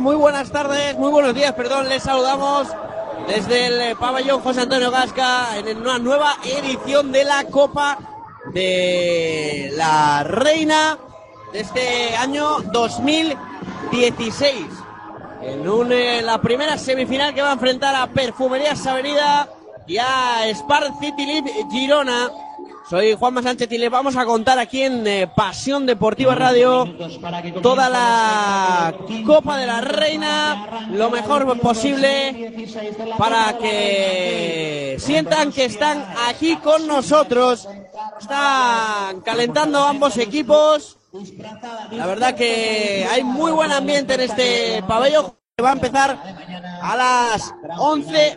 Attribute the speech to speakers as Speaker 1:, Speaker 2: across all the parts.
Speaker 1: Muy buenas tardes, muy buenos días, perdón, les saludamos desde el eh, pabellón José Antonio Gasca en una nueva edición de la Copa de la Reina de este año 2016. En un, eh, la primera semifinal que va a enfrentar a Perfumerías Avenida y a Spar City Lead Girona. Soy Juanma Sánchez y les vamos a contar aquí en eh, Pasión Deportiva Radio toda la Copa de la Reina, lo mejor posible para que sientan que están aquí con nosotros. Están calentando ambos equipos. La verdad que hay muy buen ambiente en este pabellón va a empezar a las 11,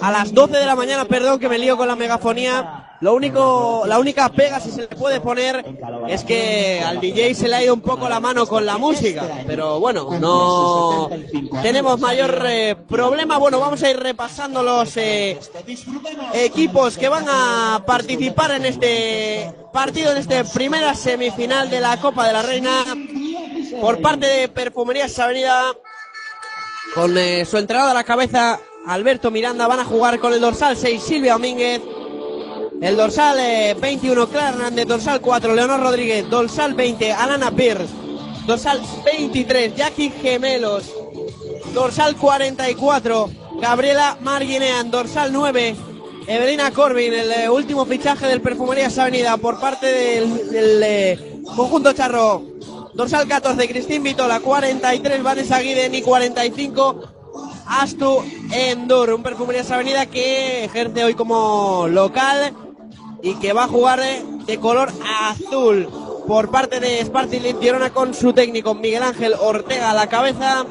Speaker 1: a las 12 de la mañana, perdón que me lío con la megafonía. Lo único, la única pega si se le puede poner es que al DJ se le ha ido un poco la mano con la música, pero bueno, no tenemos mayor eh, problema. Bueno, vamos a ir repasando los eh, equipos que van a participar en este partido, en esta primera semifinal de la Copa de la Reina. Por parte de Perfumerías Avenida, con eh, su entrada a la cabeza, Alberto Miranda van a jugar con el dorsal 6, Silvia Domínguez. El dorsal eh, 21, Clara Hernández. Dorsal 4, Leonor Rodríguez. Dorsal 20, Alana Pierce. Dorsal 23, Jackie Gemelos. Dorsal 44, Gabriela Marguinean. Dorsal 9, Evelina Corbin. El eh, último fichaje del Perfumerías Avenida por parte del, eh, conjunto charro. Dorsal 14, Cristín Vitola. 43, Vanessa Guiden. Y 45, Astu Endur. Un Perfumerías Avenida que ejerce hoy como local y que va a jugar de color azul por parte de Spartil Girona con su técnico Miguel Ángel Ortega a la cabeza.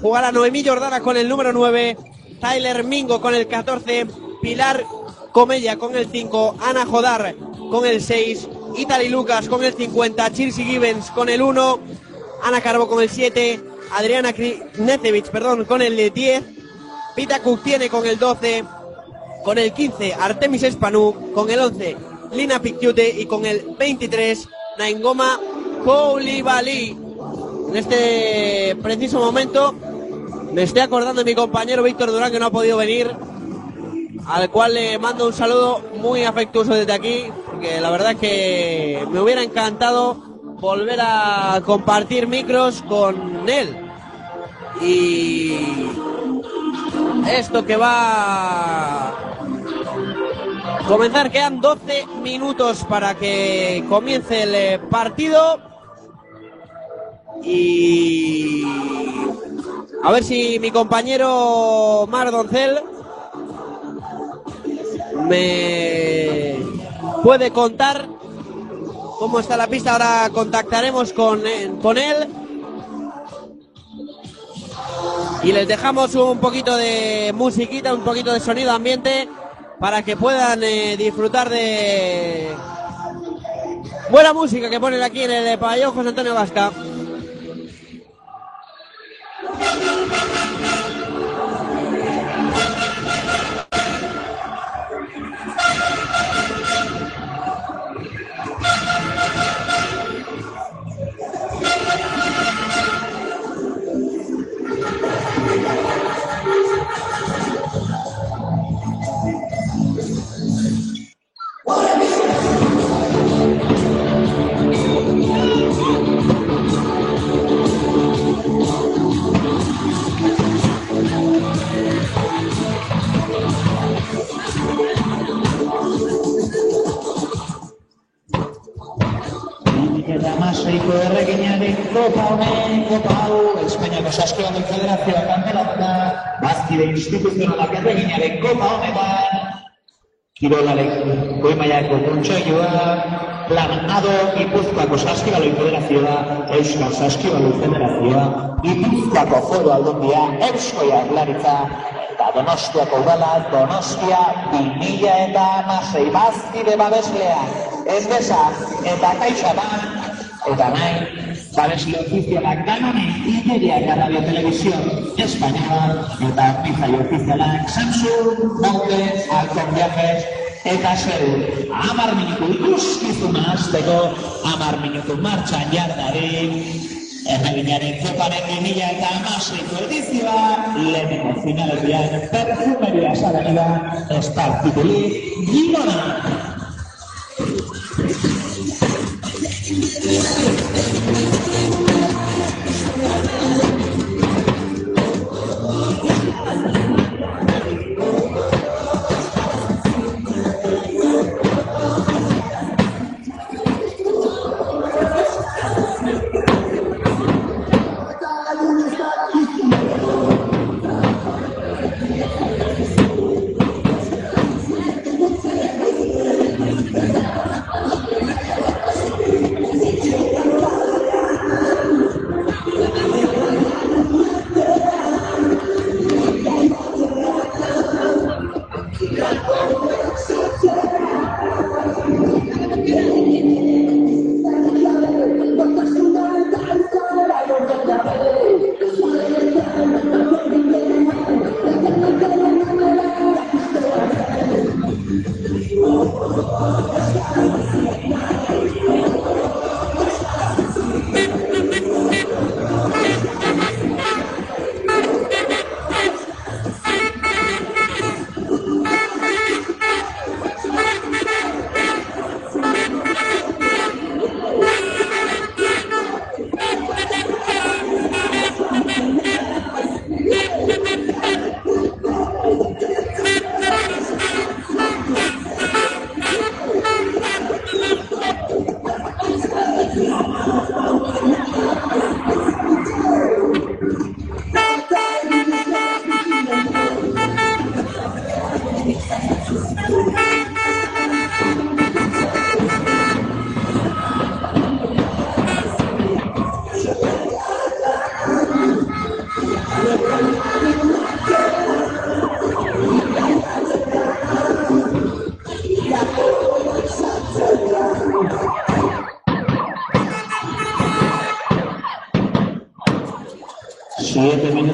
Speaker 1: Jugará Noemí Jordana con el número 9, Tyler Mingo con el 14, Pilar Comella con el 5, Ana Jodar con el 6, Itali Lucas con el 50, Chirsi Gibbons con el 1, Ana Carbo con el 7, Adriana Necevich, perdón, con el 10, Pita tiene con el 12, con el 15 Artemis Espanú, con el 11 Lina Picciute y con el 23 Naingoma Koulibaly. En este preciso momento me estoy acordando de mi compañero Víctor Durán que no ha podido venir, al cual le mando un saludo muy afectuoso desde aquí, porque la verdad que me hubiera encantado volver a compartir micros con él. Y esto que va a comenzar, quedan 12 minutos para que comience el eh, partido. Y a ver si mi compañero Mar Doncel me puede contar cómo está la pista. Ahora contactaremos con, eh, con él. Y les dejamos un poquito de musiquita, un poquito de sonido ambiente para que puedan eh, disfrutar de buena música que ponen aquí en el pabellón José Antonio Vasca.
Speaker 2: Kirolaren goi mailako kontseilua, Plan Ado, Gipuzkoako Saskibaloi Federazioa, Euskal Saskibaloi Federazioa, Gipuzkoako Foro Aldundia, Eusko Jaurlaritza, eta Donostiako Udala, Donostia, 2000 eta amasei bazkide babesleak, ez eta kaixaban, eta nahi, babesle ofizialak danone, Igeriak Radio Televisión Española, eta pizai ofizialak Samsung, Naute, Alcon Viajes, eta zer, amar minutu ikuskizuna azteko, amar minutu martxan jardari, Erreginaren koparen gimila eta amaseiko edizioa, lehenengo finaletian perfumeria salanida, espartituli, Girona. Siete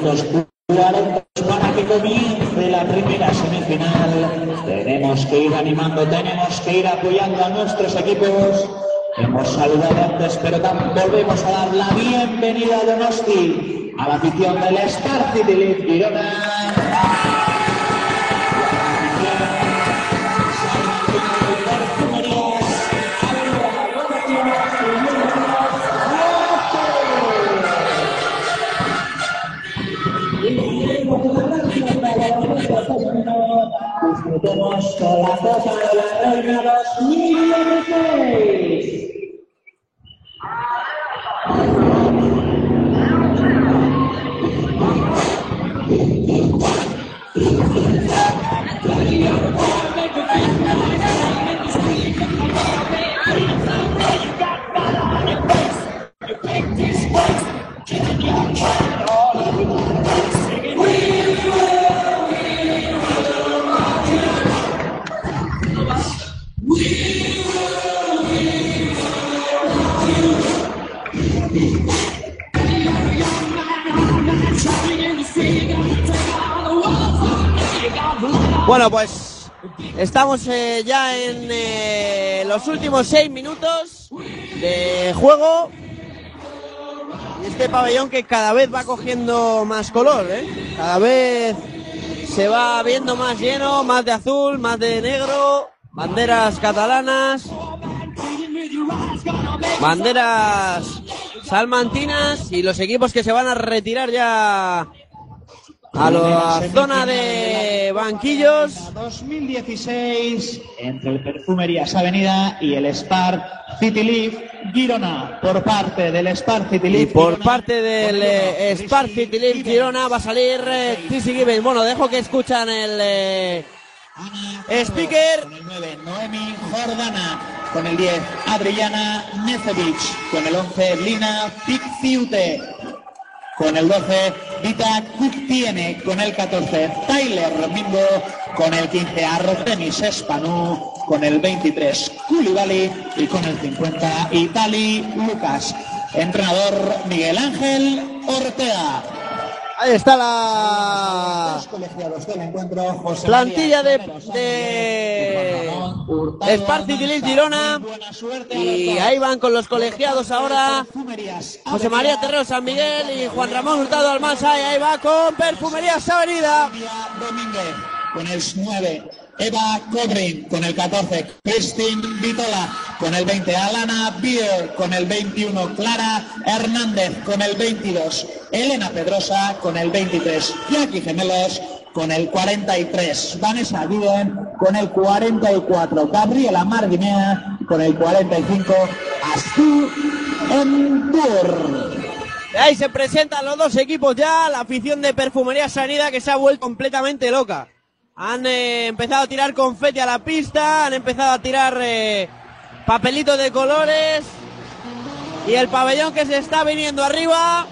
Speaker 2: minutos cuarenta para que comience la primera semifinal. Tenemos que ir animando, tenemos que ir apoyando a nuestros equipos. Hemos saludado antes, pero también volvemos a dar la bienvenida a Donosti, a la afición del Star City League Girona.
Speaker 1: Bueno, pues estamos eh, ya en eh, los últimos seis minutos de juego. Este pabellón que cada vez va cogiendo más color, ¿eh? Cada vez se va viendo más lleno, más de azul, más de negro, banderas catalanas, banderas salmantinas y los equipos que se van a retirar ya a la zona de banquillos.
Speaker 2: 2016 entre el Perfumerías Avenida y el Spar City Leaf Girona por parte del Spar City
Speaker 1: Y
Speaker 2: Leaf
Speaker 1: por
Speaker 2: Girona.
Speaker 1: parte del eh, Spark City League Girona va a salir eh, Gibbons. Bueno, dejo que escuchan el eh, Speaker.
Speaker 2: Con el 9, Noemi Jordana. Con el 10, Adriana Necevich. Con el 11, Lina Picciute. Con el 12, Vita Kuktiene. Con el 14, Tyler Mingo. Con el 15, Artemis Espanu. Con el 23, Koulibaly. Y con el 50, Itali Lucas. Entrenador Miguel Ángel Ortega.
Speaker 1: Ahí está la plantilla de, de Sparty Girona. Y ahí van con los colegiados ahora. José María Terrero San Miguel y Juan Ramón Hurtado Almanza. Y ahí va con Perfumerías Avenida.
Speaker 2: Con el 9. Eva Codrin con el 14, Christine Vitola con el 20, Alana Bier con el 21, Clara Hernández con el 22, Elena Pedrosa con el 23, Jackie Gemelos con el 43, Vanessa Guiden con el 44, Gabriela Marguinea con el 45, Astu Endur.
Speaker 1: Ahí se presentan los dos equipos ya, la afición de Perfumería Sanidad que se ha vuelto completamente loca. Han eh, empezado a tirar confeti a la pista, han empezado a tirar eh, papelitos de colores. Y el pabellón que se está viniendo arriba.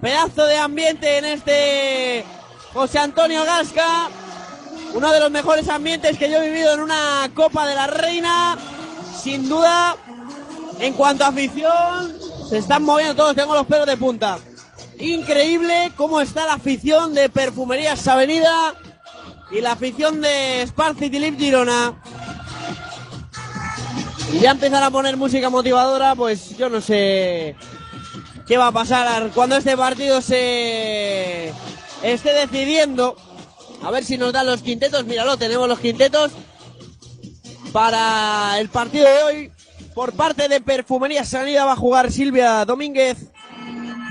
Speaker 1: Pedazo de ambiente en este José Antonio Gasca. Uno de los mejores ambientes que yo he vivido en una Copa de la Reina. Sin duda, en cuanto a afición, se están moviendo todos, tengo los pelos de punta. Increíble cómo está la afición de Perfumerías Avenida y la afición de Spar City Girona. Y ya empezar a poner música motivadora, pues yo no sé qué va a pasar cuando este partido se esté decidiendo. A ver si nos dan los quintetos. Míralo, tenemos los quintetos para el partido de hoy. Por parte de Perfumería Sanidad va a jugar Silvia Domínguez,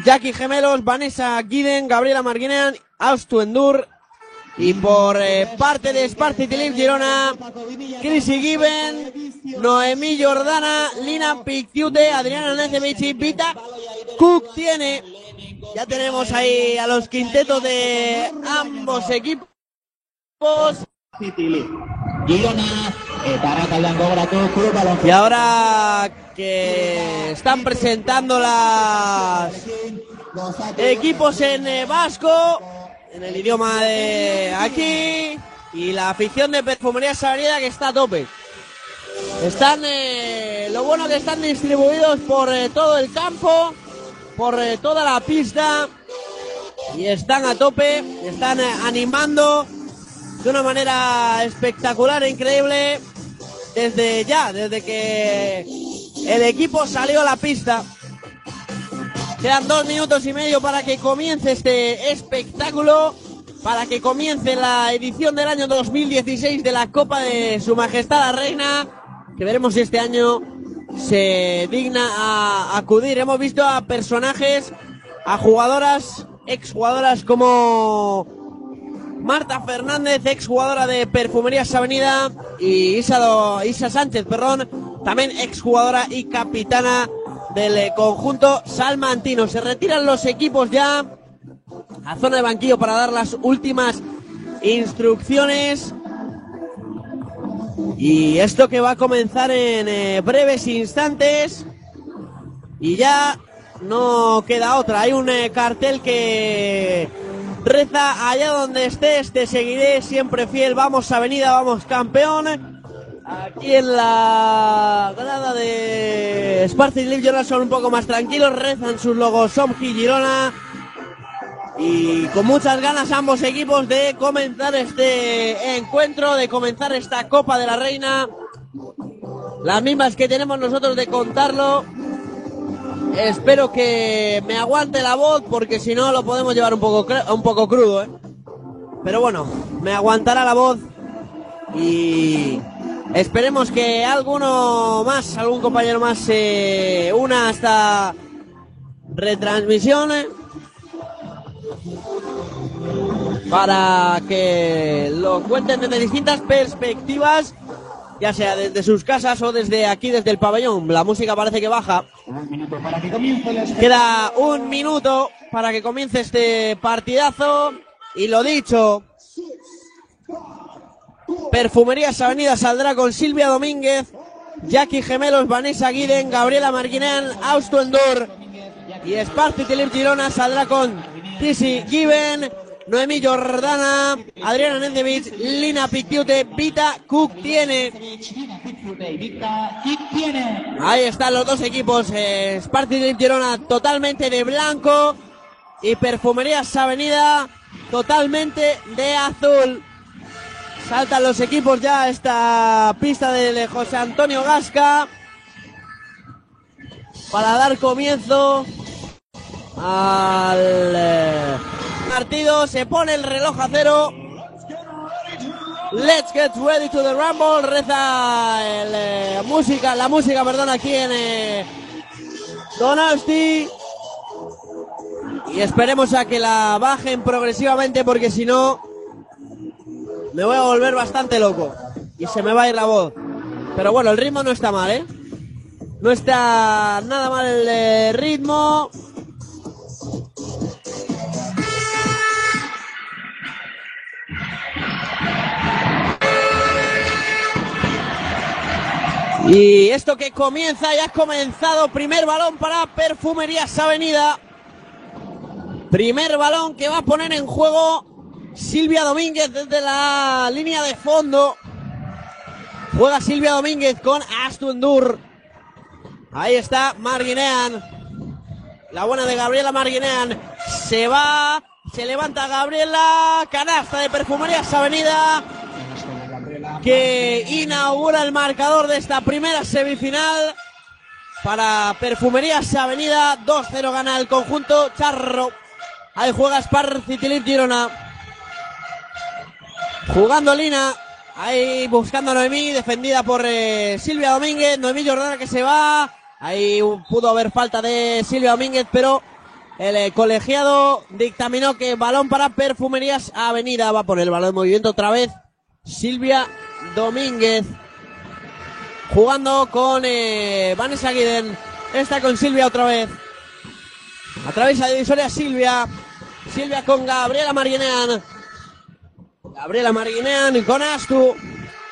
Speaker 1: Jackie Gemelos, Vanessa Guiden, Gabriela Marguinean, Austu Endur, y por eh, parte de Sparty Tilip Girona, Chrissy Given, Noemí Jordana, Lina Picciute, Adriana Necevich Vita Cook tiene. Ya tenemos ahí a los quintetos de ambos equipos. Y ahora que están presentando las equipos en eh, Vasco, en el idioma de aquí y la afición de Perfumería Sagrada que está a tope. Están, eh, lo bueno que están distribuidos por eh, todo el campo, por eh, toda la pista y están a tope, están animando de una manera espectacular e increíble desde ya, desde que el equipo salió a la pista. Quedan dos minutos y medio para que comience este espectáculo, para que comience la edición del año 2016 de la Copa de Su Majestad la Reina, que veremos si este año se digna a acudir. Hemos visto a personajes, a jugadoras, exjugadoras como Marta Fernández, exjugadora de Perfumerías Avenida, y Isa, Isa Sánchez, perdón, también exjugadora y capitana del eh, conjunto salmantino. Se retiran los equipos ya a zona de banquillo para dar las últimas instrucciones. Y esto que va a comenzar en eh, breves instantes. Y ya no queda otra. Hay un eh, cartel que reza allá donde estés, te seguiré siempre fiel. Vamos avenida, vamos campeón. Aquí en la grada de Sparta y Girona son un poco más tranquilos, rezan sus logos Somji Girona y con muchas ganas ambos equipos de comenzar este encuentro, de comenzar esta Copa de la Reina. Las mismas que tenemos nosotros de contarlo. Espero que me aguante la voz porque si no lo podemos llevar un poco, un poco crudo. ¿eh? Pero bueno, me aguantará la voz y Esperemos que alguno más, algún compañero más se una a esta retransmisión para que lo cuenten desde distintas perspectivas, ya sea desde sus casas o desde aquí, desde el pabellón. La música parece que baja. Queda un minuto para que comience este partidazo. Y lo dicho, Perfumerías Avenida saldrá con Silvia Domínguez, Jackie Gemelos, Vanessa Guiden, Gabriela Marguinean, Austo Endor y Sparti Tilip Girona saldrá con Tisi Given, Noemí Jordana, Adriana Nendevich, Lina Pictiute, Vita Cook tiene. Ahí están los dos equipos, eh, Tilip Girona totalmente de blanco y Perfumerías Avenida totalmente de azul. Saltan los equipos ya a esta pista de José Antonio Gasca para dar comienzo al eh, partido. Se pone el reloj a cero. Let's get ready to the rumble. Reza eh, música, la música, perdón, aquí en eh, Donasti. Y esperemos a que la bajen progresivamente porque si no me voy a volver bastante loco y se me va a ir la voz. Pero bueno, el ritmo no está mal, ¿eh? No está nada mal el eh, ritmo. Y esto que comienza, ya ha comenzado. Primer balón para Perfumerías Avenida. Primer balón que va a poner en juego Silvia Domínguez desde la línea de fondo. Juega Silvia Domínguez con Astundur. Ahí está Marguinean. La buena de Gabriela Marguinean. Se va. Se levanta Gabriela. Canasta de Perfumerías Avenida. Que inaugura el marcador de esta primera semifinal. Para Perfumerías Avenida. 2-0 gana el conjunto Charro. Ahí juega Sparcitilip Girona. Jugando Lina. Ahí buscando a Noemí, defendida por eh, Silvia Domínguez. Noemí Jordana que se va. Ahí pudo haber falta de Silvia Domínguez, pero el eh, colegiado dictaminó que balón para Perfumerías Avenida. Va por el balón de movimiento otra vez. Silvia Domínguez. Jugando con eh, Vanessa Guiden. Está con Silvia otra vez. Atraviesa divisoria Silvia. Silvia con Gabriela Marguinean. Gabriela Marguinean con Astu.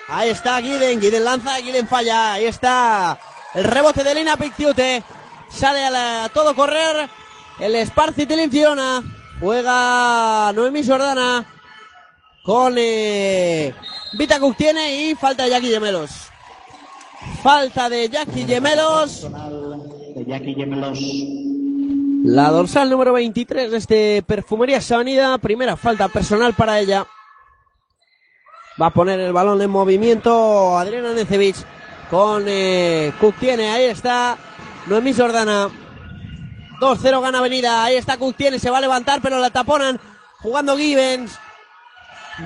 Speaker 1: Ahí está Guiden. Guiden lanza, Guiden falla. Ahí está el rebote de Lina Pictiute. Sale a, la- todo correr. El Sparci Fiona. Juega Noemí Jordana. Con eh, Vita Cook tiene y falta de Jackie Gemelos. Falta de Jackie Gemelos.
Speaker 2: De Jackie Gemelos.
Speaker 1: La dorsal número 23 de este Perfumerías Avenida. Primera falta personal para ella. Va a poner el balón en movimiento Adriana Necevich con eh, Cook tiene. Ahí está Noemí Jordana. 2-0 gana Avenida. Ahí está Cook tiene. Se va a levantar pero la taponan. Jugando Givens.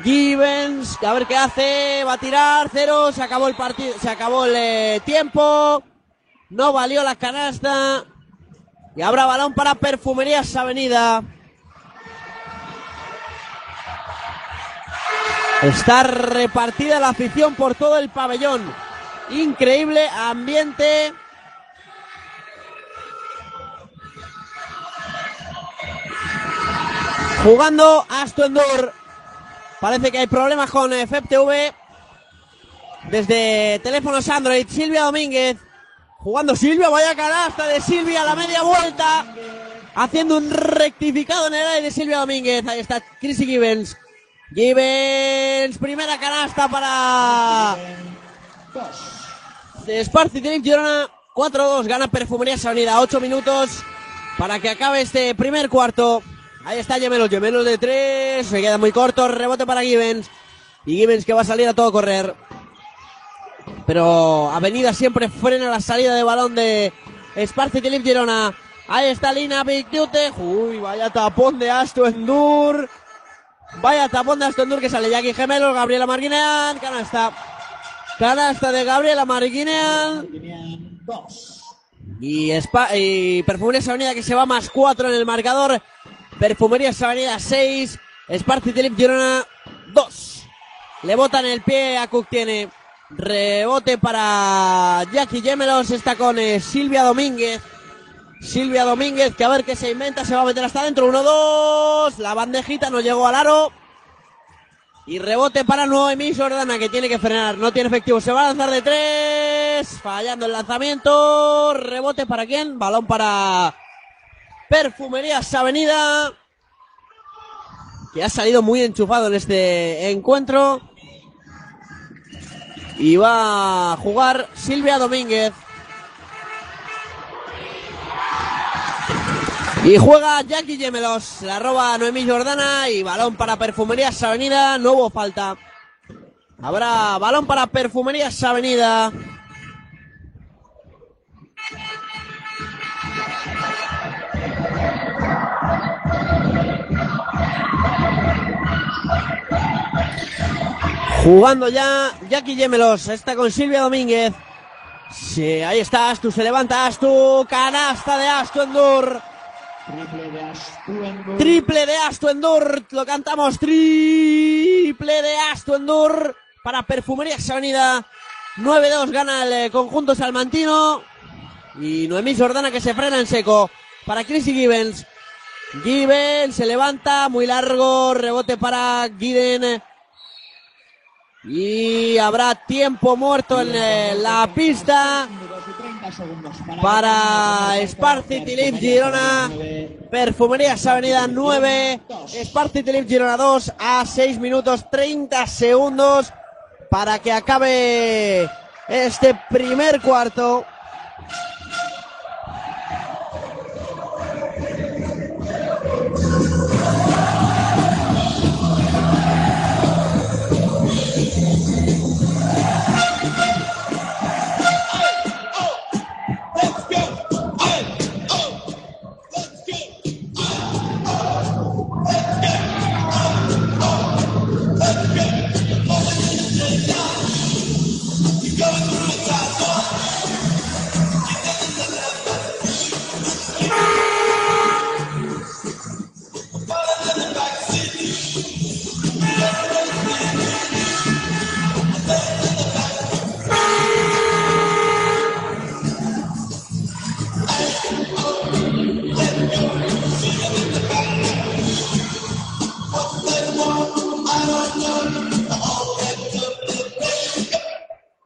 Speaker 1: Givens. A ver qué hace. Va a tirar. Cero. Se acabó el partido. Se acabó el eh, tiempo. No valió la canasta. Y habrá balón para Perfumerías Avenida. Está repartida la afición por todo el pabellón. Increíble ambiente. Jugando Astuendur. Parece que hay problemas con eh, FEPTV. Desde teléfonos Android, Silvia Domínguez. Jugando Silvia, vaya canasta de Silvia a la media vuelta. Haciendo un rectificado en el aire de Silvia Domínguez. Ahí está Chrissy Gibbons. Gibbons, primera canasta para Sparci Trip Girona. 4-2, gana Perfumerías Avenida. 8 minutos para que acabe este primer cuarto. Ahí está Gemelos, Gemelos de 3. Se queda muy corto, rebote para Gibbons. Y Gibbons que va a salir a todo correr. Pero Avenida siempre frena la salida de balón de Sparci Tilip Girona. Ahí está Lina Pictiute. Uy, vaya tapón de Asto Endur. Vaya tapón de Asto Endur que sale Jackie Gemelos, Gabriela Marguinean. Canasta. Canasta de Gabriela Marguinean. Y, Spa y Perfumerías Avenida que se va más 4 en el marcador. Perfumerías Avenida 6. Sparci Tilip Girona 2. Le botan el pie a Cook tiene. Rebote para Jackie Gemelos. Está con eh, Silvia Domínguez. Silvia Domínguez, que a ver qué se inventa. Se va a meter hasta adentro. 1-2. La bandejita no llegó al aro. Y rebote para Noemí Jordana, que tiene que frenar. No tiene efectivo. Se va a lanzar de tres. Fallando el lanzamiento. Rebote para quién? Balón para Perfumerías Avenida. Que ha salido muy enchufado en este encuentro. Y va a jugar Silvia Domínguez. Y juega Jackie Gemelos, la roba Noemí Jordana y balón para Perfumerías Avenida, no hubo falta. Habrá balón para Perfumerías Avenida. Jugando ya Jackie Gemelos, está con Silvia Domínguez. Sí, ahí está Astu, se levanta Astu, canasta de Astu Endur.
Speaker 2: Triple de Astuendur.
Speaker 1: Triple lo cantamos, triple de Astu Endur para Perfumerías Avenida. 9-2 gana el eh, conjunto salmantino. Y Noemí Jordana que se frena en seco para Chrissy Gibbons. Gibbons se levanta, muy largo, rebote para Giden. Y habrá tiempo muerto en eh, la pista
Speaker 2: Minutos y 30 segundos
Speaker 1: para Sparci Tilip Girona. Perfumerías Avenida 9, Sparci Tilip Girona 2 a 6 minutos 30 segundos para que acabe este primer cuarto.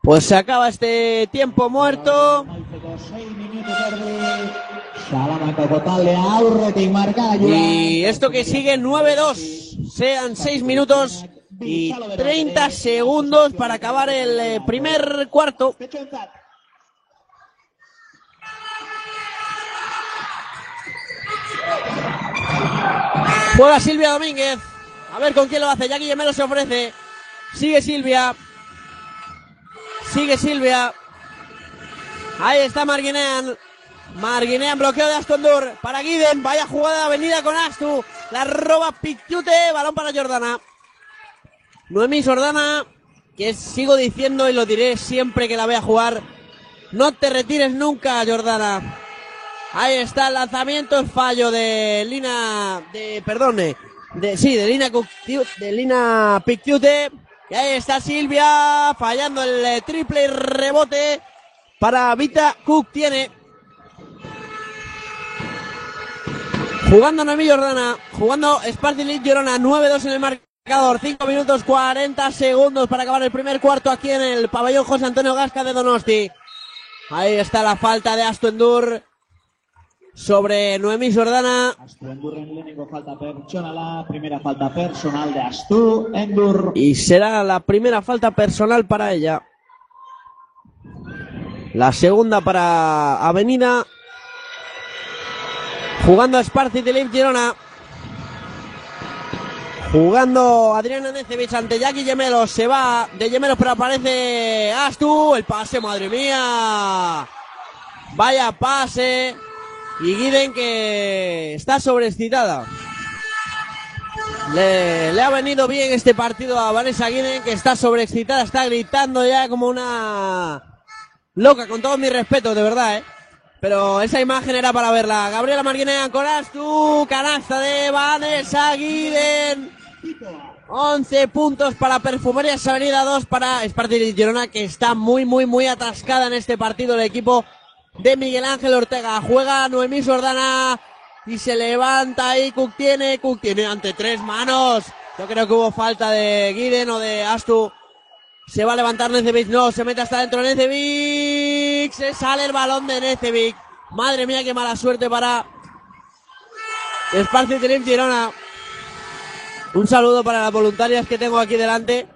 Speaker 1: Pues se acaba este tiempo muerto. Y esto que sigue 9-2. Sean 6 minutos y 30 segundos para acabar el eh, primer cuarto. Juega Silvia Domínguez. A ver con quién lo hace. Jackie Gemelo se ofrece. Sigue Silvia. Sigue Silvia. Ahí está Marguinean. Marguinean, bloqueo de Astondur. Para Guiden. Vaya jugada de avenida con Astu. La roba Picciute. Balón para Jordana. Noemi Jordana. Que sigo diciendo y lo diré siempre que la vea jugar. No te retires nunca, Jordana. Ahí está el lanzamiento, el fallo de Lina, de, perdone, de, sí, de Lina, de Lina Picciute. Y ahí está Silvia, fallando el eh, triple rebote para Vita Cook tiene. Jugando Noemí Jordana, jugando Spartan Llorona, 9-2 en el marcador, 5 minutos 40 segundos para acabar el primer cuarto aquí en el pabellón José Antonio Gasca de Donosti. Ahí está la falta de Astuendur sobre Noemí Jordana.
Speaker 2: Astu Endurren lehenengo falta pertsonala, primera falta personal de Astu Endur.
Speaker 1: Y será la primera falta personal para ella. La segunda para Avenida. Jugando a Sparci Telip Girona. Jugando Adriana Necevich ante Jackie Gemelos. Se va de Gemelos, pero aparece Astu. El pase, madre mía. Vaya pase. Y Guiden que está sobreexcitada. Le, le ha venido bien este partido a Vanessa Guiden, que está sobreexcitada, está gritando ya como una loca, con todo mi respeto, de verdad, ¿eh? Pero esa imagen era para verla. Gabriela Marguinea con Astu, canasta de Vanessa Guiden. 11 puntos para Perfumerías Avenida, 2 para Spartan Girona, que está muy, muy, muy atascada en este partido el equipo de Miguel Ángel Ortega. Juega Noemí Sordana y se levanta ahí. Cook tiene, Cook tiene ante tres manos. Yo creo que hubo falta de Guiden o de Astu. Se va a levantar Necevic, no, se mete hasta dentro Necevic. Se sale el balón de Necevic. Madre mía, qué mala suerte para Esparcio Telem Girona. Un saludo para las voluntarias que tengo aquí delante,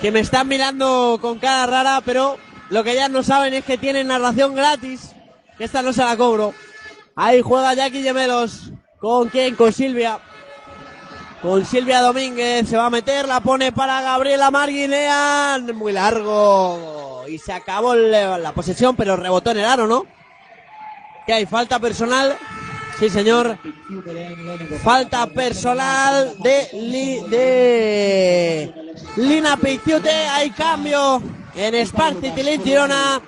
Speaker 1: que me están mirando con cara rara, pero lo que ellas no saben es que tienen narración gratis, que esta no se la cobro. Ahí juega Jackie Gemelos. ¿Con quién? Con Silvia. Con Silvia Domínguez. Se va a meter. La pone para Gabriela Marguinean. Muy largo. Y se acabó la posesión, pero rebotó en el aro, ¿no? ¿Qué hay? ¿Falta personal? Sí, señor. Falta personal de, Li- Lina Pizziute. Hay cambio en Sparti Tilly Girona.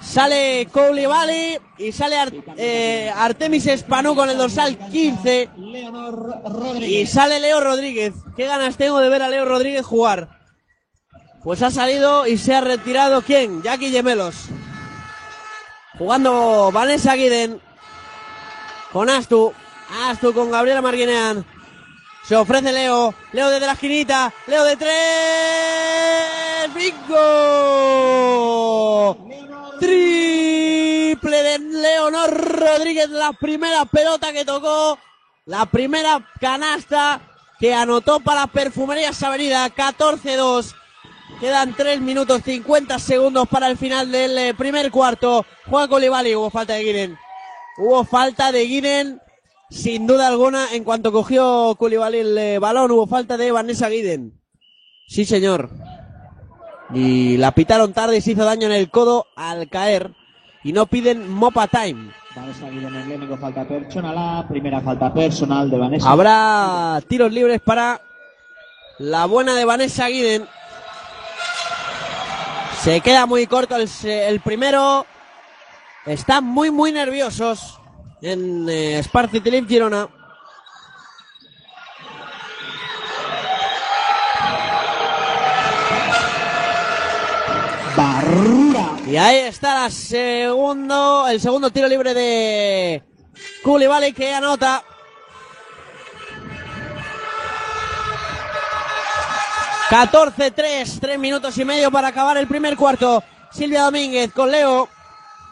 Speaker 1: Sale Koulibaly y sale eh, Artemis Espanu con el dorsal 15.
Speaker 2: Leonor
Speaker 1: Y sale Leo Rodríguez. ¿Qué ganas tengo de ver a Leo Rodríguez jugar? Pues ha salido y se ha retirado ¿quién? Jackie Gemelos. Jugando Vanessa Guiden con Astu. Astu con Gabriela Marguinean. Se ofrece Leo. Leo desde la esquinita. Leo de tres. ¡Bingo! Triple de Leonor Rodríguez. La primera pelota que tocó. La primera canasta que anotó para Perfumerías Avenida. 14-2. Quedan 3 minutos 50 segundos para el final del eh, primer cuarto. Juan Colibali, hubo falta de Guinen. Hubo falta de Guinen, sin duda alguna, en cuanto cogió Colibali el eh, balón, hubo falta de Vanessa Guiden. Sí, señor. Y la pitaron tarde y se hizo daño en el codo al caer. Y no piden Mopa Time.
Speaker 2: Vanessa Lehenengo falta personal. Primera falta personal de Vanessa.
Speaker 1: Habrá tiros libres para la buena de Vanessa Guiden. Se queda muy corto el primero. Están muy, muy nerviosos en eh, Tilip Girona.
Speaker 2: Barrura.
Speaker 1: Y ahí está la segundo, el segundo tiro libre de Koulibaly que anota. ...14-3... ...tres minutos y medio para acabar el primer cuarto... ...Silvia Domínguez con Leo...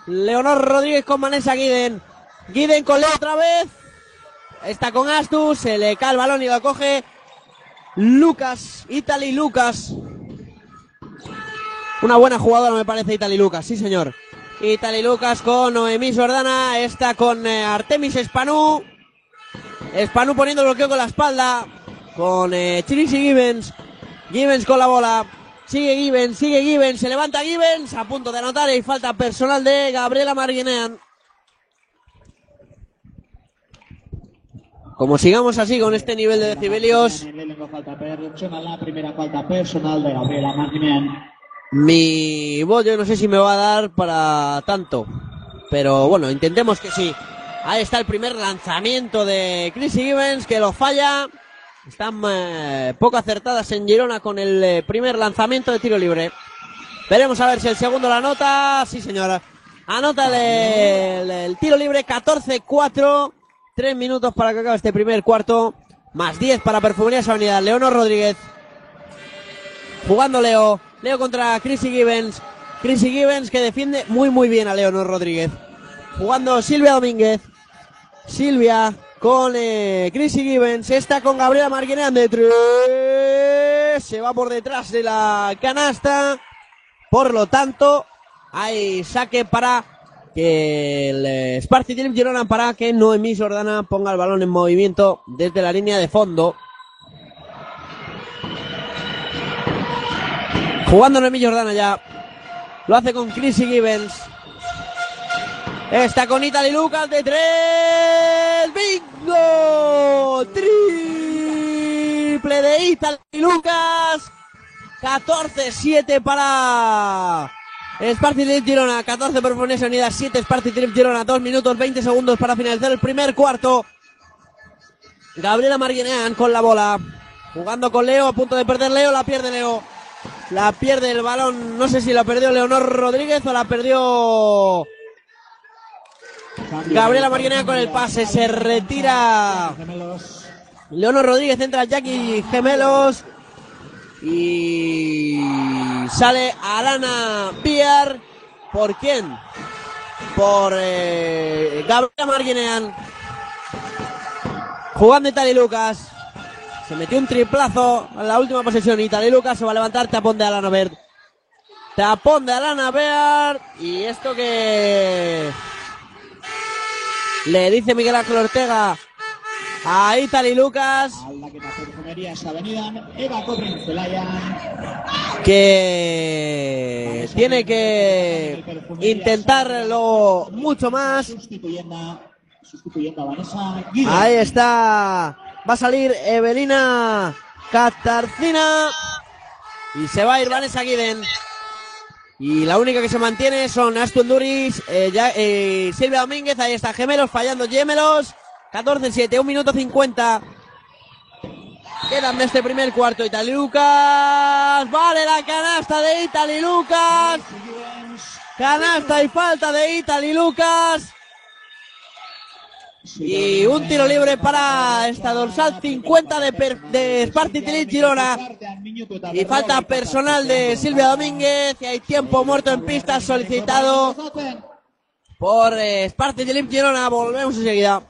Speaker 1: ...Leonor Rodríguez con Vanessa Guiden... ...Guiden con Leo otra vez... ...está con Astus... ...se le cae el balón y lo coge... ...Lucas... ...Italy Lucas... una buena jugadora me parece Itali Lucas, sí señor. Itali Lucas con Noemí Jordana, está con eh, Artemis Espanu. Espanu poniendo bloqueo con la espalda. Con eh, Chirisi Gibbons. Gibbons con la bola. Sigue Gibbons, sigue Gibbons, se levanta Gibbons. A punto de anotar y falta personal de Gabriela Marguinean. Como sigamos así con este nivel de decibelios,
Speaker 2: personal. Primera falta personal de Gabriela Marguinean.
Speaker 1: Mi voz yo no sé si me va a dar para tanto. Pero bueno, intentemos que sí. Ahí está el primer lanzamiento de Chrissy Gibbons que lo falla. Están eh, poco acertadas en Girona con el eh, primer lanzamiento de tiro libre. Veremos a ver si el segundo la anota. Sí, señora. Anota el, tiro libre 14-4. Tres minutos para que acabe este primer cuarto. Más 10 para Perfumerías Avenida. Leonor Rodríguez. Jugando Leo. Leo contra Chrissy Gibbons. Chrissy Gibbons que defiende muy muy bien a Leonor Rodríguez. Jugando Silvia Domínguez. Silvia con eh, Chrissy Gibbons. Está con Gabriela Marguinean de tres. Se va por detrás de la canasta. Por lo tanto, hay saque para que el eh, Sparty Team Girona para que Noemí Jordana ponga el balón en movimiento desde la línea de fondo. Jugando Noemí Jordana ya. Lo hace con Chrissy Gibbons. Está con Italy Lucas de tres. ¡Bingo! Triple de Italy Lucas. 14-7 para Sparty Trip Girona. 14 por Fornesa Unidas. 7 Sparty Trip Girona. 2 minutos 20 segundos para finalizar el primer cuarto. Gabriela Marguinean con la bola. Jugando con Leo. A punto de perder Leo. La pierde Leo. La pierde el balón. No sé si la perdió Leonor Rodríguez o la perdió Gabriela Marguinean con el pase. Se retira. Leonor Rodríguez. Entra Jackie Gemelos. Y sale Alana Biar. ¿Por quién? Por eh, Gabriela Marguinean. Jugando Itali Lucas. Se metió un triplazo en la última posesión. Itali Lucas se va a levantar. Tapón de Alana Bert. Tapón de Alana Bear. Y esto que. Le dice Miguel Ángel Ortega a Itali Lucas
Speaker 2: que
Speaker 1: tiene que intentarlo mucho más. Ahí está. Va a salir Evelina Catarcina. Y se va a ir Vanessa Guiden. Y la única que se mantiene son Astu Enduris, eh, eh, Silvia Domínguez. Ahí está, gemelos fallando, gemelos. 14-7, 1 minuto 50. Quedan de este primer cuarto. Itali Lucas. Vale la canasta de Itali Lucas. Canasta y falta de Itali Lucas. Y un tiro libre para esta dorsal 50 de, per- de Girona. Y falta personal de Silvia Domínguez. Y hay tiempo muerto en pista solicitado por eh, Spartitlin Girona. Volvemos enseguida.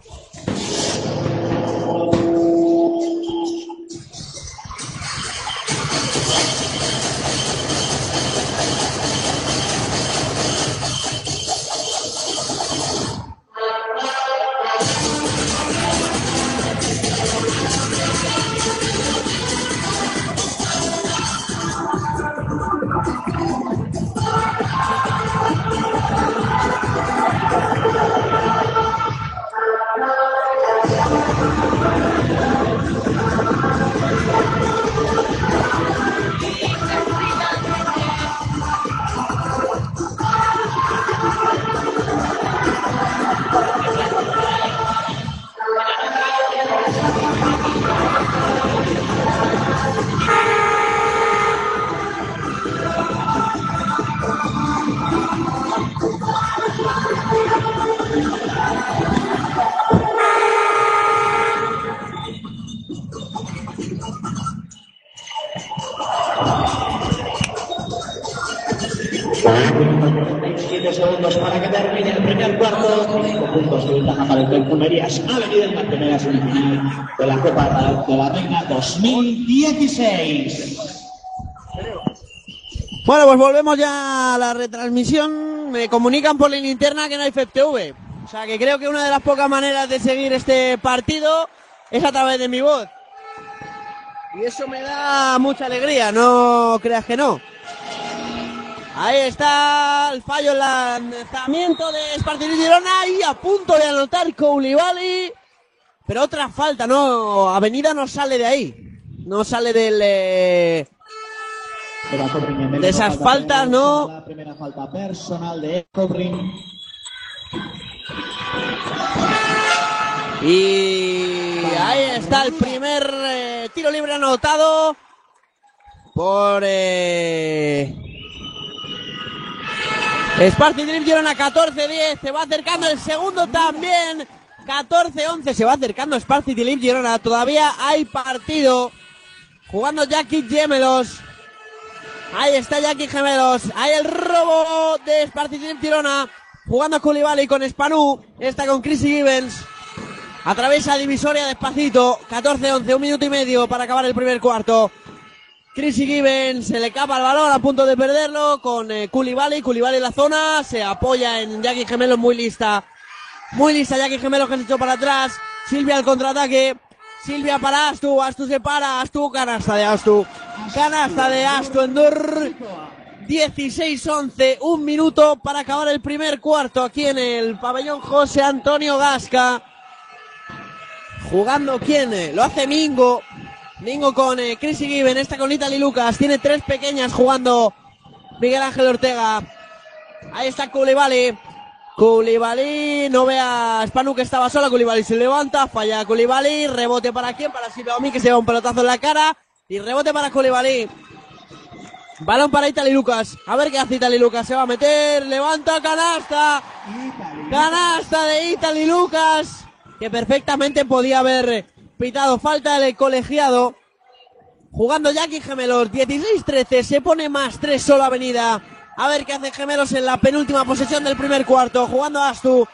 Speaker 2: 2016.
Speaker 1: Bueno, pues volvemos ya a la retransmisión. Me comunican por la linterna que no hay FEPTV. O sea que creo que una de las pocas maneras de seguir este partido es a través de mi voz. Y eso me da mucha alegría, no creas que no. Ahí está el fallo el lanzamiento de Spartini Girona y a punto de anotar Koulibaly. Pero otra falta, no, Avenida no sale de ahí. No sale del... eh, De esas
Speaker 2: falta
Speaker 1: faltas, ¿no?
Speaker 2: La primera falta personal de Cobrin.
Speaker 1: Y ahí está el primer eh, tiro libre anotado por eh, Sparty Dream Girona 14-10. Se va acercando el segundo también. 14-11. Se va acercando Sparty Dream Girona. Todavía hay partido. Jugando Jackie Gemelos. Ahí está Jackie Gemelos. Ahí el robo de Sparty Dream Girona. Jugando Koulibaly con Spanu. Está con Chrissy Gibbons. Atraviesa divisoria despacito. 14-11, un minuto y medio para acabar el primer cuarto. Chrissy Gibbons se le capa el balón a punto de perderlo con eh. Koulibaly en la zona. Se apoya en Jackie Gemelos muy lista. Muy lista Jackie Gemelos que se echó para atrás. Silvia al contraataque. Silvia para Astu. Astu se para. Astu canasta de Astu. Canasta de Astu Endur. 16-11. Un minuto para acabar el primer cuarto aquí en el pabellón José Antonio Gasca. Jugando quién? Eh, Lo hace Mingo. Mingo con eh, Chrissy Given, esta con Italy Lucas. Tiene tres pequeñas jugando Miguel Ángel Ortega. Ahí está Koulibaly. Koulibaly, no ve a Spanu que estaba sola. Koulibaly se levanta, falla Koulibaly. Rebote para quién? Para Silvia Omi que se va un pelotazo en la cara. Y rebote para Koulibaly. Balón para Italy Lucas. A ver qué hace Italy Lucas. Se va a meter. Levanta canasta. Canasta de Italy Lucas. Que perfectamente podía haber pitado falta del colegiado. Jugando Jackie Gemelos. 16-13. Se pone más 3 solo Avenida. A ver qué hace Gemelos en la penúltima posesión del primer cuarto. Jugando Astu.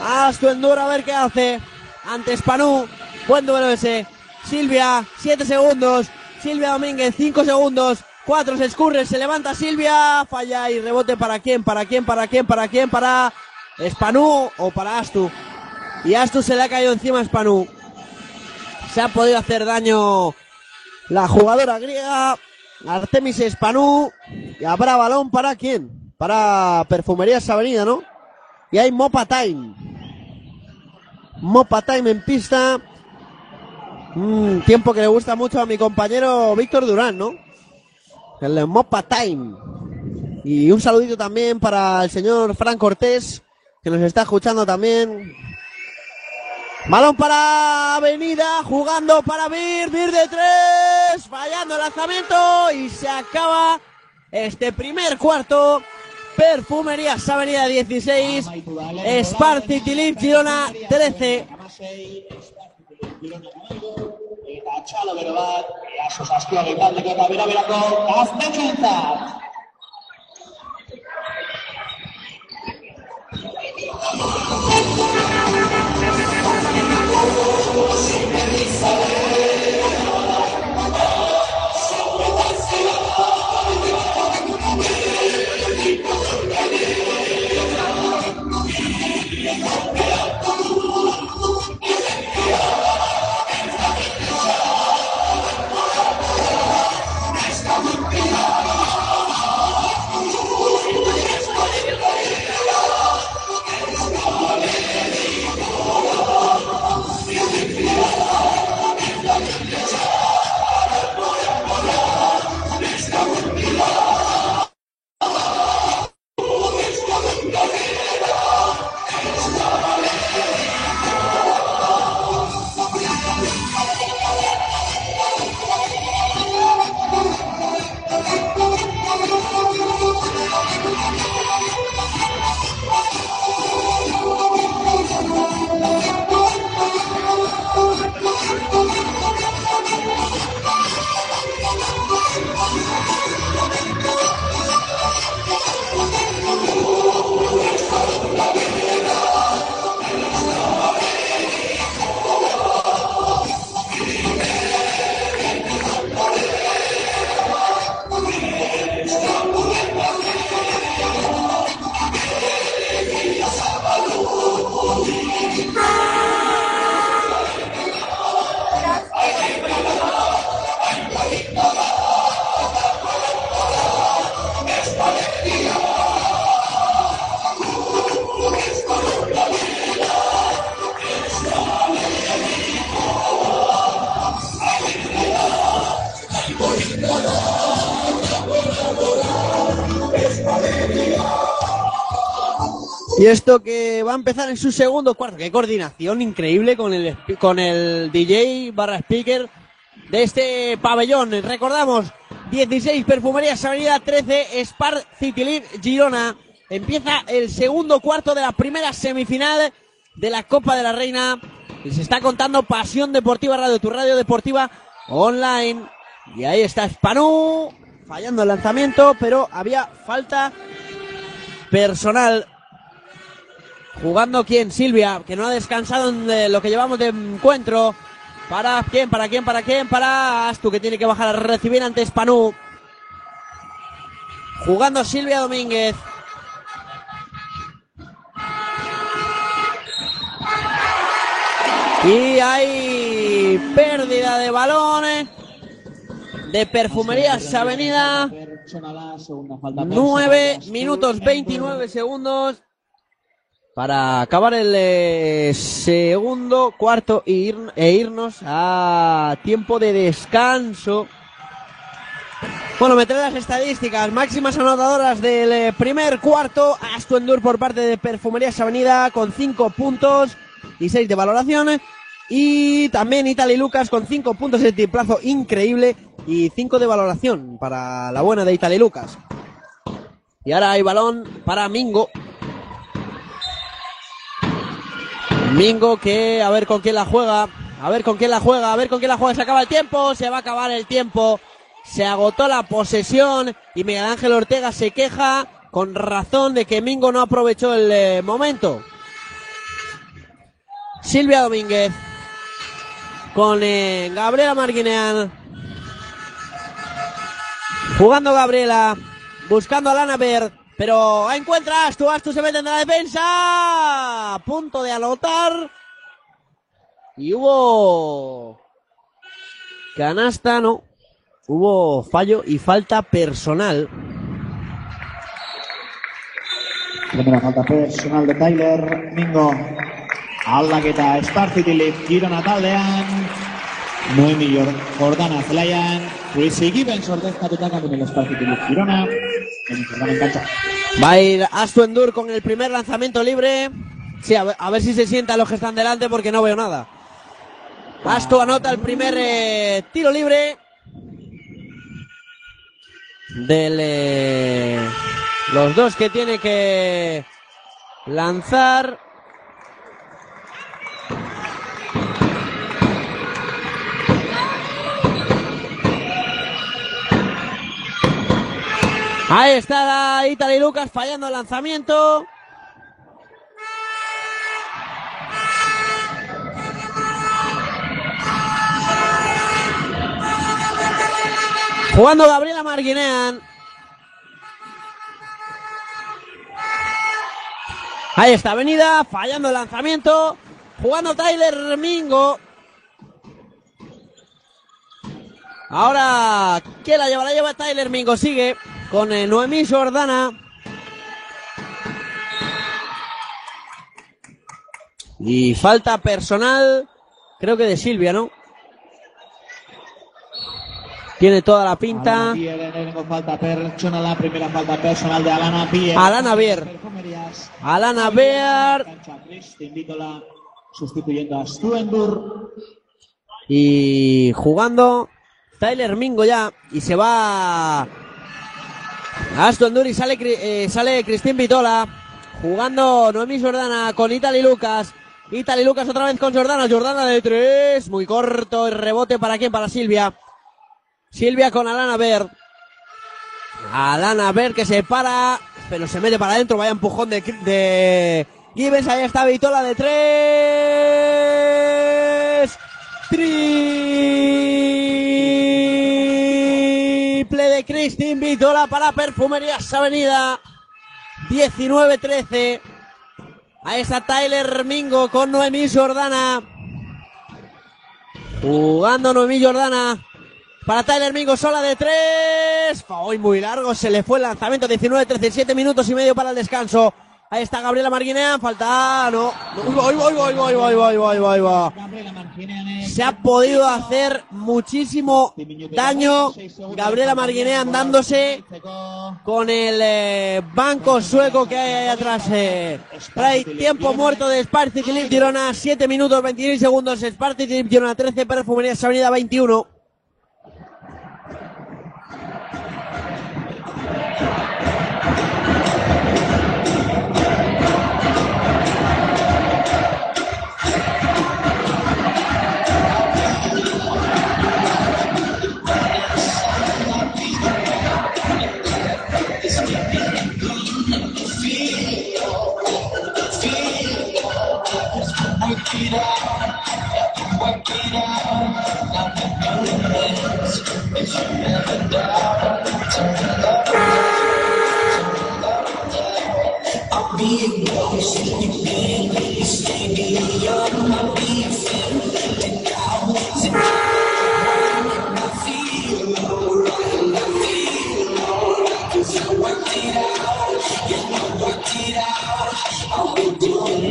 Speaker 1: Astu Enduro a ver qué hace. Ante Spanu. Buen duelo ese. Silvia, 7 segundos. Silvia Domínguez, 5 segundos. 4 se escurre, se levanta Silvia. Falla y rebote para quién, para quién, para quién, para quién, para Spanu o para Astu. Y Astu se le ha caído encima a Spanu. Se ha podido hacer daño la jugadora griega. Artemis Spanu. Y habrá balón para quién? Para Perfumerías Avenida, ¿no? Y hay Mopa Time. Mopa Time en pista. Un tiempo que le gusta mucho a mi compañero Víctor Durán, ¿no? El Mopa Time. Y un saludito también para el señor Frank Cortés, que nos está escuchando también. Balón para Avenida, jugando para Vir, Vir de tres, fallando el lanzamiento y se acaba este primer cuarto. Perfumerías Avenida 16, Sparti Tilip Girona 13.
Speaker 2: Oh, oh, oh,
Speaker 1: Y esto que va a empezar en su segundo cuarto. Qué coordinación increíble con el, con el DJ barra speaker de este pabellón. Recordamos, 16 Perfumerías Avenida 13 Spar Citilib Girona. Empieza el segundo cuarto de la primera semifinal de la Copa de la Reina. Les está contando Pasión Deportiva Radio, tu radio deportiva online. Y ahí está Spanu fallando el lanzamiento, pero había falta personal Jugando quién, Silvia, que no ha descansado en eh, lo que llevamos de encuentro. ¿Para quién? ¿Para quién? ¿Para quién? Para Astu, que tiene que bajar a recibir ante Spanú. Jugando Silvia Domínguez. Y hay pérdida de balones. De Perfumerías Avenida.
Speaker 2: Personala, segunda falta
Speaker 1: 9
Speaker 2: personal.
Speaker 1: minutos 29 segundos para acabar el eh, segundo, cuarto e, e irnos a tiempo de descanso. Bueno, meter las estadísticas máximas anotadoras del eh, primer cuarto. Endur por parte de Perfumerías Avenida con 5 puntos y 6 de valoración. Y también Itali Lucas con 5 puntos de triplazo increíble y 5 de valoración para la buena de Itali Lucas. Y ahora hay balón para Mingo. Mingo que a ver con quién la juega. A ver con quién la juega. A ver con quién la juega. Se acaba el tiempo. Se va a acabar el tiempo. Se agotó la posesión. Y Miguel Ángel Ortega se queja con razón de que Mingo no aprovechó el eh, momento. Silvia Domínguez. Con eh, Gabriela Marguinean. Jugando Gabriela. Buscando a Lana Ver. Pero encuentra Astu, Astu se mete en la defensa. Punto de anotar. Y hubo canasta, no. Hubo fallo y falta personal.
Speaker 2: Primera falta personal de Tyler Mingo. Aldaketa Espartitilik Girona taldean. Noemi Jordana zelaian. Chrissy Gibbons ordezkatuta kantunel Espartitilik Girona. Noemi Jordana en cancha.
Speaker 1: Va a ir Astu Endur con el primer lanzamiento libre. Sí, a ver, a ver si se sientan los que están delante porque no veo nada. Astu anota el primer eh, tiro libre del eh, los dos que tiene que lanzar. Ahí está Italy Lucas fallando el lanzamiento. Jugando Gabriela Marguinean. Ahí está Avenida, fallando el lanzamiento. Jugando Tyler Mingo. Ahora, ¿quién la lleva? La lleva Tyler Mingo. Sigue con eh, Noemí Jordana. Y falta personal, creo que de Silvia, ¿no? Tiene toda la pinta.
Speaker 2: Bier, falta pertsonala, primera falta personal de Alana Bier.
Speaker 1: Alana Bier. Alana
Speaker 2: Vítola, sustituyendo a Stuendur.
Speaker 1: y jugando Tyler Mingo ya y se va Aston Duri sale eh, sale Cristín Vitola jugando Noemí Jordana con Italy Lucas. Italy Lucas otra vez con Jordana Jordana de tres muy corto el rebote para quién para Silvia. Silvia con Alana Ver Alana Ver que se para pero se mete para adentro vaya empujón de, de ahí está Vitola de tres. Triple de Cristin Vitola para Perfumerías Avenida. 19-13. Ahí está Tyler Mingo con Noemí Jordana. Jugando Noemí Jordana. Para Tyler Mingo sola de tres. Hoy muy largo. Se le fue el lanzamiento. 19-13. 7 minutos y medio para el descanso. Ahí está Gabriela Marguinea, falta, no. Se ha podido hacer muchísimo daño Gabriela Marguinea andándose con el eh, banco sueco que hay ahí atrás. Eh. Tiempo muerto de Sparty Clip Girona, 7 minutos 26 segundos. Sparty Clip Girona 13, Perfumerías Avenida 21. being bogus and being based. Maybe I'm not being fair, letting cowards and I feel alright, I feel alright, cause I worked it out, yeah, I worked it out. I'll be doing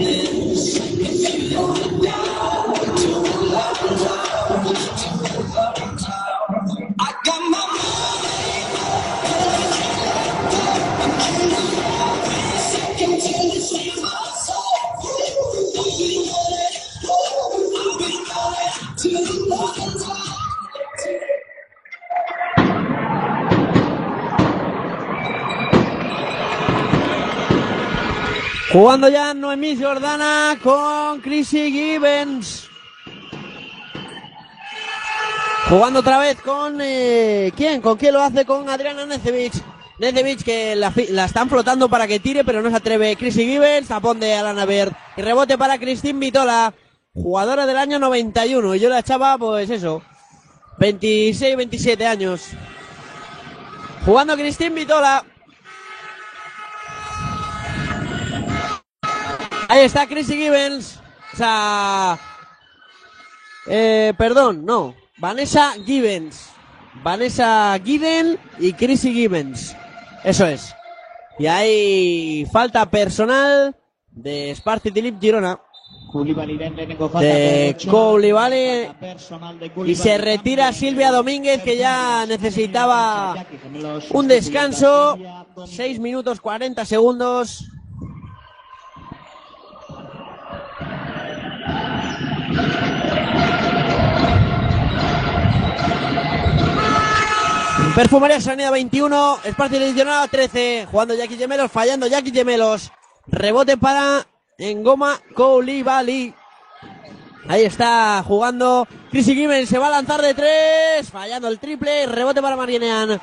Speaker 1: Jugando ya Noemí Jordana con Chrissy Gibbons. Jugando otra vez con eh, quién, con quién lo hace con Adriana Necevich. Necevich que la, la están flotando para que tire, pero no se atreve. Chrissy Gibbons, tapón de Alana Bird. Y rebote para Christine Vitola, jugadora del año 91. Y yo la echaba, pues eso, 26, 27 años. Jugando Christine Vitola. Ahí está Chrissy Gibbons. O sea, eh, perdón, no. Vanessa Gibbons. Vanessa Giden y Chrissy Gibbons. Eso es. Y hay falta personal de Sparty Tilip Girona. De Koulibaly. Y se retira Silvia Domínguez que ya necesitaba un descanso. 6 minutos 40 segundos. Perfumería Sanidad 21, Espacio Edicionado 13, jugando Jackie Gemelos, fallando Jackie Gemelos. Rebote para Engoma Koulibaly. Ahí está jugando Chrissy Gibbons, se va a lanzar de tres, fallando el triple, rebote para Marinean.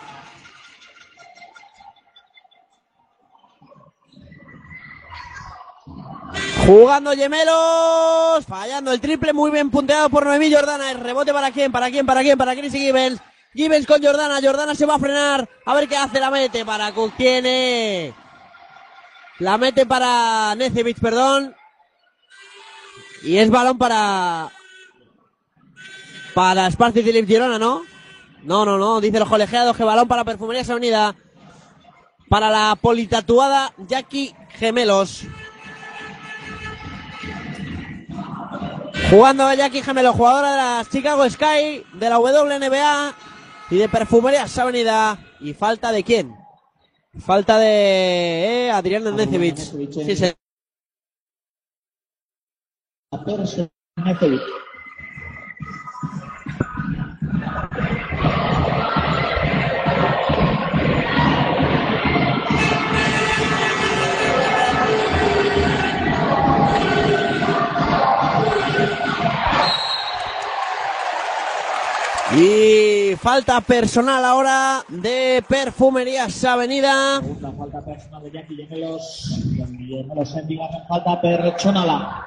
Speaker 1: Jugando Gemelos, fallando el triple, muy bien punteado por Noemí Jordana. El rebote para quién, para quién, para quién, para Chrissy Gibbons. Gibbons con Jordana. Jordana se va a frenar. A ver qué hace. La mete para Cook. Tiene. La mete para Necevich, perdón. Y es balón para. Para Sparty Philip Girona, ¿no? No, no, no. Dice los colegiados que balón para Perfumería Unida. Para la politatuada Jackie Gemelos. Jugando a Jackie Gemelos, jugadora de la Chicago Sky, de la WNBA. Y de Perfumerías Avenida. ¿Y falta de quién? Falta de eh, Adrián Necevich. Sí, sí. Y falta personal ahora de Perfumerías Avenida.
Speaker 2: Segunda falta personal de Jackie Gemelos. Gemelos en falta personal.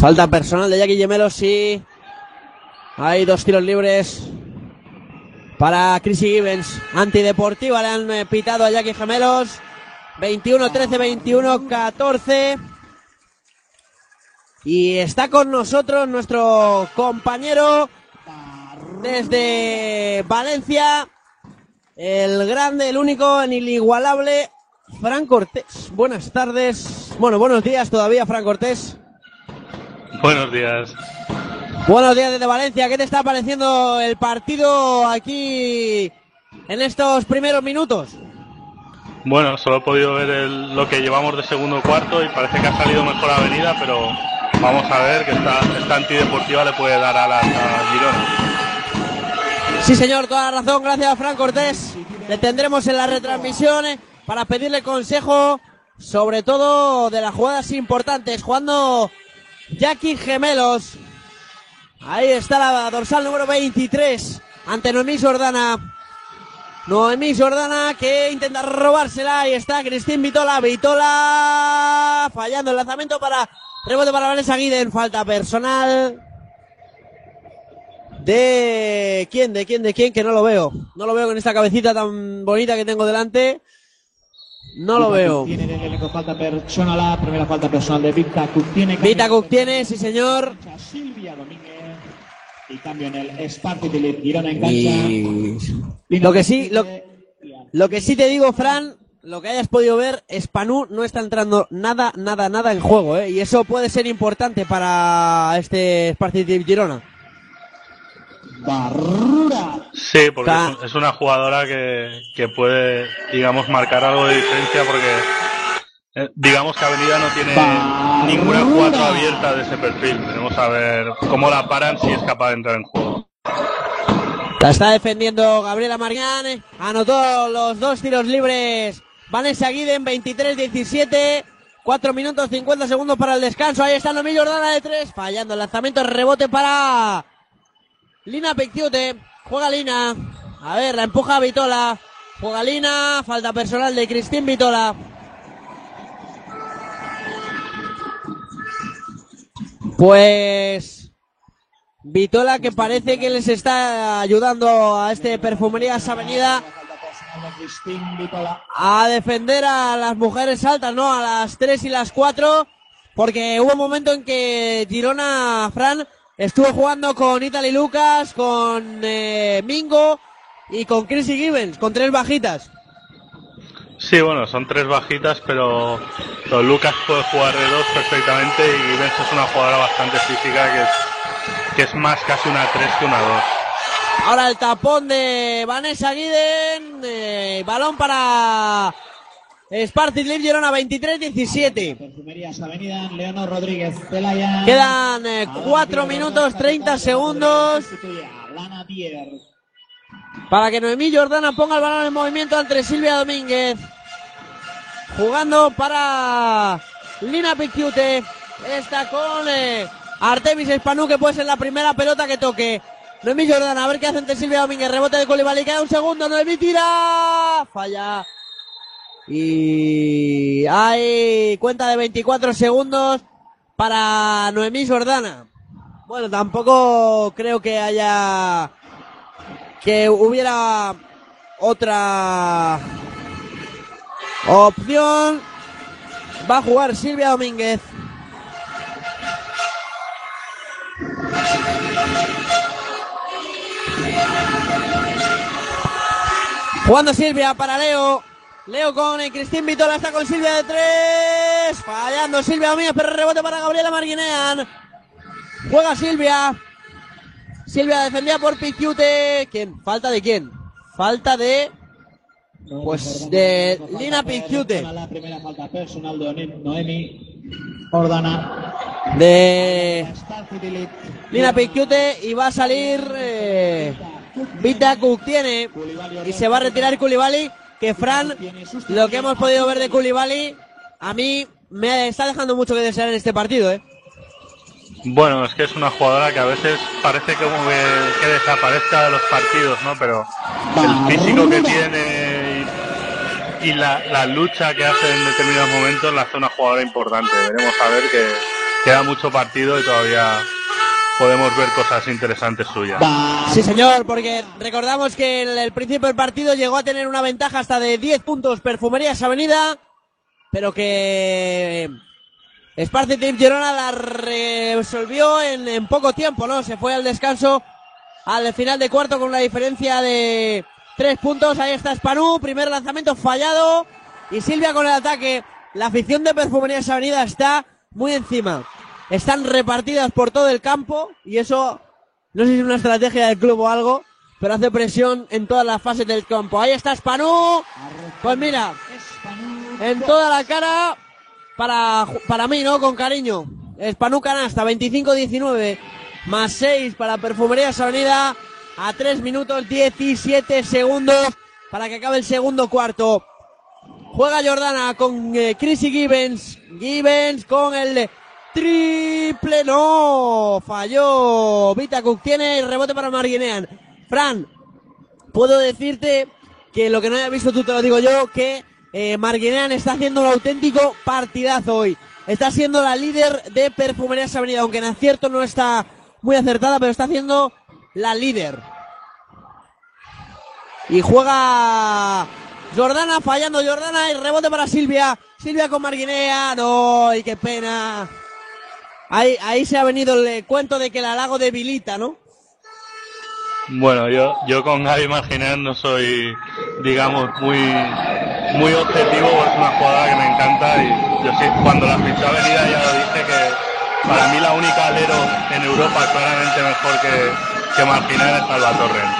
Speaker 1: Falta personal de Jackie Gemelos, sí. Hay dos tiros libres para Chrissy Gibbons. Antideportiva le han eh, pitado a Jackie Gemelos. 21-13, 21-14. Y está con nosotros nuestro compañero desde Valencia, el grande, el único, el inigualable, Fran Cortés. Buenas tardes. Bueno, buenos días todavía, Fran Cortés.
Speaker 3: Buenos días.
Speaker 1: Buenos días desde Valencia. ¿Qué te está pareciendo el partido aquí en estos primeros minutos?
Speaker 3: Bueno, solo he podido ver lo que llevamos de segundo cuarto y parece que ha salido mejor avenida, pero Vamos a ver que esta, esta antideportiva le puede dar alas a Girona.
Speaker 1: Sí, señor, toda la razón. Gracias a Fran Cortés. Le tendremos en las retransmisiones para pedirle consejo, sobre todo de las jugadas importantes. Jugando Jackie Gemelos. Ahí está la dorsal número 23 ante Noemí Jordana. Noemí Jordana que intenta robársela. Ahí está Cristín Vitola. Vitola fallando el lanzamiento para Rebote para Vanessa Guiden, falta personal. ¿De quién? ¿De quién? ¿De quién? Que no lo veo. No lo veo con esta cabecita tan bonita que tengo delante. No lo veo.
Speaker 2: Tiene falta personal, la primera falta personal de Vita Cook tiene.
Speaker 1: Vita Cook tiene, sí señor.
Speaker 2: Silvia Domínguez. Y cambio en el Sparty de Girona en cancha.
Speaker 1: Y... Lo que sí, lo, lo que sí te digo, Fran, lo que hayas podido ver, Spanu no está entrando nada, nada, nada en juego, ¿eh? Y eso puede ser importante para este partido de Girona.
Speaker 3: Sí, porque es, una jugadora que, que, puede, digamos, marcar algo de diferencia porque, eh, digamos que Avenida no tiene ninguna cuatro abierta de ese perfil. Tenemos a ver cómo la paran si es capaz de entrar en juego.
Speaker 1: La está defendiendo Gabriela Mariani. Anotó los dos tiros libres Vanessa Guiden, 23-17. 4 minutos 50 segundos para el descanso. Ahí está Nomi Jordana de 3. Fallando el lanzamiento. Rebote para Lina Pecciute. Juega Lina. A ver, la empuja Vitola. Juega Lina. Falta personal de Cristín Vitola. Pues Vitola que parece que les está ayudando a este Perfumerías Avenida a defender a las mujeres altas, ¿no? A las 3 y las 4, porque hubo un momento en que Girona, Fran, estuvo jugando con Italy Lucas, con eh, Mingo y con Chrissy Gibbons, con tres bajitas.
Speaker 3: Sí, bueno, son tres bajitas, pero, Lucas puede jugar de dos perfectamente y Gibbons es una jugadora bastante física que es, que es más casi una 3 que una 2.
Speaker 1: Ahora el tapón de Vanessa Guiden. Eh, balón para Spartik Liv Girona 23-17. Quedan 4 eh, minutos 30 segundos. Para que Noemí Jordana ponga el balón en movimiento entre Silvia Domínguez. Jugando para Lina Picciute. Está con eh, Artemis Spanu que puede ser la primera pelota que toque. Noemí Jordana, a ver qué hace ante Silvia Domínguez. Rebote de Colibali, queda un segundo. Noemí tira. Falla. Y hay cuenta de 24 segundos para Noemí Jordana. Bueno, tampoco creo que haya que hubiera otra opción. Va a jugar Silvia Domínguez. Jugando Silvia para Leo. Leo con el Cristín Vitola está con Silvia de tres. Fallando Silvia Domínguez, pero rebote para Gabriela Marguinean. Juega Silvia. Silvia defendida por Piquiute. ¿Quién? ¿Falta de quién? Falta de. Pues de Lina Piquiute.
Speaker 2: La primera falta personal de Noemi Ordana.
Speaker 1: De Lina Piquiute y va a salir. Eh, Vita tiene y se va a retirar Koulibaly. Que Fran, lo que hemos podido ver de Koulibaly, a mí me está dejando mucho que desear en este partido, ¿eh?
Speaker 3: Bueno, es que es una jugadora que a veces parece como que, desaparezca de los partidos, ¿no? Pero el físico que tiene y, la, lucha que hace en determinados momentos la hace una jugadora importante. Veremos a ver que queda mucho partido y todavía podemos ver cosas interesantes suyas.
Speaker 1: Sí, señor, porque recordamos que en el principio del partido llegó a tener una ventaja hasta de 10 puntos Perfumerías Avenida, pero que Sparci Team Girona la resolvió en, en, poco tiempo, ¿no? Se fue al descanso al final de cuarto con una diferencia de 3 puntos. Ahí está Spanú, primer lanzamiento fallado y Silvia con el ataque. La afición de Perfumerías Avenida está muy encima están repartidas por todo el campo y eso no sé si es una estrategia del club o algo, pero hace presión en todas las fases del campo. Ahí está Spanú. Pues mira, en toda la cara para, para mí, ¿no? Con cariño. Spanú canasta, 25-19, más 6 para Perfumerías Avenida, a 3 minutos 17 segundos para que acabe el segundo cuarto. Juega Jordana con eh, Chrissy Gibbons. Gibbons con el triple, no, falló. Vita Cook tiene el rebote para Marguinean. Fran, puedo decirte que lo que no haya visto tú te lo digo yo, que eh, Marguinean está haciendo un auténtico partidazo hoy. Está siendo la líder de Perfumerías Avenida, aunque en acierto no está muy acertada, pero está haciendo la líder. Y juega Jordana, fallando Jordana, y rebote para Silvia. Silvia con Marguinea, no, y qué pena. Ahí, ahí se ha venido el cuento de que el halago debilita, ¿no?
Speaker 3: Bueno, yo, yo con Gaby Marginal no soy, digamos, muy, muy objetivo, es una jugada que me encanta y yo sí, cuando la fichó Avenida ya lo dije que para mí la única alero en Europa claramente mejor que, que Marginal es Alba Torrens.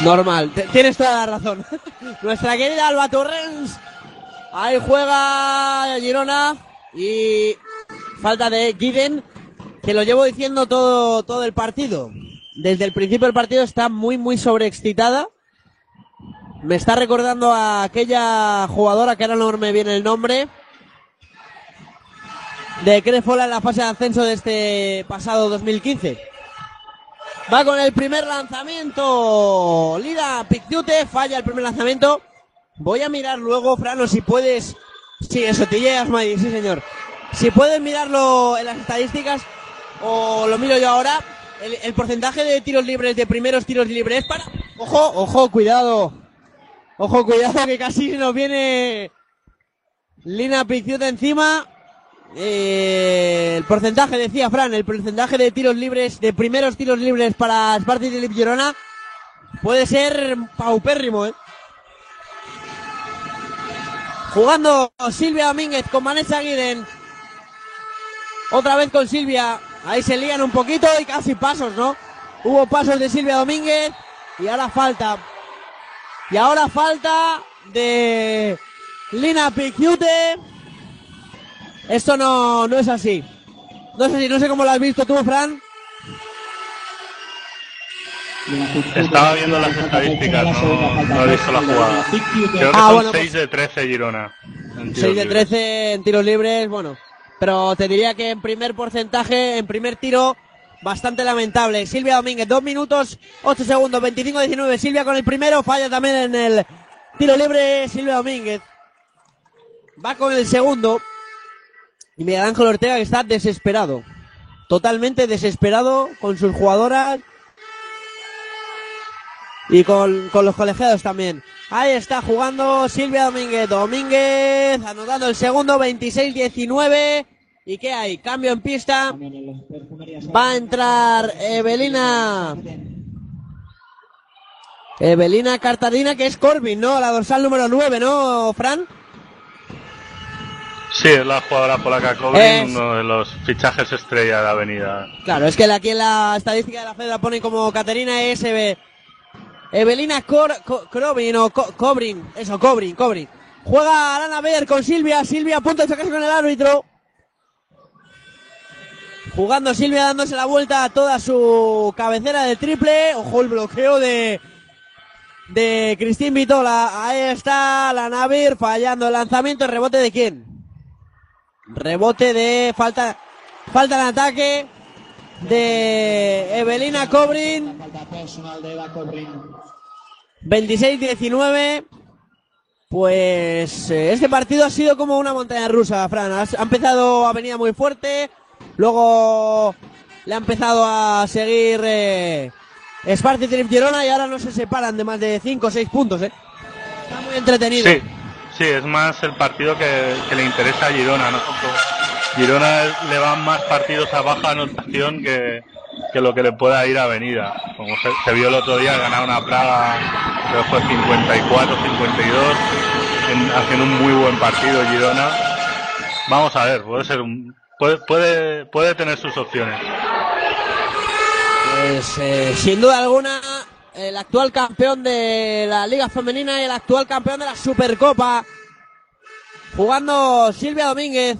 Speaker 1: Normal, tienes toda la razón. Nuestra querida Alba Torrens, ahí juega Girona y falta de Giden, que lo llevo diciendo todo, todo el partido. Desde el principio del partido está muy, muy sobreexcitada. Me está recordando a aquella jugadora que ahora no me viene el nombre. De Crefola en la fase de ascenso de este pasado 2015. Va con el primer lanzamiento. Lida Pictiute falla el primer lanzamiento. Voy a mirar luego, Frano, si puedes. Sí, eso, te llegas, May, sí, señor. Si pueden mirarlo en las estadísticas, o lo miro yo ahora, el, porcentaje de tiros libres, de primeros tiros libres para... Ojo, ojo, cuidado. Ojo, cuidado que casi nos viene Lina Picciute encima. Eh, el porcentaje, decía Fran, el porcentaje de tiros libres, de primeros tiros libres para Sparty de Girona puede ser paupérrimo, ¿eh? Jugando Silvia Domínguez con Vanessa Guiden. Otra vez con Silvia. Ahí se lían un poquito y casi pasos, ¿no? Hubo pasos de Silvia Domínguez y ahora falta. Y ahora falta de Lina Picciute. Esto no, no es así. No es así, no sé cómo lo has visto tú, Fran.
Speaker 3: Estaba viendo las estadísticas, no, no he visto la jugada. Creo que ah, son 6 de 13 Girona.
Speaker 1: 6 de 13 en tiros libres, bueno. Pero te diría que en primer porcentaje, en primer tiro, bastante lamentable. Silvia Domínguez, 2 minutos, 8 segundos, 25-19. Silvia con el primero, falla también en el tiro libre Silvia Domínguez. Va con el segundo. Y Miguel Ángel Ortega que está desesperado. Totalmente desesperado con sus jugadoras. Y con, con los colegiados también. Ahí está jugando Silvia Domínguez. Domínguez anotando el segundo, 26-19. ¿Y qué hay? Cambio en pista. Va a entrar Evelina. Evelina Cartadina, que es Corbin, ¿no? La dorsal número 9, ¿no, Fran?
Speaker 3: Sí, es la jugadora polaca Corbin, uno de los fichajes estrella de la avenida.
Speaker 1: Claro, es que aquí en la estadística de la Fedra pone como Caterina SB. Evelina Cor, o Cobrin, eso, Cobrin, Cobrin. Juega Arana Ver con Silvia, Silvia a punto de sacarse con el árbitro. Jugando Silvia dándose la vuelta a toda su cabecera de triple. Ojo el bloqueo de de Cristín Vitola. Ahí está la Navir fallando el lanzamiento. ¿Rebote de quién? Rebote de falta, falta de ataque de Evelina Cobrin. 26-19. Pues eh, este partido ha sido como una montaña rusa, Fran. Ha, empezado a venir muy fuerte. Luego le ha empezado a seguir eh, Sparty Trip Girona y ahora no se separan de más de 5 o 6 puntos. Eh. Está muy entretenido.
Speaker 3: Sí, sí, es más el partido que, le interesa a Girona. ¿no? Girona le van más partidos a baja anotación que, que lo que le pueda ir a Avenida. Como se, vio el otro día, ganaron a Praga, creo que fue 54-52, haciendo un muy buen partido Girona. Vamos a ver, puede ser un, puede, puede, puede tener sus opciones.
Speaker 1: Pues eh, sin duda alguna, el actual campeón de la Liga Femenina y el actual campeón de la Supercopa. Jugando Silvia Domínguez.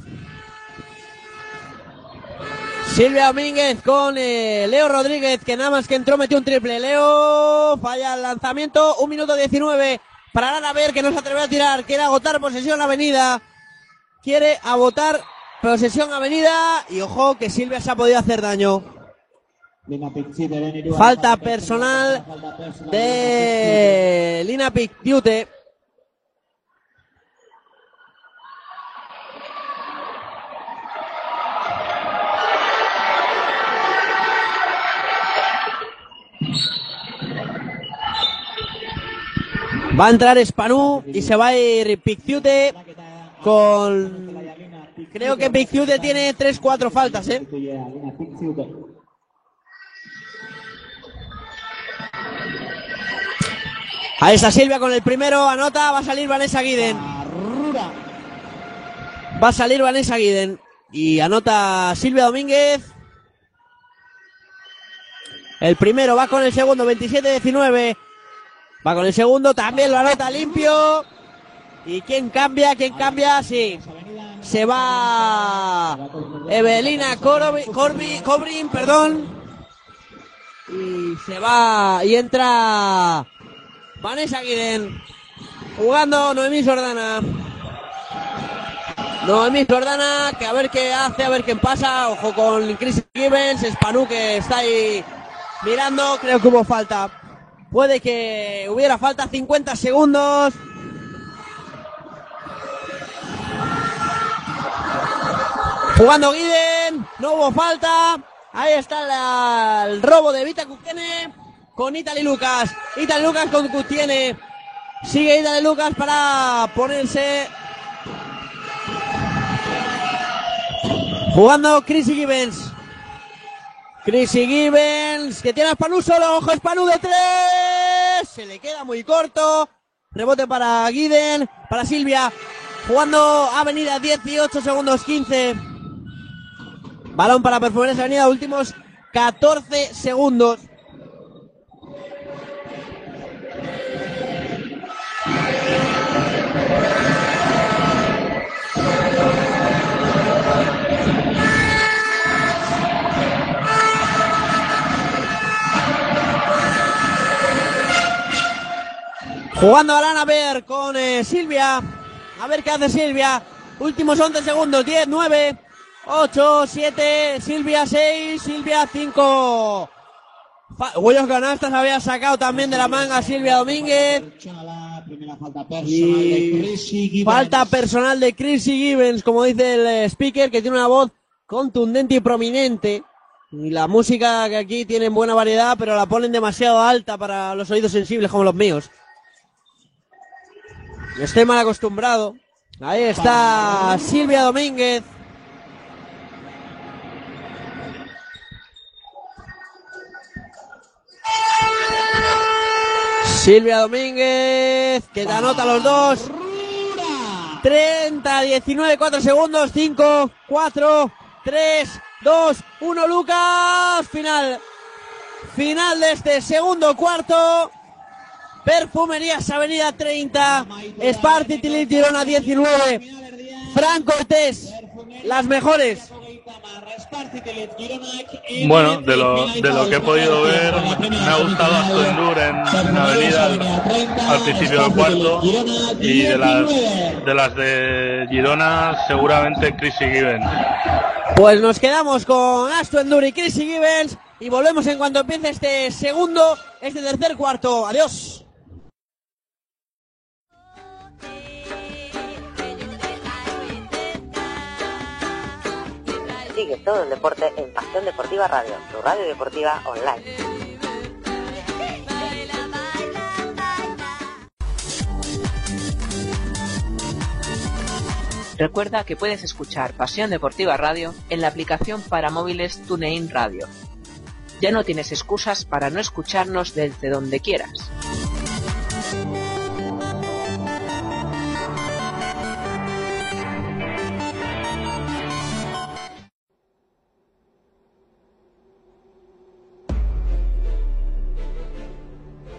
Speaker 1: Silvia Domínguez con eh, Leo Rodríguez, que nada más que entró metió un triple. Leo falla el lanzamiento, un minuto 19 para ver que no se atreve a tirar. Quiere agotar posesión avenida. Quiere agotar posesión avenida. Y ojo que Silvia se ha podido hacer daño. Falta personal de Lina Picciute. Va a entrar Spanú y se va a ir Picciute con... Creo que Picciute tiene 3-4 faltas, ¿eh? Ahí está Silvia con el primero, anota, va a salir Vanessa Guiden. Va a salir Vanessa Guiden. Y anota Silvia Domínguez. El primero va con el segundo, 27-19. Va con el segundo, también lo anota limpio. ¿Y quién cambia? ¿Quién cambia? Sí. Se va Evelina Corbi, Cobrin, perdón. Y se va y entra Vanessa Guiden. Jugando Noemí Jordana. Noemí Jordana, que a ver qué hace, a ver qué pasa. Ojo con Chris Gibbons, Spanu que está ahí mirando. Creo que hubo falta. Puede que hubiera falta 50 segundos. Jugando Guiden, no hubo falta. Ahí está el robo de Vita Kukene con Itali Lucas. Itali Lucas con Kutiene. Sigue de Lucas para ponerse. Jugando Chrissy Gibbons. Chrissy Gibbons, que tiene a Spanu solo. Ojo, Spanu de tres. Se le queda muy corto. Rebote para Guiden, para Silvia. Jugando Avenida 18 segundos 15. Balón para Perfumerías Avenida, últimos 14 segundos. Jugando a ver con eh, Silvia. A ver qué hace Silvia. Últimos 11 segundos. 10, 9, 8, 7. Silvia 6. Silvia 5. Huellos Canastas había sacado también de la manga Silvia Domínguez. falta personal de Chrissy Gibbons, como dice el eh, speaker, que tiene una voz contundente y prominente. Y la música que aquí tienen buena variedad, pero la ponen demasiado alta para los oídos sensibles como los míos. Estoy mal acostumbrado. Ahí está Silvia Domínguez. Silvia Domínguez, que te anota los dos. 30, 19, 4 segundos, 5, 4, 3, 2, 1, Lucas. Final. Final de este segundo cuarto. Perfumerías Avenida 30, Sparty Girona 19, Fran Cortés, las mejores.
Speaker 3: Bueno, de lo, de lo que he podido ver, me ha gustado Aston en la avenida al, principio del cuarto y de las de las de Girona seguramente Chrissy Gibbons.
Speaker 1: Pues nos quedamos con Aston y Chrissy Gibbons y volvemos en cuanto empiece este segundo, este tercer cuarto. Adiós.
Speaker 4: Sigue todo el deporte en Pasión Deportiva Radio, tu radio deportiva online.
Speaker 5: Recuerda que puedes escuchar Pasión Deportiva Radio en la aplicación para móviles TuneIn Radio. Ya no tienes excusas para no escucharnos desde donde quieras.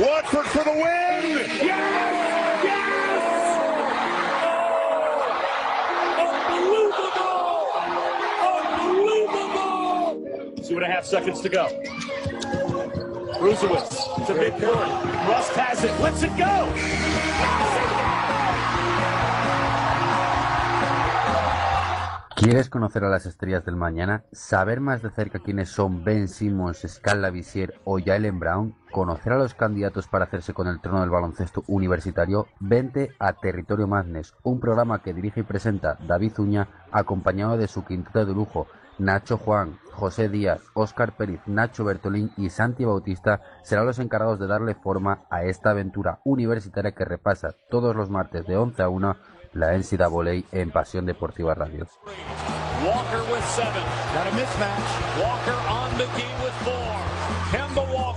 Speaker 6: Watford for the win! Yes! Yes!
Speaker 7: Unbelievable! Unbelievable! Two and a half seconds to go. Brusewitz to midcourt. Rust has it. Let's it go!
Speaker 8: ¿Quieres conocer a las estrellas del mañana? ¿Saber más de cerca quiénes son Ben Simmons, Scala Visier o Jalen Brown? ¿Conocer a los candidatos para hacerse con el trono del baloncesto universitario? Vente a Territorio Madness, un programa que dirige y presenta David Uña, acompañado de su quinteto de lujo, Nacho Juan, José Díaz, Óscar Pérez, Nacho Bertolín y Santi Bautista serán los encargados de darle forma a esta aventura universitaria que repasa todos los martes de 11 a 1 la NCAA en Pasión Deportiva Radios. Walker with seven. Got a mismatch. Walker on McGee with four. Kemba. Walker.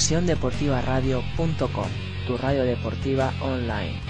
Speaker 5: pasiondeportivaradio.com, tu radio deportiva online.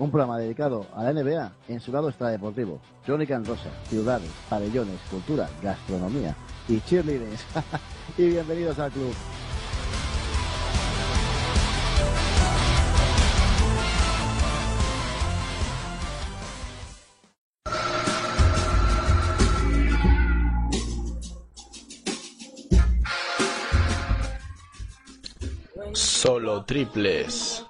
Speaker 9: Un programa dedicado a la NBA en su lado extradeportivo. Crónica en Rosa, ciudades, pabellones, cultura, gastronomía y cheerleaders. y bienvenidos al club.
Speaker 10: Solo triples.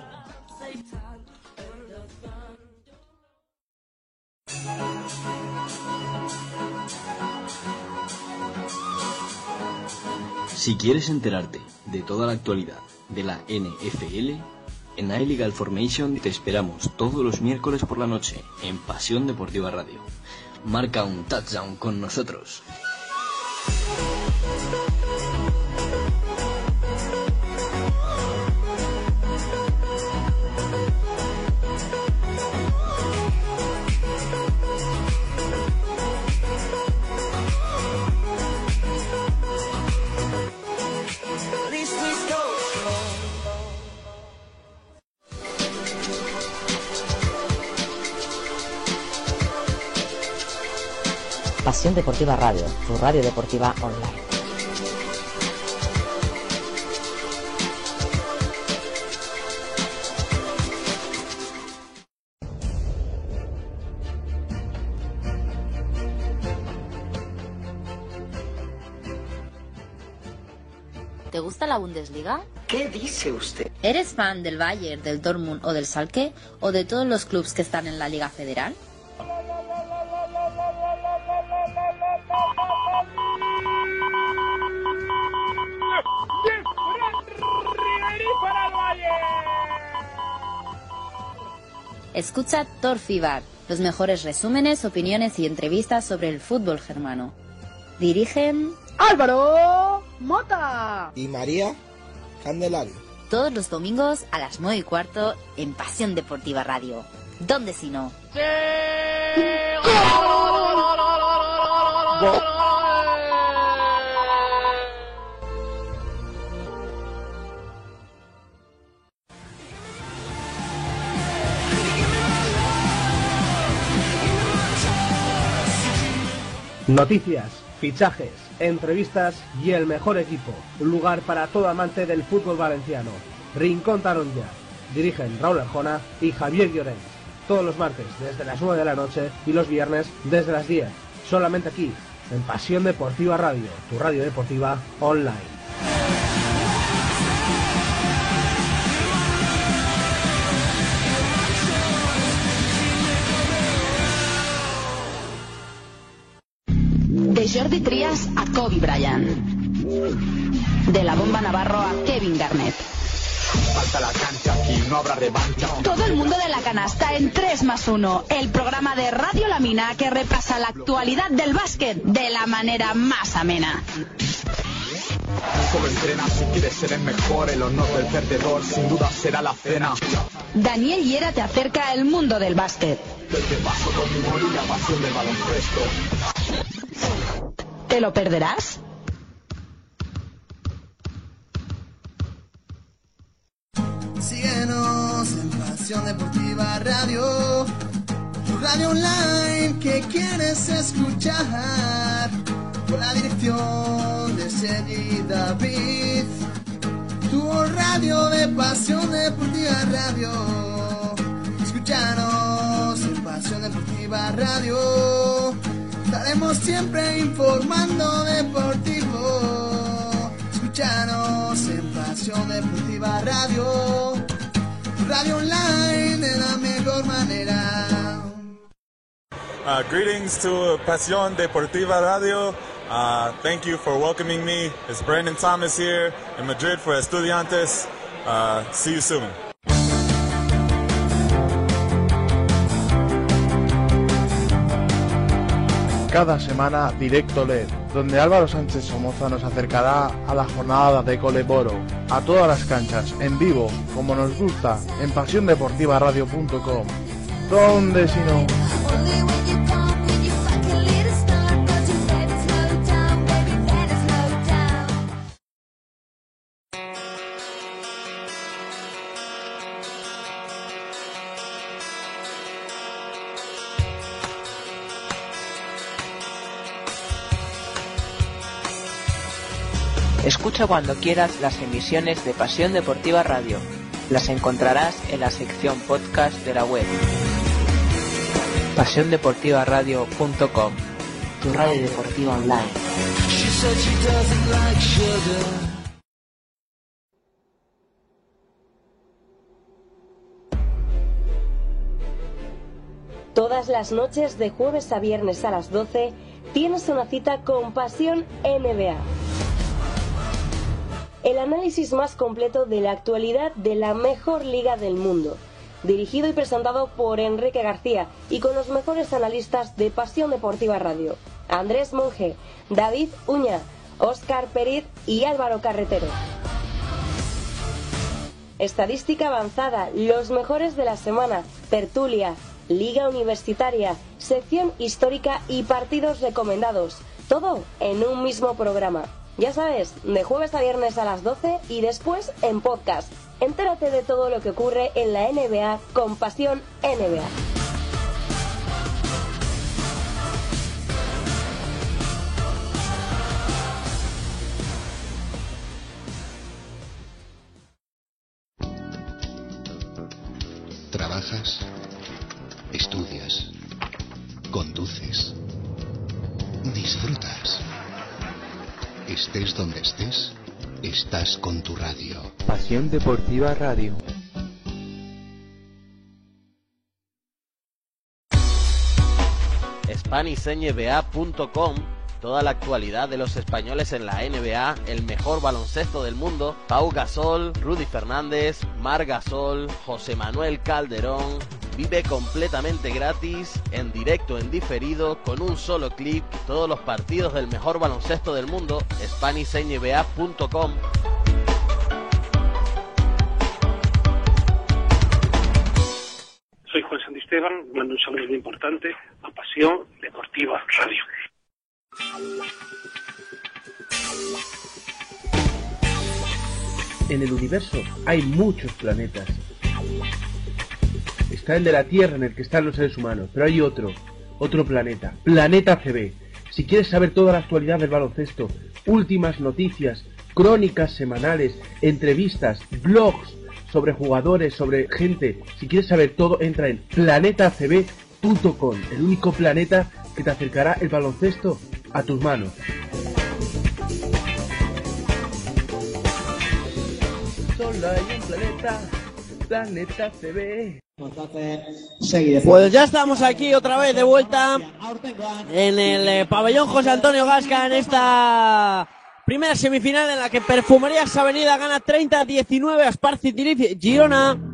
Speaker 11: Si quieres enterarte de toda la actualidad de la NFL, en iLegal Formation te esperamos todos los miércoles por la noche en Pasión Deportiva Radio. Marca un touchdown con nosotros.
Speaker 4: Deportiva Radio, tu radio deportiva online.
Speaker 12: ¿Te gusta la Bundesliga?
Speaker 13: ¿Qué dice usted?
Speaker 12: ¿Eres fan del Bayern, del Dortmund o del Salke o de todos los clubes que están en la Liga Federal?
Speaker 14: Escucha Torfibar, los mejores resúmenes, opiniones y entrevistas sobre el fútbol germano. Dirigen
Speaker 15: Álvaro Mota
Speaker 16: y María Candelario.
Speaker 14: Todos los domingos a las 9 y cuarto en Pasión Deportiva Radio. ¿Dónde si no?
Speaker 15: Noticias, fichajes, entrevistas y el mejor equipo. Lugar para todo amante del fútbol valenciano. Rincón Taronja. Dirigen Raúl Arjona y Javier Llorens. Todos los martes desde las 9 de la noche y los viernes desde las 10. Solamente aquí, en Pasión Deportiva Radio, tu radio deportiva online.
Speaker 12: Jordi Trias a Kobe Bryant. De la bomba Navarro a Kevin Garnett.
Speaker 17: Falta la cancha, aquí no habrá revancha.
Speaker 12: Todo el mundo de la canasta en 3 más 1, el programa de Radio Lamina que repasa la actualidad del básquet de la manera más amena.
Speaker 17: Solo entrena si quieres ser el mejor, el honor del perdedor sin duda será la cena.
Speaker 12: Daniel Hiera te acerca al mundo del básquet.
Speaker 17: Desde paso con mi humor y la pasión del baloncesto.
Speaker 12: ¿Te lo perderás?
Speaker 18: Síguenos en Pasión Deportiva Radio, tu radio online que quieres escuchar, con la dirección de Sergi David, tu radio de Pasión Deportiva Radio. Escúchanos en Pasión Deportiva Radio, estaremos siempre informando deportivo. Escúchanos en Pasión Deportiva Radio, radio online de la mejor manera.
Speaker 19: Uh, greetings to Pasión Deportiva Radio. Uh, thank you for welcoming me. It's Brandon Thomas here in Madrid for Estudiantes. Uh, see you soon.
Speaker 20: Cada semana Directo LED, donde Álvaro Sánchez Somoza nos acercará a la jornada de Coleboro, a todas las canchas, en vivo, como nos gusta, en pasiondeportivaradio.com. ¿Dónde si no?
Speaker 5: Cuando quieras las emisiones de Pasión Deportiva Radio. Las encontrarás en la sección podcast de la web. PasiónDeportivaRadio.com Tu radio deportiva online.
Speaker 21: Todas las noches de jueves a viernes a las 12 tienes una cita con Pasión NBA. El análisis más completo de la actualidad de la mejor liga del mundo. Dirigido y presentado por Enrique García y con los mejores analistas de Pasión Deportiva Radio. Andrés Monge, David Uña, Óscar Periz y Álvaro Carretero. Estadística avanzada, los mejores de la semana, tertulia, liga universitaria, sección histórica y partidos recomendados. Todo en un mismo programa. Ya sabes, de jueves a viernes a las 12 y después en podcast. Entérate de todo lo que ocurre en la NBA con Pasión NBA.
Speaker 22: Trabajas, estudias, conduces, disfrutas. Estés donde estés, estás con tu radio.
Speaker 23: Pasión Deportiva Radio.
Speaker 24: SpanishNBA.com Toda la actualidad de los españoles en la NBA, el mejor baloncesto del mundo, Pau Gasol, Rudy Fernández, Mar Gasol, José Manuel Calderón,
Speaker 1: Vive completamente gratis, en directo, en diferido, con un solo clic, todos los partidos del mejor baloncesto del mundo, SpanishNBA.com.
Speaker 25: Soy Juan Santisteban, mando un saludo muy importante a Pasión Deportiva Radio.
Speaker 13: En el universo hay muchos planetas. Está el de la Tierra en el que están los seres humanos, pero hay otro, otro planeta, Planeta CB. Si quieres saber toda la actualidad del baloncesto, últimas noticias, crónicas semanales, entrevistas, blogs sobre jugadores, sobre gente, si quieres saber todo, entra en planetacb.com, el único planeta que te acercará el baloncesto a tus manos. Solo hay un planeta, Planeta CB.
Speaker 1: Pues ya estamos aquí otra vez de vuelta en el eh, pabellón José Antonio Gasca en esta primera semifinal en la que Perfumerías Avenida gana 30-19 a Sparci Girona.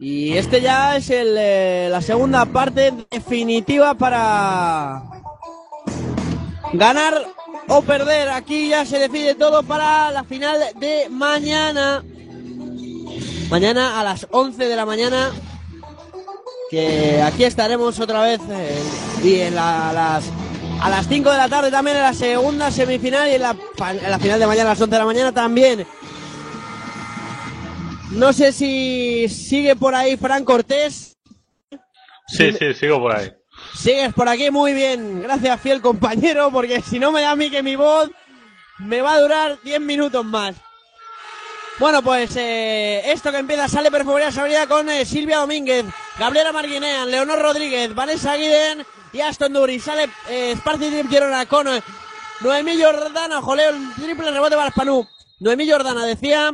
Speaker 1: Y este ya es el, eh, la segunda parte definitiva para ganar o perder. Aquí ya se decide todo para la final de mañana. Mañana a las 11 de la mañana. Que aquí estaremos otra vez. eh, y en la- a las a las 5 de la tarde también en la segunda semifinal y en la, en la final de mañana a las 11 de la mañana también. No sé si sigue por ahí Fran Cortés.
Speaker 26: Sí, sí, sigo por ahí.
Speaker 1: Sigues por aquí muy bien. Gracias, fiel compañero, porque si no me da a mí que mi voz me va a durar 10 minutos más. Bueno, pues eh, esto que empieza sale Perfumería Sabrina con eh, Silvia Domínguez, Gabriela Marguinean, Leonor Rodríguez, Vanessa Guiden y Aston Duri. Sale eh, Sparty Trip con eh, Noemí Jordana, joleo, el triple rebote para Spanú. Noemí Jordana decía,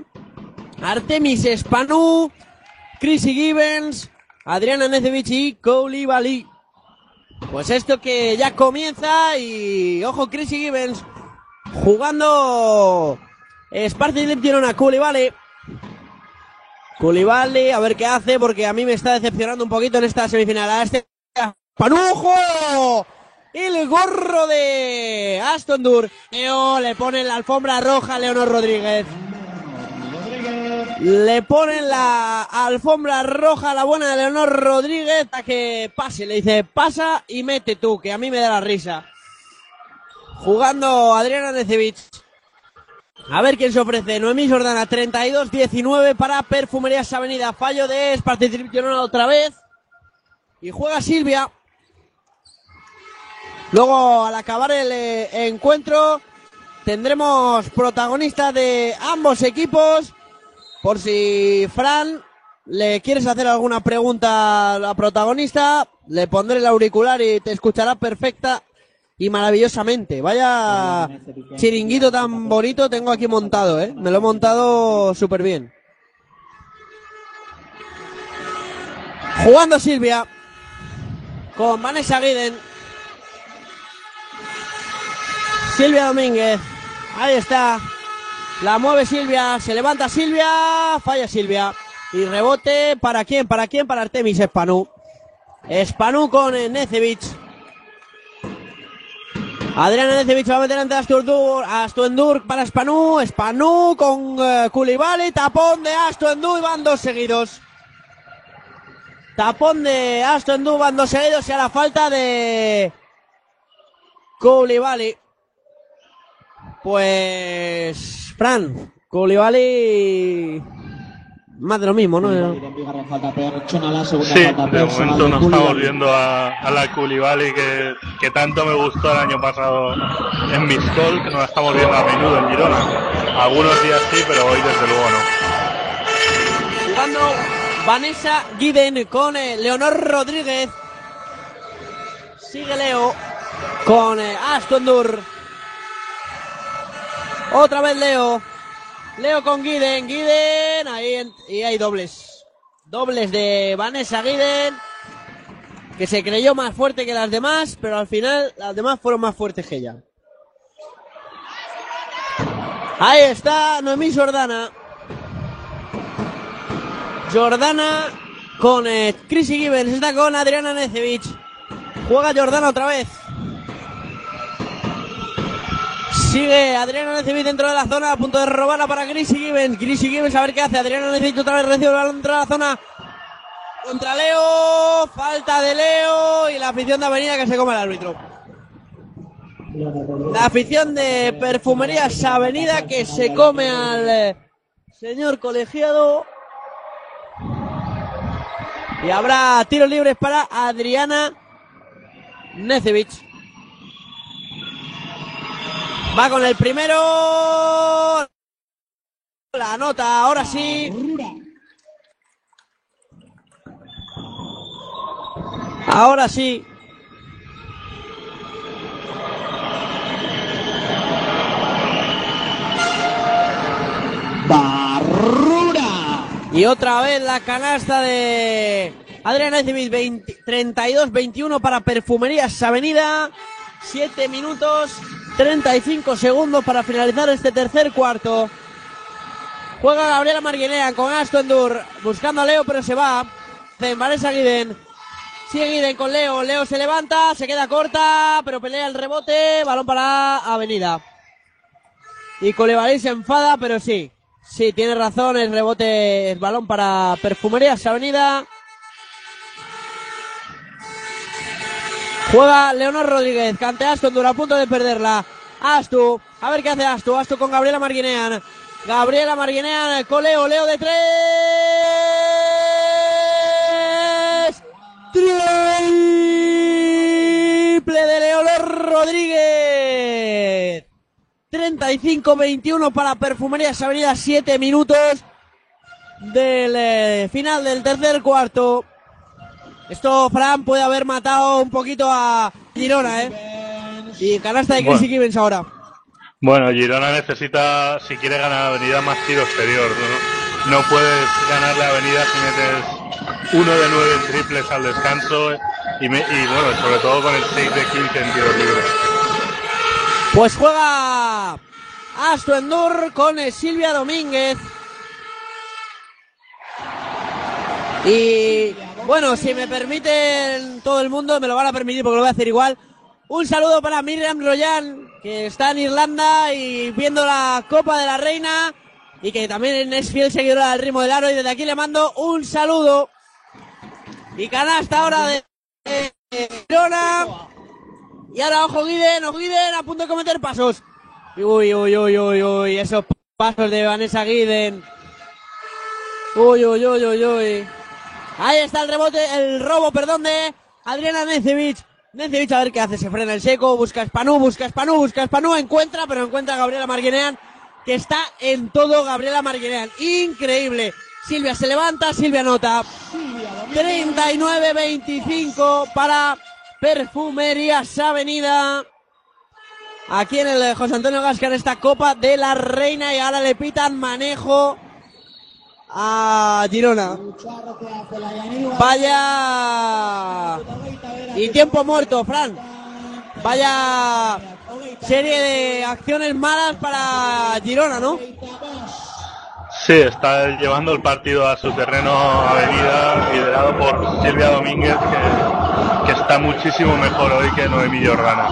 Speaker 1: Artemis Spanú, Chrissy Gibbons, Adriana Necevich y Koulibaly. Pues esto que ya comienza y ojo Chrissy Gibbons jugando Sparty Trip Girona, Koulibaly. Koulibaly, a ver qué hace porque a mí me está decepcionando un poquito en esta semifinal. A este Panujo. El gorro de Aston Dur. Leo le pone la alfombra roja a Leonor Rodríguez. Le ponen la alfombra roja a la buena de Leonor Rodríguez a que pase. Le dice, pasa y mete tú, que a mí me da la risa. Jugando Adriana Necevich. A ver quién se ofrece. Noemí Jordana, 32-19 para Perfumerías Avenida. Fallo de participación otra vez. Y juega Silvia. Luego, al acabar el eh, encuentro, tendremos protagonistas de ambos equipos. Por si Fran le quieres hacer alguna pregunta a la protagonista, le pondré el auricular y te escuchará perfecta y maravillosamente. Vaya chiringuito tan bonito tengo aquí montado, ¿eh? Me lo he montado súper bien. Jugando Silvia con Vanessa Guiden. Silvia Domínguez. Ahí está. La mueve Silvia. Se levanta Silvia. Falla Silvia. Y rebote. ¿Para quién? ¿Para quién? Para Artemis Espanú. Espanú con eh, Necevich. Adriana Necevich va a meter ante Astuendur para Spanú, Spanú con Koulibaly, tapón de Astuendur y van dos seguidos. Tapón de Astuendur, van dos seguidos y a la falta de Koulibaly. Pues, Fran, Koulibaly, más de lo mismo, ¿no?
Speaker 26: Sí, de momento no estamos viendo a, a la Koulibaly que, que tanto me gustó el año pasado en Mistol, que no la estamos viendo a menudo en Girona. Algunos días sí, pero hoy desde luego no.
Speaker 1: Jugando Vanessa Guiden con eh, Leonor Rodríguez. Sigue Leo con eh, Aston Dur. Otra vez Leo. Leo con Guiden. Guiden. Ahí y hay dobles. Dobles de Vanessa Guiden. Que se creyó más fuerte que las demás, pero al final las demás fueron más fuertes que ella. Ahí está Noemí Jordana. Jordana con eh, Chrissy Gibbons, está con Adriana Necevich. Juega Jordana otra vez. Sigue Adriana Necevich dentro de la zona, a punto de robarla para Chrissy Gibbons. Chrissy Gibbons a ver qué hace. Adriana Necevich otra vez recibe el balón dentro de la zona. Contra Leo, falta de Leo y la afición de Avenida que se come el árbitro. La afición de Perfumerías Avenida que se come al eh, señor colegiado. Y habrá tiros libres para Adriana Necevich. Va con el primero. La nota, ahora sí. Ahora sí. Barrura. Y otra vez la canasta de Adriana Necevich, 32-21 para Perfumerías Avenida. 7 minutos 35 segundos para finalizar este tercer cuarto. Juega Gabriela Marguinea con Aston Dur buscando a Leo, pero se va. Vanessa Guiden. Sigue Guiden con Leo. Leo se levanta, se queda corta, pero pelea el rebote. Balón para Avenida. Y Colevalí se enfada, pero sí. Sí, tiene razón. El rebote es balón para Perfumerías Avenida. Juega Leonor Rodríguez. Cante Aston Dur a punto de perderla. Astu. A ver qué hace Astu. Astu con Gabriela Marguinean. Gabriela Marguinean con Leo. Leo de tres. Triple de Leonor Rodríguez. 35-21 para Perfumerías Avenida. 7 minutos del eh, final del tercer cuarto. Esto, Fran, puede haber matado un poquito a Girona, ¿eh? Y canasta de Chris
Speaker 26: Bueno.
Speaker 1: Gibbons ahora.
Speaker 26: Bueno, Girona necesita, si quiere ganar la avenida, más tiro exterior. No, no puedes ganar la avenida si metes uno de nueve en triples al descanso y, me- y, bueno, sobre todo con el 6 de 15 en tiros libres.
Speaker 1: Pues juega Astu Endur con Silvia Domínguez. Y bueno, si me permiten todo el mundo, me lo van a permitir porque lo voy a hacer igual. Un saludo para Miriam Royan, que está en Irlanda y viendo la Copa de la Reina y que también es fiel seguidora del ritmo del aro. Y desde aquí le mando un saludo. Y canasta ahora de Girona. Y ahora, ojo, Guiden, ojo, Guiden, a punto de cometer pasos. Uy, uy, uy, uy, uy, esos pasos de Vanessa Guiden. Uy, uy, uy, uy, uy. Ahí está el rebote, el robo, perdón, de Adriana Necevich. Necevich a ver qué hace, se frena el seco, busca a Spanú, busca a Spanú, busca a Spanú, encuentra, pero encuentra a Gabriela Marguinean, que está en todo Gabriela Marguinean. Increíble. Silvia se levanta, Silvia nota. 39-25 para Perfumerías Avenida. Aquí en el José Antonio Gascar esta Copa de la Reina y ahora le pitan manejo a Girona. Vaya. Y tiempo muerto, Fran. Vaya serie de acciones malas para Girona, ¿no?
Speaker 26: Sí, está llevando el partido a su terreno avenida, liderado por Silvia Domínguez, que, que está muchísimo mejor hoy que Noemí Jordana.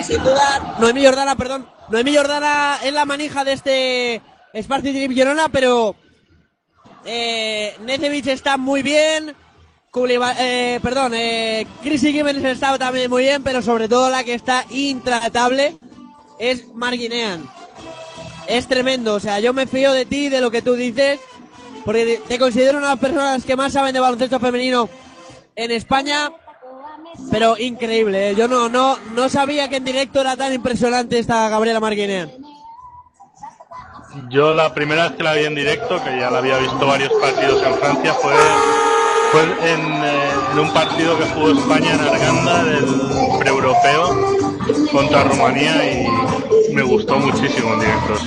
Speaker 1: Sin duda, Noemí Jordana, perdón. Noemí Jordana es la manija de este Sparty Trip Girona, pero eh, Necevich está muy bien. Kuliba- eh, perdón, eh, Chrissy Gibbons está también muy bien, pero sobre todo la que está intratable es Marguinean. Es tremendo, o sea, yo me fío de ti, de lo que tú dices, porque te considero una de las personas que más saben de baloncesto femenino en España, pero increíble, ¿eh? yo no, no, no sabía que en directo era tan impresionante esta Gabriela Marguinean.
Speaker 26: Yo la primera vez que la vi en directo, que ya la había visto varios partidos en Francia, fue, fue en, eh, un partido que jugó España en Arganda del pre-europeo contra Rumanía y me gustó muchísimo en directos.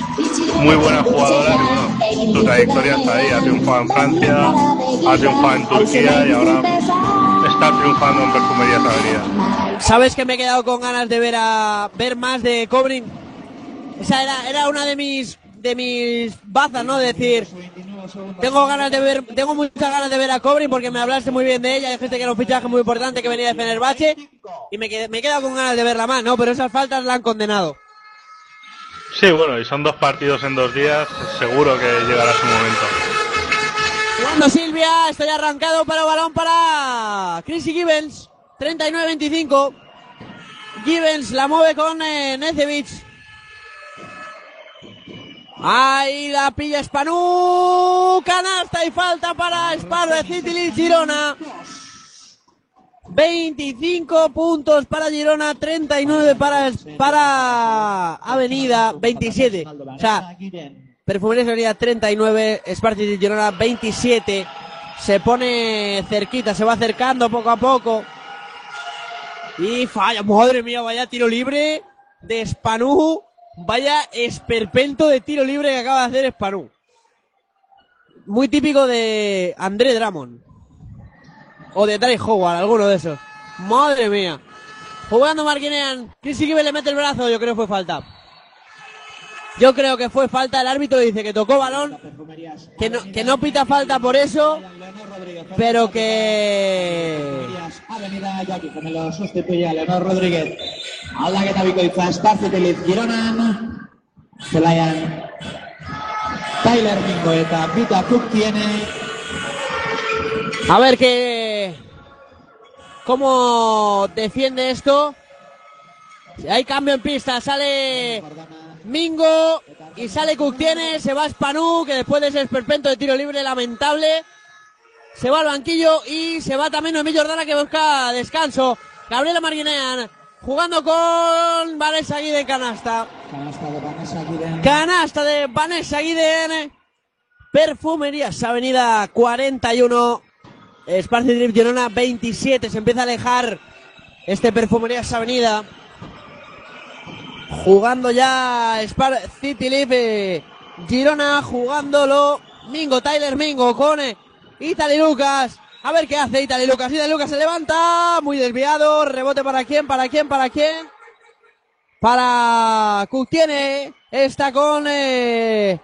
Speaker 26: Muy buena jugadora y bueno, su trayectoria está ahí, ha triunfado en Francia, ha triunfado en Turquía y ahora está triunfando en Perfumerías Avenida.
Speaker 1: ¿Sabes que me he quedado con ganas de ver a ver más de Cobrin? Esa era, era una de mis de mis bazas, ¿no? Decir, tengo ganas de ver, tengo muchas ganas de ver a Cobri porque me hablaste muy bien de ella, dijiste que era un fichaje muy importante que venía de Fenerbahce y me, quedé, me he quedado con ganas de verla más, ¿no? Pero esas faltas la han condenado.
Speaker 26: Sí, bueno, y son dos partidos en dos días, seguro que llegará su momento.
Speaker 1: Jugando Silvia, estoy arrancado para balón para Chrissy Gibbons, 39-25. Gibbons la mueve con eh, Necevich. Ahí la pilla Spanu, canasta y falta para Spar de City Girona. 25 puntos para Girona, 39 para, para Avenida, 27. O sea, Perfumería Avenida 39, Sparty de Girona 27. Se pone cerquita, se va acercando poco a poco. Y falla, madre mía, vaya tiro libre de Spanu. Vaya esperpento de tiro libre que acaba de hacer Spanu. Muy típico de André Drummond. O de Trey Howard, alguno de esos. Madre mía. Jugando Marquinean. Chris Gibbs le mete el brazo, yo creo que fue falta. Yo creo que fue falta. El árbitro dice que tocó balón. Que no, que no pita falta por eso. Pero que.
Speaker 27: Avenida Jaki, que me lo sustituye Leonor Rodríguez. Aldaketa bikoitza Espartziteliz Gironan. Zelaian Tyler Mingo eta Vita Cook tiene
Speaker 1: A ver qué. ¿Cómo defiende esto? Hay cambio en pista. Sale Mingo y sale Cook tiene. Se va Spanu, que después de ese esperpento de tiro libre lamentable. Se va al banquillo y se va también Noemí Jordana que busca descanso. Gabriela Marguinean jugando con Vanessa Guiden canasta.
Speaker 27: Canasta de Vanessa Guiden.
Speaker 1: Canasta de Vanessa Guiden. Perfumerías Avenida 41. Sparci Drip Girona 27. Se empieza a alejar este Perfumerías Avenida. Jugando ya Spar City Leaf Girona jugándolo Mingo, Tyler Mingo con eh, Italy Lucas. A ver qué hace Italy Lucas. Italy Lucas se levanta, muy desviado. Rebote para quién, para quién, para quién. Para Cook tiene. Está con eh.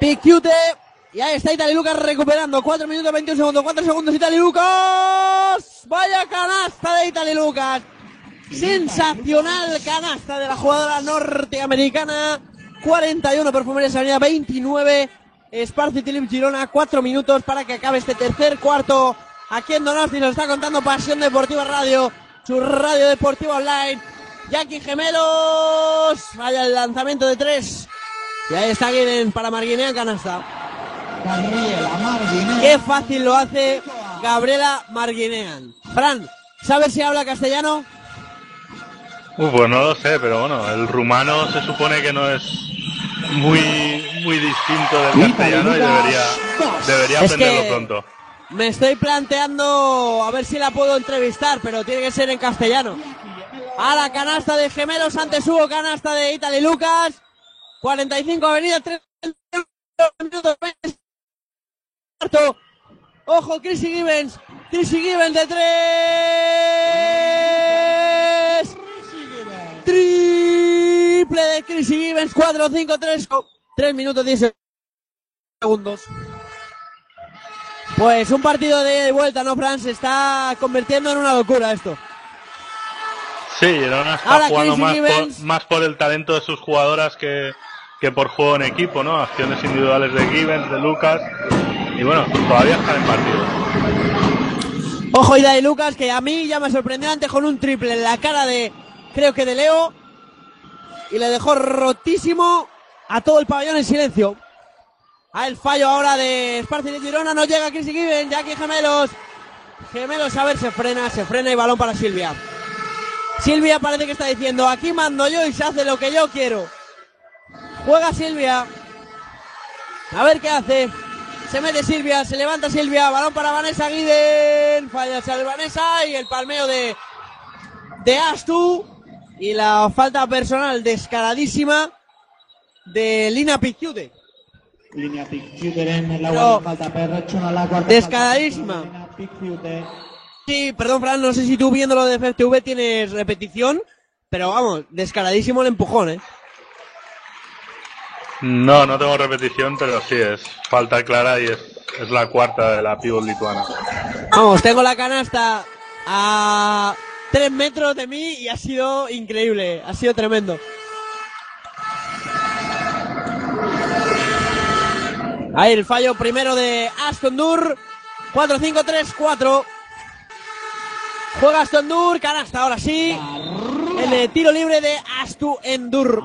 Speaker 1: Y ahí está Italy Lucas recuperando. 4 minutos 21 segundos. 4 segundos Italy Lucas. Vaya canasta de Italy Lucas. Sensacional canasta de la jugadora norteamericana. 41 Perfumerías Avenida 29. Sparci Tilip Girona. 4 minutos para que acabe este tercer cuarto. Aquí en Donosti nos está contando Pasión Deportiva Radio. Su radio deportiva online. Jackie Gemelos. Vaya el lanzamiento de 3. Y ahí está Guiden para Marguinea canasta.
Speaker 27: Gabriela Marguinean.
Speaker 1: Qué fácil lo hace Gabriela Marguinean. Fran, ¿sabes si habla castellano?
Speaker 26: Uh, pues no lo sé, pero bueno, el rumano se supone que no es muy muy distinto del castellano y debería, debería
Speaker 1: Es
Speaker 26: aprenderlo
Speaker 1: que-
Speaker 26: pronto.
Speaker 1: Me estoy planteando a ver si la puedo entrevistar, pero tiene que ser en castellano. A la canasta de gemelos, antes hubo canasta de Italy Lucas. 45 Avenida, 3 minutos. Ojo, Chrissy Gibbons. Chrissy Gibbons de 3. Chrissy Gibbons. 4, 5, 3. 3 minutos 10 segundos. Pues un partido de vuelta, ¿no, Fran? Se está convirtiendo en una locura esto.
Speaker 26: Sí, Girona está
Speaker 1: Ahora
Speaker 26: jugando más por, más por el talento de sus jugadoras que, que por juego en equipo, ¿no? Acciones individuales de Gibbons, de Lucas. Y bueno, todavía están en partido.
Speaker 1: Ojo, Ida de Lucas, que a mí ya me sorprendió antes con un triple en la cara de, creo que de Leo. Y le dejó rotísimo a todo el pabellón en silencio. A el fallo ahora de Esparci de Girona, no llega Chrissy Gibbons, ya aquí Gemelos. Gemelos, a ver, se frena, se frena y balón para Silvia. Silvia parece que está diciendo, aquí mando yo y se hace lo que yo quiero. Juega Silvia. A ver qué hace. Se mete Silvia, se levanta Silvia, balón para Vanessa Guiden, falla Vanessa y el palmeo de, de Astu y la falta personal descaradísima de Lina Picciute.
Speaker 27: Falta perretxuna la cuarta
Speaker 1: Descaradísima.
Speaker 27: falta. Linea Picciute.
Speaker 1: Sí, perdón Fran, no sé si tú viéndolo de FTV tienes repetición, pero vamos, descaradísimo el empujón, ¿eh?
Speaker 26: No, no tengo repetición, pero sí es falta clara y es, es la cuarta de la pivot lituana.
Speaker 1: Vamos, tengo la canasta a tres metros de mí y ha sido increíble, ha sido tremendo. Ahí el fallo primero de Aston Dur. 4-5-3-4. Juega Aston Dur, canasta ahora sí. El tiro libre de Astu Endur.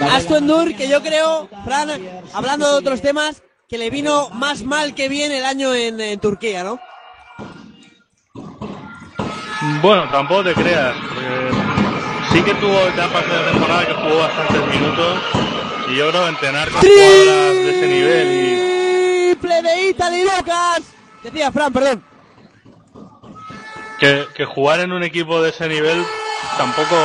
Speaker 1: Astu Endur, que yo creo, Fran, hablando de otros temas, que le vino más mal que bien el año en, en Turquía, ¿no?
Speaker 26: Bueno, tampoco te creas. porque sí que tuvo etapas de la temporada que jugó bastantes minutos. Y yo creo entrenar con jugadoras de ese nivel y
Speaker 1: Triple de Italy Lucas. Decía Fran, perdón.
Speaker 26: que, que jugar en un equipo de ese nivel tampoco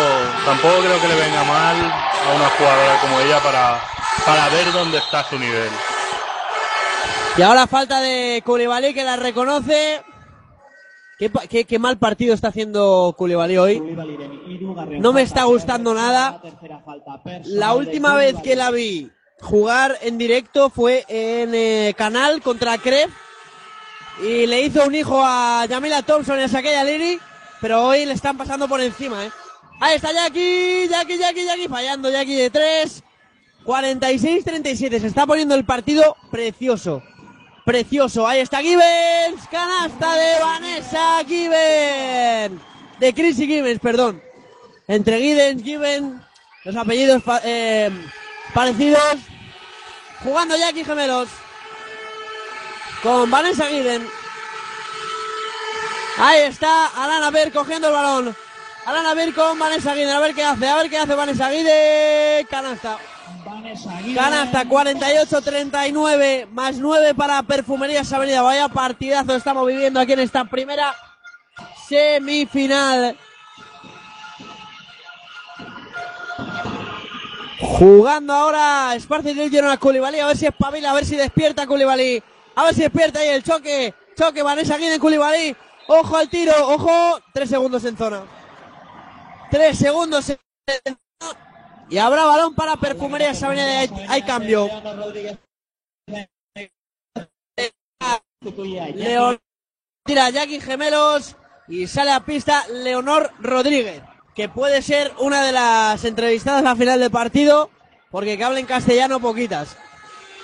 Speaker 26: tampoco creo que le venga mal a una jugadora como ella para, para ver dónde está su nivel.
Speaker 1: Y ahora falta de Koulibaly que la reconoce. Qué, pa- qué- qué mal partido está haciendo Koulibaly hoy. No me está gustando nada. La última vez que la vi jugar en directo fue en eh, Canal contra Kref. Y le hizo un hijo a Yamila Thompson y a Sakaya Liri. Pero hoy le están pasando por encima, ¿eh? Ahí está Jackie, Jackie, Jackie, Jackie, fallando Jackie de 3. 46-37. Se está poniendo el partido precioso. Precioso. Ahí está Gibbons. Canasta de Vanessa Gibbons. De Chrissy Gibbons, perdón. Entre Gibbons, Gibbons. Los apellidos eh, parecidos. Jugando Jackie Gemelos. Con Vanessa Gibbons. Ahí está Alana Ver cogiendo el balón. Alana Ver con Vanessa Gibbons. A ver qué hace. A ver qué hace Vanessa Gibbons. Canasta. Canasta 48-39 más 9 para Perfumerías Avenida. Vaya partidazo estamos viviendo aquí en esta primera semifinal. Jugando ahora Esparci y a Koulibaly. A ver si espabila, a ver si despierta Koulibaly. A ver si despierta ahí el choque. Choque, Vanessa Guiden Koulibaly. Ojo al tiro, ojo. Tres segundos en zona. Tres segundos en. Y habrá balón para Perfumerías Avenida. Hay, hay cambio. León tira Jackie Gemelos y sale a pista Leonor Rodríguez, que puede ser una de las entrevistadas a final del partido, porque que hablen castellano poquitas.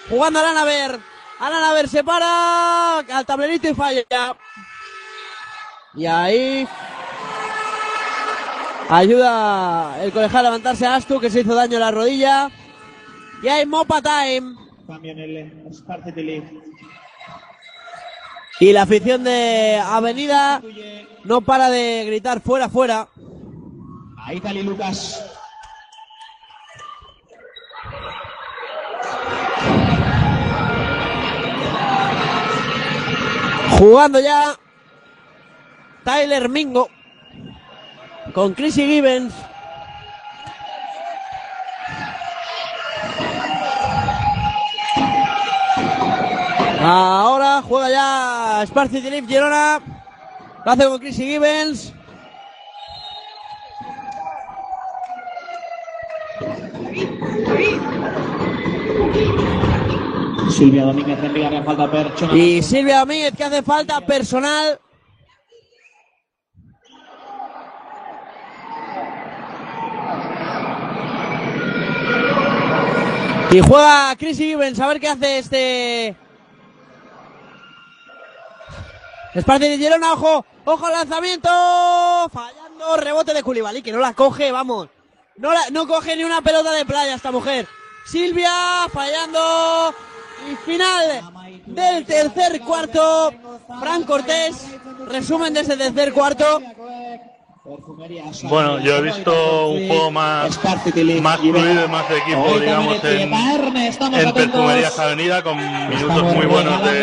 Speaker 1: Jugando Alana Ver. Alana Ver se para al tablerito y falla. Y ahí ayuda el colegial a levantarse a Astu, que se hizo daño en la rodilla. Y hay Mopa Time.
Speaker 27: Cambio en el.
Speaker 1: Y la afición de Avenida no para de gritar fuera, fuera.
Speaker 27: Ahí Cali Lucas.
Speaker 1: Jugando ya Tyler Mingo con Chrissy Gibbons. Ahora juega ya Sparci Tilip Girona. Lo hace con Chrissy Gibbons.
Speaker 27: Silvia Domínguez envía falta personal.
Speaker 1: Y Silvia Domínguez que hace falta personal. Y juega Chrissy Gibbons, a ver qué hace este. Esparci de Girona, ojo, ojo al lanzamiento, fallando, rebote de Koulibaly, que no la coge, vamos. No, no coge ni una pelota de playa esta mujer. Silvia fallando. Y final del tercer cuarto. Fran Cortés, resumen de ese tercer cuarto.
Speaker 26: Bueno, yo he visto un juego más, más fluido y más de equipo, digamos, en, en Perfumerías Avenida, con minutos muy buenos de,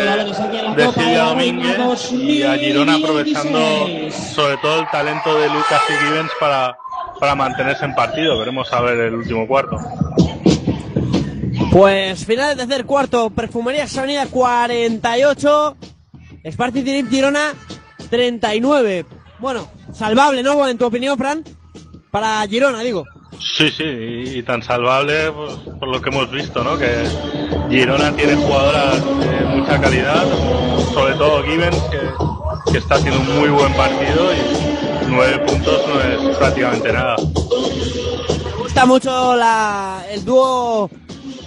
Speaker 26: de Silvia Domínguez y a Girona aprovechando sobre todo el talento de Lucas y Gibbons para, para mantenerse en partido. Veremos a ver el último cuarto.
Speaker 1: Pues final del tercer cuarto, Perfumerías Avenida 48, Sparti Tirip Girona 39. Bueno, salvable, ¿no? En tu opinión, Fran. Para Girona, digo.
Speaker 26: Sí, sí, y, tan salvable pues, por lo que hemos visto, ¿no? Que Girona tiene jugadoras de mucha calidad, sobre todo Gibbons, que, que está haciendo un muy buen partido y nueve puntos no es prácticamente nada.
Speaker 1: Me gusta mucho la, el dúo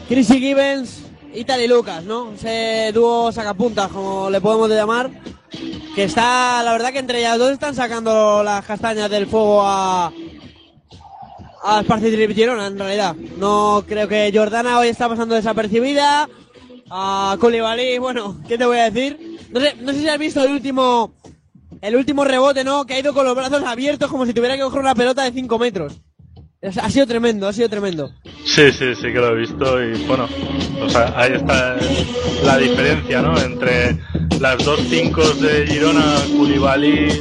Speaker 1: Chrissy Gibbons, Italy Lucas, ¿no? Ese dúo sacapuntas, como le podemos llamar. Que está, la verdad que entre ellas dos están sacando las castañas del fuego a, a Sparci Girona, en realidad. No creo que Jordana hoy está pasando desapercibida. A Koulibaly, bueno, ¿qué te voy a decir? No sé, no sé si has visto el último, el último rebote, ¿no? Que ha ido con los brazos abiertos como si tuviera que coger una pelota de 5 metros. Es- Ha sido tremendo, ha sido tremendo.
Speaker 26: Sí, sí, sí que lo he visto y bueno, o sea, ahí está la diferencia, ¿no? Entre las dos cinco de Girona, Koulibaly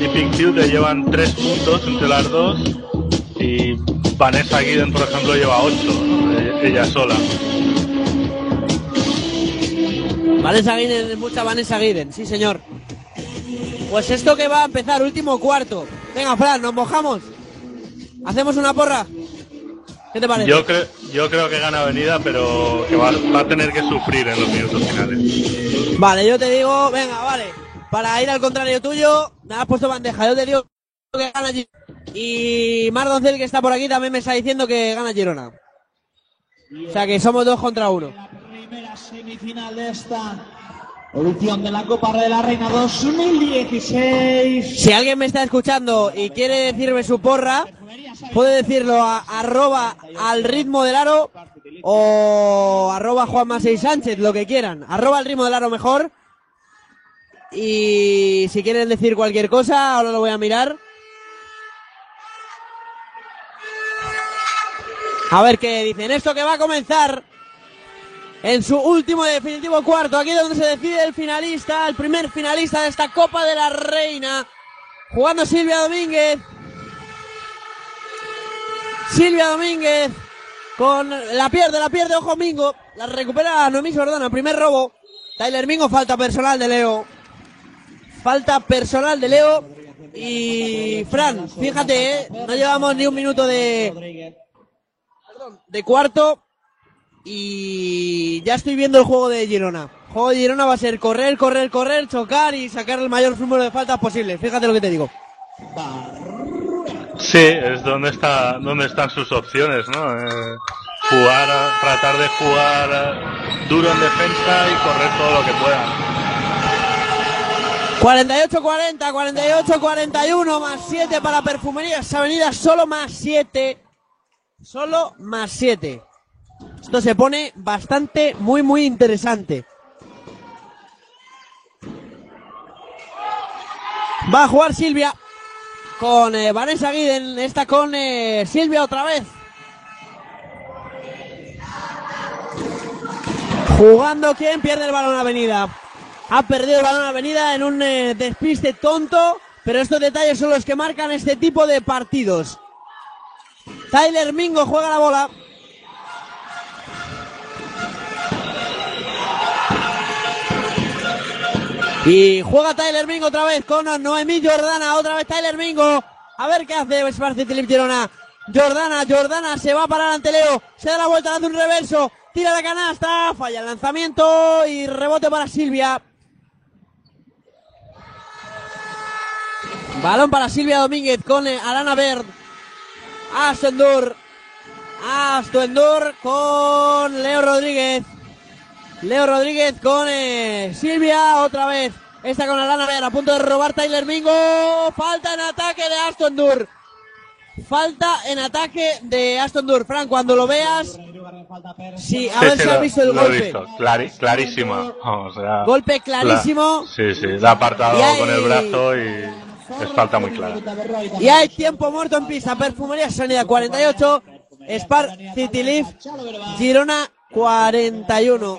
Speaker 26: y Pictiu te llevan tres puntos entre las dos y Vanessa Guiden, por ejemplo, lleva ocho, ¿no? ella, ella sola.
Speaker 1: Vanessa Guiden, mucha Vanessa Guiden, sí señor. Pues esto que va a empezar, último cuarto. Venga, Fran, nos mojamos. ¿Hacemos una porra? ¿Qué te parece?
Speaker 26: Yo creo, yo creo que gana Avenida, pero que va, va a tener que sufrir en los minutos finales.
Speaker 1: Vale, yo te digo, venga, vale. Para ir al contrario tuyo, me has puesto bandeja. Yo te digo que gana Girona. Y Mar Doncel, que está por aquí, también me está diciendo que gana Girona. O sea que somos dos contra uno.
Speaker 27: Primera semifinal de esta edición de la Copa de la Reina 2016.
Speaker 1: Si alguien me está escuchando y quiere decirme su porra, puede decirlo a arroba al ritmo del aro o arroba Juan Masei Sánchez, lo que quieran. Arroba al ritmo del aro mejor. Y si quieren decir cualquier cosa, ahora lo voy a mirar. A ver qué dicen. Esto que va a comenzar en su último y definitivo cuarto. Aquí donde se decide el finalista, el primer finalista de esta Copa de la Reina. Jugando Silvia Domínguez. Silvia Domínguez con la pierde, la pierde, ojo Mingo. La recupera Noemí Jordana, primer robo. Tyler Mingo, falta personal de Leo. Falta personal de Leo. Y Fran, fíjate, ¿eh? no llevamos ni un minuto de, de cuarto y ya estoy viendo el juego de Girona. El juego de Girona va a ser correr, correr, correr, chocar y sacar el mayor número de faltas posible. Fíjate lo que te digo.
Speaker 26: Sí, es donde está, donde están sus opciones, ¿no? Eh, jugar, tratar de jugar eh, duro en defensa y correr todo lo que puedan.
Speaker 1: 48-40, 48-41, más 7 para Perfumerías Avenida, solo más 7. Solo más 7. Esto se pone bastante, muy, muy interesante. Va a jugar Silvia con eh, Vanessa Guiden. Está con eh, Silvia otra vez. Jugando, ¿quién pierde el balón Avenida? Ha perdido el balón Avenida en un eh, despiste tonto, pero estos detalles son los que marcan este tipo de partidos. Tyler Mingo juega la bola. Y juega Tyler Mingo otra vez con Noemí Jordana. Otra vez Tyler Mingo. A ver qué hace Sparci Philip Girona. Jordana, Jordana se va a parar ante Leo. Se da la vuelta, hace un reverso. Tira la canasta. Falla el lanzamiento. Y rebote para Silvia. Balón para Silvia Domínguez con eh, Alana Bird. Astendur. Astendur con Leo Rodríguez. Leo Rodríguez con eh, Silvia otra vez. Esta con Alana Ver a punto de robar Tyler Mingo. Falta en ataque de Aston Dur. Falta en ataque de Aston Dur. Fran, cuando lo veas. Sí, a
Speaker 26: Sí,
Speaker 1: ver
Speaker 26: sí,
Speaker 1: si has visto el
Speaker 26: lo he
Speaker 1: golpe.
Speaker 26: visto, clari- clarísima. Vamos, o sea,
Speaker 1: Golpe clarísimo.
Speaker 26: la- sí, sí, la ha apartado
Speaker 1: hay-
Speaker 26: con el brazo y es falta muy clara.
Speaker 1: Y hay tiempo muerto en pista. Perfumería Sanidad 48. Spar City Leaf. Girona 41.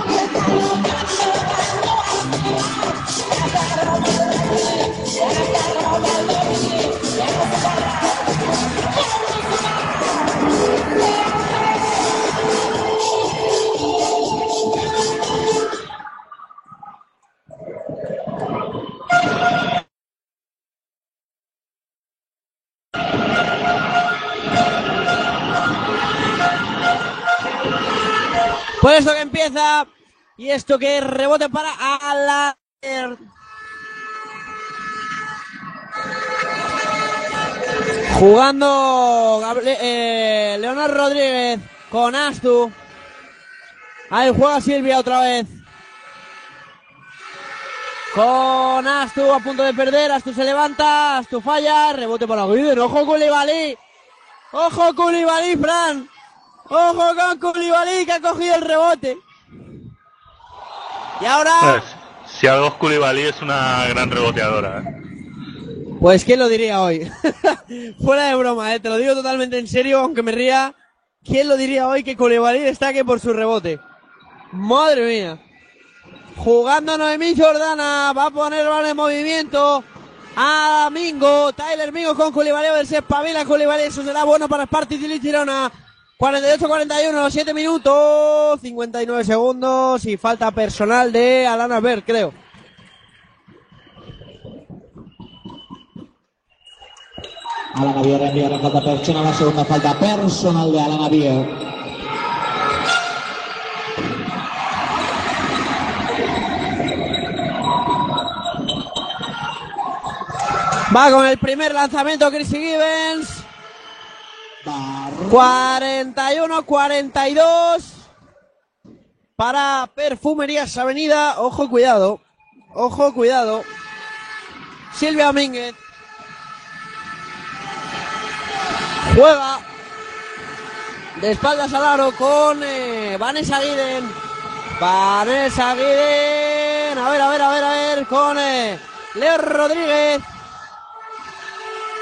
Speaker 1: Pues esto que empieza y esto que rebote para Ala. Jugando Gable- eh, Rodríguez con Astu. Ahí juega Silvia otra vez. Con Astu a punto de perder. Astu se levanta. Astu falla. Rebote para Guiden. Ojo Koulibaly. Ojo Koulibaly, Fran. Ojo con Koulibaly que ha cogido el rebote. Y ahora,
Speaker 26: Pues, si algo es Koulibaly es una gran reboteadora.
Speaker 1: Pues ¿quién lo diría hoy? Fuera de broma, ¿eh? te lo digo totalmente en serio, aunque me ría. ¿Quién lo diría hoy que Koulibaly destaque por su rebote? Madre mía. Jugando Noemí Jordana, va a poner balón en movimiento. A Mingo, Tyler Mingo con Koulibaly, a ver si espabila Koulibaly, eso será bueno para Spartis y Girona. 48-41, 7 minutos, 59 segundos y falta personal de Alana Ver, creo.
Speaker 27: Alana Bier envía la falta personal, la segunda falta personal de Alana Bier.
Speaker 1: Va con el primer lanzamiento Chrissy Gibbons. 41-42 para Perfumerías Avenida. Ojo, cuidado. Ojo, cuidado. Silvia Domínguez. Juega de espaldas al aro con eh, Vanessa Guiden. Vanessa Guiden. A ver, a ver, a ver, a ver. Con eh, Leo Rodríguez.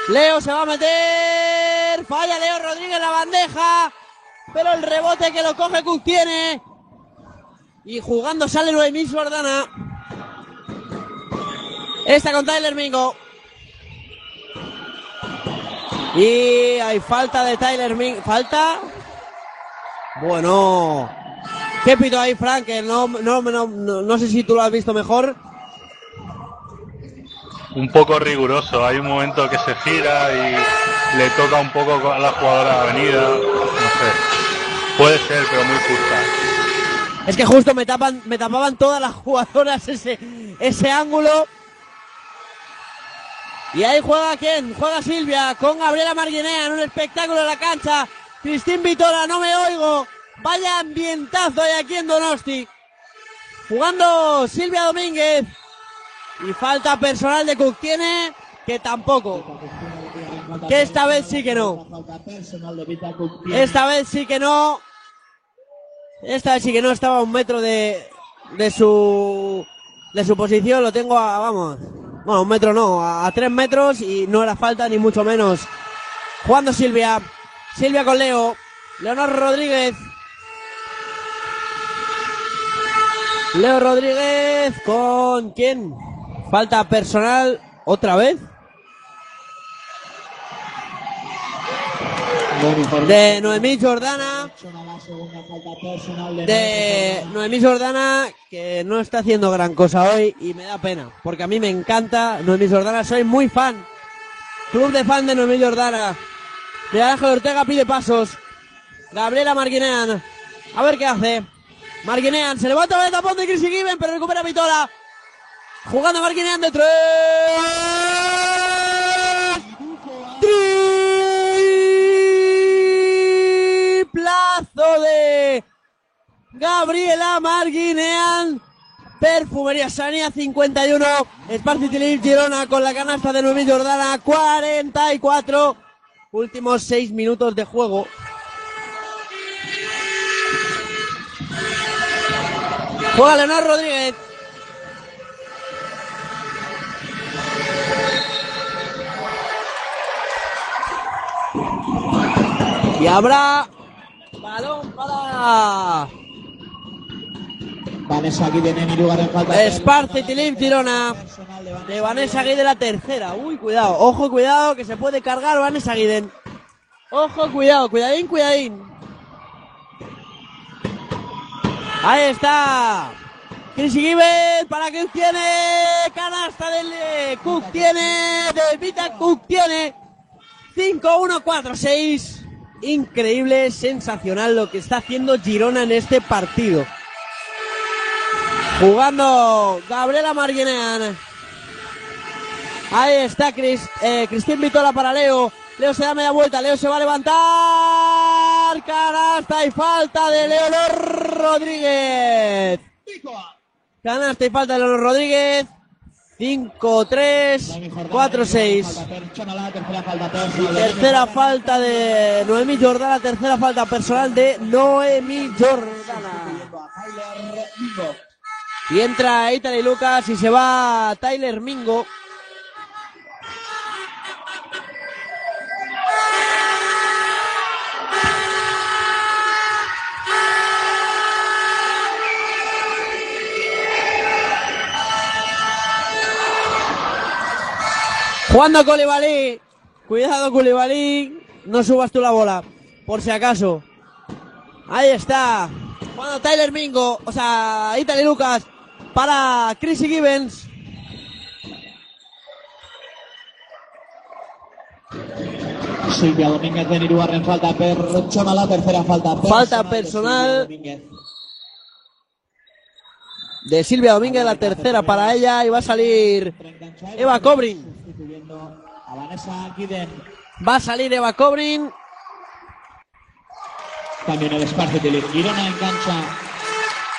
Speaker 1: Leo se va a meter. Falla Leo Rodríguez la bandeja. Pero el rebote que lo coge Cook tiene. Y jugando sale Noemí Jordana. Esta con Tyler Mingo. Y hay falta de Tyler Mingo. ¿Falta? Bueno. ¿Qué pito ahí, Frank? Que no, no, no, no, no sé si tú lo has visto mejor.
Speaker 26: Un poco riguroso. Hay un momento que se gira y le toca un poco a la jugadora avenida. No sé. Puede ser, pero muy justa.
Speaker 1: Es que justo me tapan, me tapaban todas las jugadoras ese, ese ángulo. Y ahí juega quién? Juega Silvia con Gabriela Marguinea en un espectáculo en la cancha. Cristín Vitola, no me oigo. Vaya ambientazo hay aquí en Donosti. Jugando Silvia Domínguez. Y falta personal de Cook. Tiene que tampoco. Que esta vez sí que no. Esta vez sí que no. Esta vez sí que no estaba a un metro de, de su de su posición. Lo tengo a, vamos, bueno, un metro no, a, a tres metros y no era falta ni mucho menos. Jugando Silvia. Silvia con Leo. Leonor Rodríguez. Leo Rodríguez con quién? Falta personal otra vez. De Noemí Jordana. De Noemí Jordana, que no está haciendo gran cosa hoy y me da pena, porque a mí me encanta Noemí Jordana, soy muy fan. Club de fan de Noemí Jordana. De Ángel Ortega pide pasos. Gabriela Marguinean. A ver qué hace. Marguinean se levanta el tapón de Chrissy Given, pero recupera Vitola. Jugando Marguinean de tres. Triplazo de Gabriela Marguinean Perfumería Sania 51. Sparci Tilip Girona con la canasta de Noemí Jordana 44. Últimos 6 minutos de juego. Juega Leonardo Rodríguez. Y habrá balón para
Speaker 27: Vanessa Guiden en lugar en falta.
Speaker 1: Esparce Tilip Girona. De Vanessa Guiden la tercera. Uy, cuidado. Ojo, cuidado, que se puede cargar Vanessa Guiden. Ojo, cuidado, cuidadín, cuidadín. Ahí está. Chris Gibbs para que tiene canasta del eh, Cook tiene de Vita Cook tiene 5-1-4-6 increíble sensacional lo que está haciendo Girona en este partido. Jugando Gabriela Marguinean ahí está Chris, eh, Cristín Vitola para Leo. Leo se da media vuelta Leo se va a levantar. Canasta y falta de Leonor Rodríguez. Canasta y falta de Leonor Rodríguez. 5, 3, 4, 6. Tercera falta de Noemí Jordana. Tercera falta personal de Noemí Jordana. Y entra Italy Lucas y se va Tyler Mingo. Jugando Koulibaly. Cuidado Koulibaly. No subas tú la bola. Por si acaso. Ahí está. Jugando Tyler Mingo. O sea, Italy Lucas. Para Chrissy Gibbons.
Speaker 27: Silvia Domínguez de Nirugarren falta perchona la tercera falta personal
Speaker 1: Falta personal. De Silvia Domínguez, la tercera para ella. Y va a salir Eva Cobrin. Va a salir Eva Cobrin.
Speaker 27: También el Esparce de Girona engancha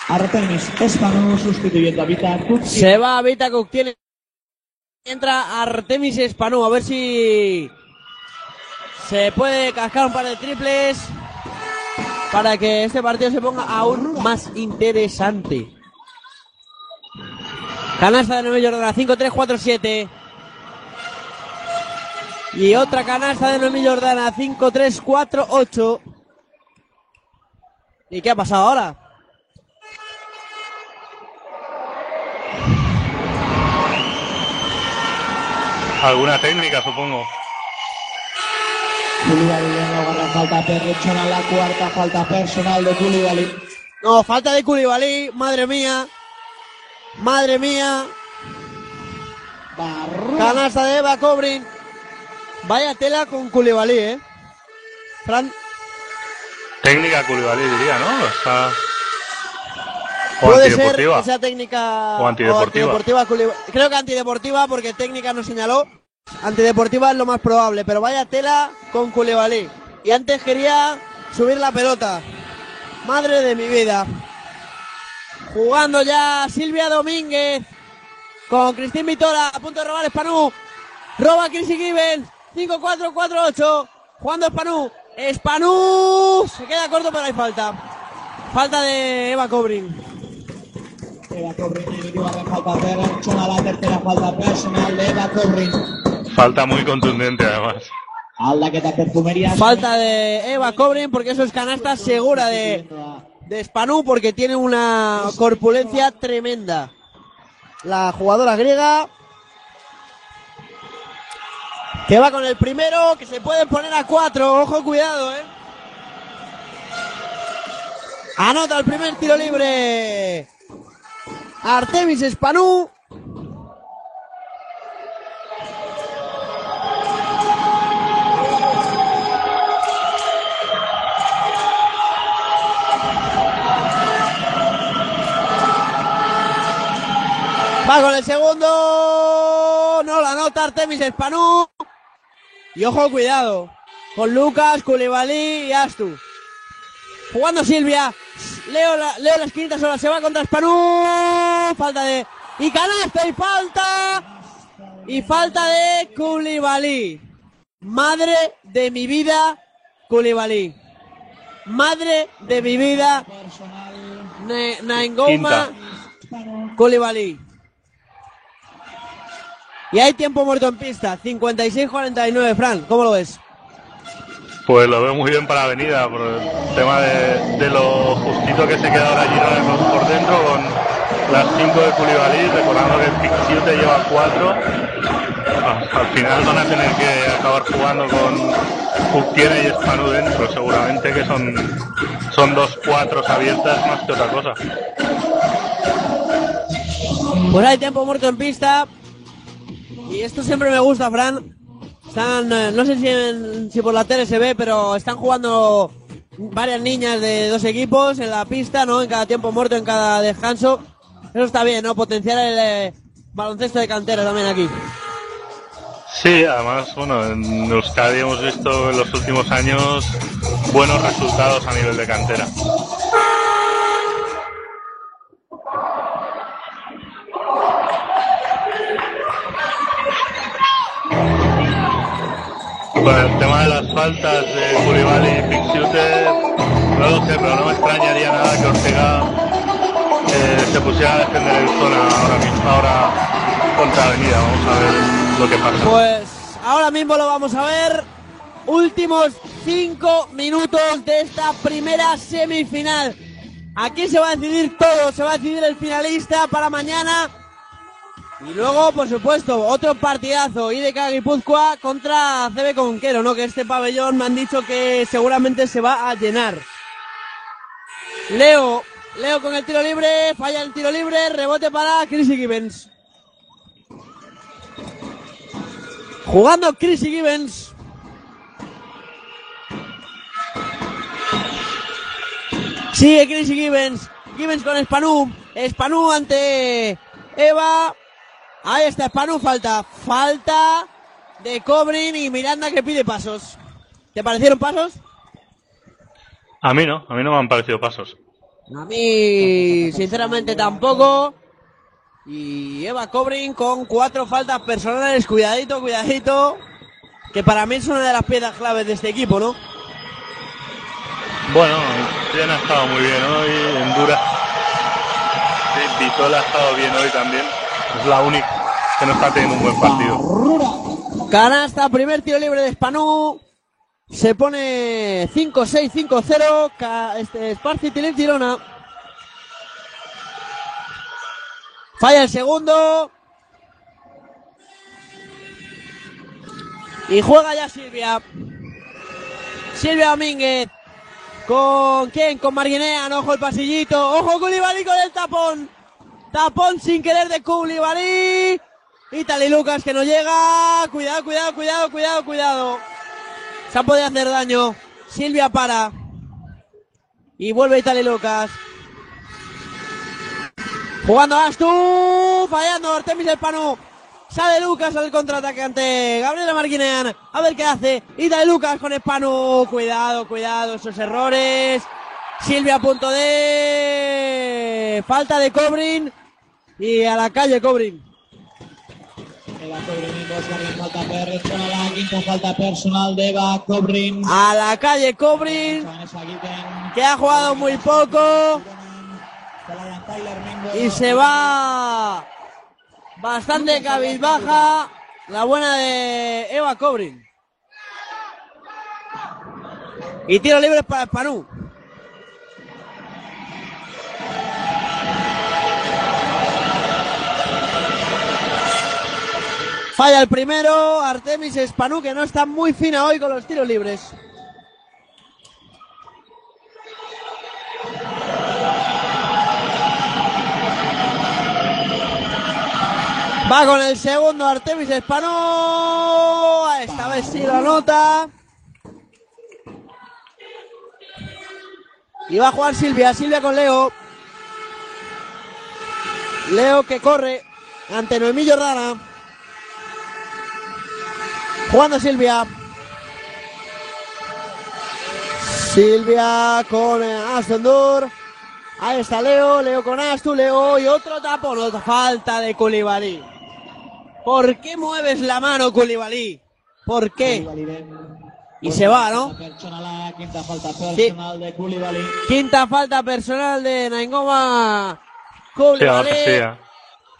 Speaker 27: Artemis Espano sustituyendo a Vita Kutsi.
Speaker 1: Se va Vita Cook. Tiene. Entra Artemis Espanú. A ver si. Se puede cascar un par de triples. Para que este partido se ponga aún más interesante. Canasta de Noemí Jordana. 5-3-4-7. Y otra canasta de Noemí Jordana. 5-3-4-8. ¿Y qué ha pasado ahora?
Speaker 26: Alguna técnica, supongo.
Speaker 27: Lugar de falta perchona la cuarta falta personal de Koulibaly.
Speaker 1: No, falta de Koulibaly, madre mía. Madre mía. Canasta de Eva Cobrin. Vaya tela con Koulibaly, eh. Fran,
Speaker 26: Técnica Koulibaly diría, ¿no? O
Speaker 1: puede ser que sea técnica
Speaker 26: O antideportiva.
Speaker 1: antideportiva Koulibaly. Creo que antideportiva porque técnica no señaló. Antideportiva es lo más probable, pero vaya tela con Koulibaly. Y antes quería subir la pelota. Madre de mi vida. Jugando ya Silvia Domínguez con Cristín Vitola a punto de robar Espanú. Roba Chrissy Gibbons. 5-4-4-8. Jugando Espanú. Espanú. Se queda corto, pero hay falta. Falta de Eva Cobrin.
Speaker 27: Eva Cobrin falta la tercera falta personal de Eva Cobrin.
Speaker 26: Falta muy contundente, además.
Speaker 1: Falta de Eva Cobrin porque eso es canasta segura de, de Spanú porque tiene una corpulencia tremenda. La jugadora griega que va con el primero, que se puede poner a cuatro. Ojo, cuidado, eh. Anota el primer tiro libre. Artemis Spanú. Va con el segundo. No la nota Artemis Spanú. Y ojo, cuidado. Con Lucas, Koulibaly y Astu. Jugando Silvia. Leo la, Leo la esquinita sola, se va contra Spanú. Falta de. Y canasta y falta. Y falta de Koulibaly. Madre de mi vida, Koulibaly. Madre de mi vida, Nainggouma Koulibaly. Y hay tiempo muerto en pista, 56-49, Fran, ¿cómo lo ves?
Speaker 26: Pues lo veo muy bien para Avenida, por el tema de, de lo justito que se queda ahora Girona por dentro, con las 5 de Koulibaly, recordando que el Pixiute lleva 4. Al final van a tener que acabar jugando con Fuktiene y Spanu dentro, seguramente que son, son dos cuatros abiertas más que otra cosa.
Speaker 1: Pues hay tiempo muerto en pista. Y esto siempre me gusta, Fran. Están, eh, no sé si, en- si por la tele se ve, pero están jugando varias niñas de dos equipos en la pista, ¿no? En cada tiempo muerto, en cada descanso. Eso está bien, ¿no? Potenciar el eh, baloncesto de cantera también aquí.
Speaker 26: Sí, además, bueno, en Euskadi hemos visto en los últimos años buenos resultados a nivel de cantera. Con el tema de las faltas de Koulibaly y Pixiute, no lo sé, pero no me extrañaría nada que Ortega eh, se pusiera a defender el zona ahora mismo, ahora contra Avenida. Vamos a ver lo que pasa.
Speaker 1: Pues ahora mismo lo vamos a ver. Últimos cinco minutos de esta primera semifinal. Aquí se va a decidir todo, se va a decidir el finalista para mañana. Y luego, por supuesto, otro partidazo, IDK Guipúzcoa contra CB Conquero, ¿no? Que este pabellón me han dicho que seguramente se va a llenar. Leo, Leo con el tiro libre, falla el tiro libre, rebote para Chrissy Gibbons. Jugando Chrissy Gibbons. Sigue Chrissy Gibbons. Gibbons con Spanú. Spanú ante Eva. Ahí está Spanú. Falta. Falta de Cobrin y Miranda que pide pasos. ¿Te parecieron pasos?
Speaker 26: A mí no, a mí no me han parecido pasos.
Speaker 1: A mí, sinceramente, tampoco. Y Eva Cobrin con cuatro faltas personales. Cuidadito, cuidadito. Que para mí es una de las piezas claves de este equipo, ¿no?
Speaker 26: Bueno, Jen ha estado muy bien hoy, Endura. Vitola ha estado bien hoy también. Es la única que no está teniendo un buen partido.
Speaker 1: Canasta, primer tiro libre de Spanú. Se pone 5-6, 5-0. Ca- Este, Sparci Tilip Girona. Falla el segundo. Y juega ya Silvia. Silvia Domínguez. ¿Con quién? Con Marguinean. Ojo el pasillito. Ojo con el tapón. Tapón sin querer de Koulibaly. Y Lucas que no llega. Cuidado, cuidado, cuidado, cuidado, cuidado. Se ha podido hacer daño. Silvia para. Y vuelve Itali Lucas. Jugando Astu. Fallando Artemis el Pano. Sale Lucas al contraataque ante Gabriela Marquinean. A ver qué hace. Itali Lucas con el Pano. Cuidado, cuidado. Esos errores. Silvia a punto de. Falta de Cobrin. Y a la calle Cobrin.
Speaker 27: Eva falta personal, quinta falta personal d'Eva Cobrin.
Speaker 1: A la calle Cobrin. Que ha jugado muy poco. Y se va bastante cabizbaja la buena de Eva Cobrin. Y tiro libre para Spanú. Falla el primero, Artemis Spanú, que no está muy fina hoy con los tiros libres. Va con el segundo Artemis Spanú. Esta vez sí lo anota. Y va a jugar Silvia, Silvia con Leo. Leo que corre ante Noemí Jordana. Jugando Silvia. Silvia con eh, Astondur. Ahí está Leo, Leo con Astu, Leo y otro tapón, otra falta de Koulibaly. ¿Por qué mueves la mano, Koulibaly? ¿Por qué? Y se va, ¿no?
Speaker 27: Quinta falta personal de Koulibaly.
Speaker 1: Quinta falta personal de Naingoma
Speaker 26: Sí, ahora
Speaker 1: Koulibaly.
Speaker 26: sí. eh.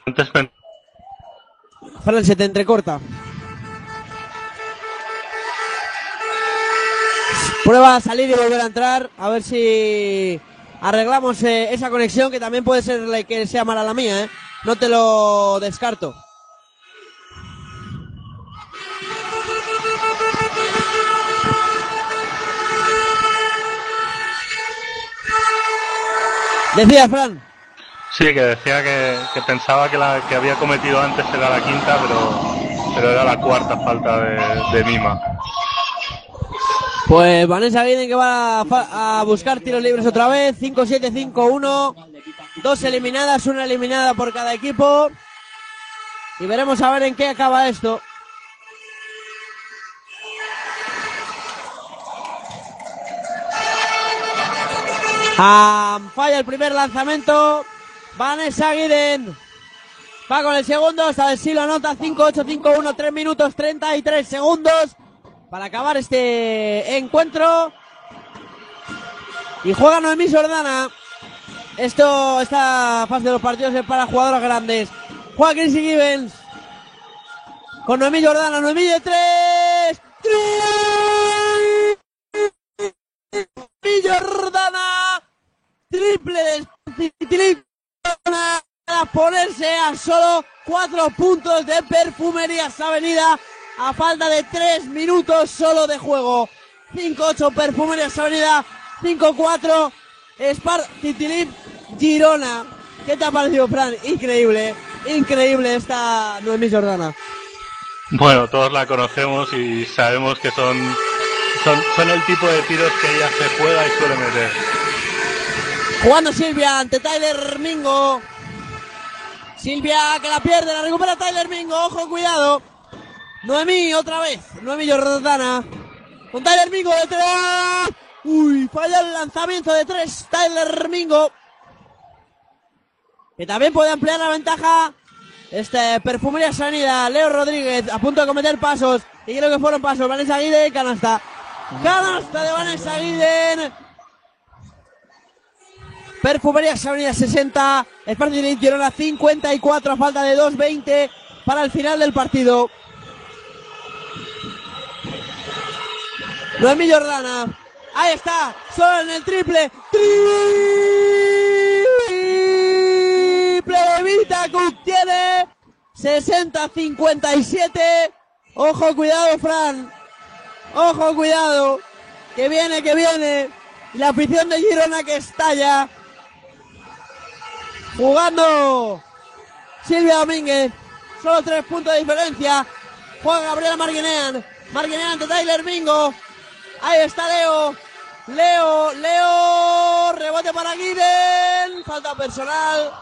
Speaker 26: Antes
Speaker 1: Fran, se te entrecorta. Prueba a salir y volver a entrar. A ver si arreglamos eh, esa conexión, que también puede ser que sea mala la mía, ¿eh? No te lo descarto. Decía Fran.
Speaker 26: Sí, que decía que, pensaba que la que había cometido antes era la quinta, pero, era la cuarta falta de Mima.
Speaker 1: Pues Vanessa Guiden que va a, a buscar tiros libres otra vez. 5-7-5-1. Dos eliminadas, una eliminada por cada equipo. Y veremos a ver en qué acaba esto. Ah, falla el primer lanzamiento. Vanessa Guiden. Va con el segundo. Hasta ver si lo anota. 5-8-5-1. 3 minutos 33 segundos para acabar este encuentro. Y juega Noemí Jordana. Esto, esta fase de los partidos es para jugadoras grandes. Juega Chrissy Gibbons. Con Noemí Jordana. Noemí de tres. Noemí Jordana. Triple de para ponerse a solo cuatro puntos de Perfumerías Avenida a falta de tres minutos solo de juego. 5-8 Perfumerías Avenida, 5-4 Spar Titilip Girona. ¿Qué te ha parecido, Fran? Increíble, increíble esta Noemí Jordana.
Speaker 26: Bueno, todos la conocemos y sabemos que son, son, son el tipo de tiros que ella se juega y suele meter.
Speaker 1: Jugando Silvia ante Tyler Mingo. Silvia que la pierde, la recupera Tyler Mingo. Ojo, cuidado. Noemí otra vez. Noemí Jordana. Con Tyler Mingo de tres. Uy, falla el lanzamiento de tres. Tyler Mingo. Que también puede ampliar la ventaja. Este, Perfumería Sanidad. Leo Rodríguez a punto de cometer pasos. Y creo que fueron pasos. Vanessa Guiden, canasta. Canasta de Vanessa Guiden. Perfumerías Avenida 60, Esparta de Girona 54 a falta de 2.20 para el final del partido. Noemí Jordana, ahí está, solo en el triple, triple de Vita Cook tiene 60-57. Ojo, cuidado, Fran. Ojo, cuidado. Que viene, que viene. La afición de Girona que estalla. Jugando Silvia Domínguez. Solo tres puntos de diferencia. Juega Gabriela Marguinean. Marguinean ante Tyler Mingo. Ahí está Leo. Leo, Leo. Rebote para Guiden. Falta personal.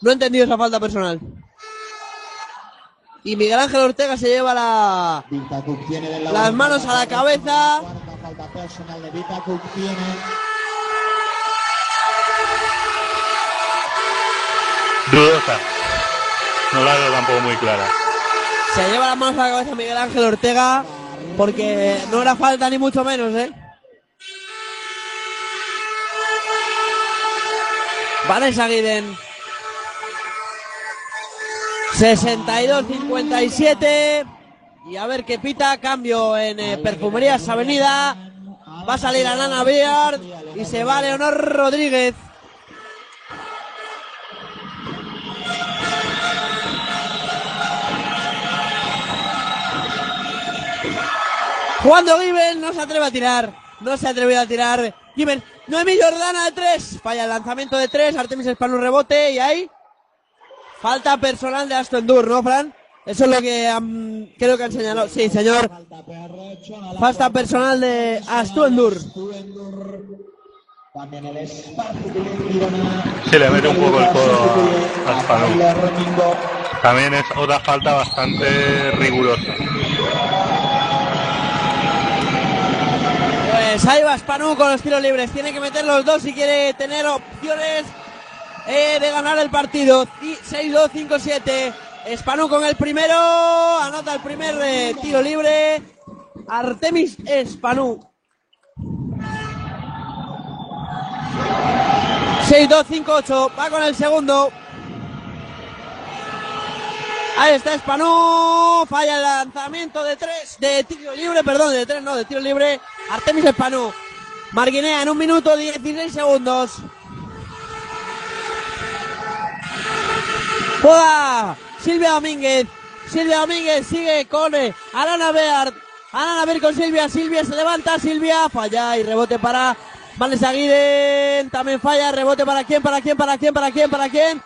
Speaker 1: No he entendido esa falta personal. Y Miguel Ángel Ortega se lleva la,
Speaker 27: tiene lado
Speaker 1: las manos a la cabeza.
Speaker 27: Falta personal de Vita Cook tiene.
Speaker 26: Dudosa. No la veo tampoco muy clara.
Speaker 1: Se lleva las manos a la cabeza Miguel Ángel Ortega porque no era falta ni mucho menos, ¿eh? Vanessa Guiden. 62-57. Y a ver qué pita. Cambio en eh, Perfumerías Avenida. Va a salir a Nana Beard y se va Leonor Rodríguez. Jugando Given, no se atreve a tirar. No se atreve a tirar. Given, Noemí Jordana de tres. Falla el lanzamiento de tres. Artemis Espano rebote y ahí. Falta personal de Aston Dur, ¿no, Fran? Eso es lo que am, creo que han señalado. Sí, señor. Falta personal de Aston Dur.
Speaker 27: También el Spark de Girona.
Speaker 26: Se le mete un poco el codo a. También es otra falta bastante rigurosa.
Speaker 1: Pues ahí va Spanu con los tiros libres. Tiene que meter los dos si quiere tener opciones eh, de ganar el partido. 6-2, 5-7. Spanu con el primero. Anota el primer eh, tiro libre. Artemis Spanu. 6-2-5-8. Va con el segundo. Ahí está Spanu. Falla el lanzamiento de tres. De tiro libre, perdón, de tres, no, de tiro libre. Artemis Spanu. Marguinea en un minuto 16 segundos. Juega Silvia Domínguez. Silvia Domínguez sigue con eh, Alana Beard. Alana Beard con Silvia. Silvia se levanta. Silvia falla y rebote para Vanessa Guiden. También falla. Rebote para quién, para quién, para quién, para quién, para quién.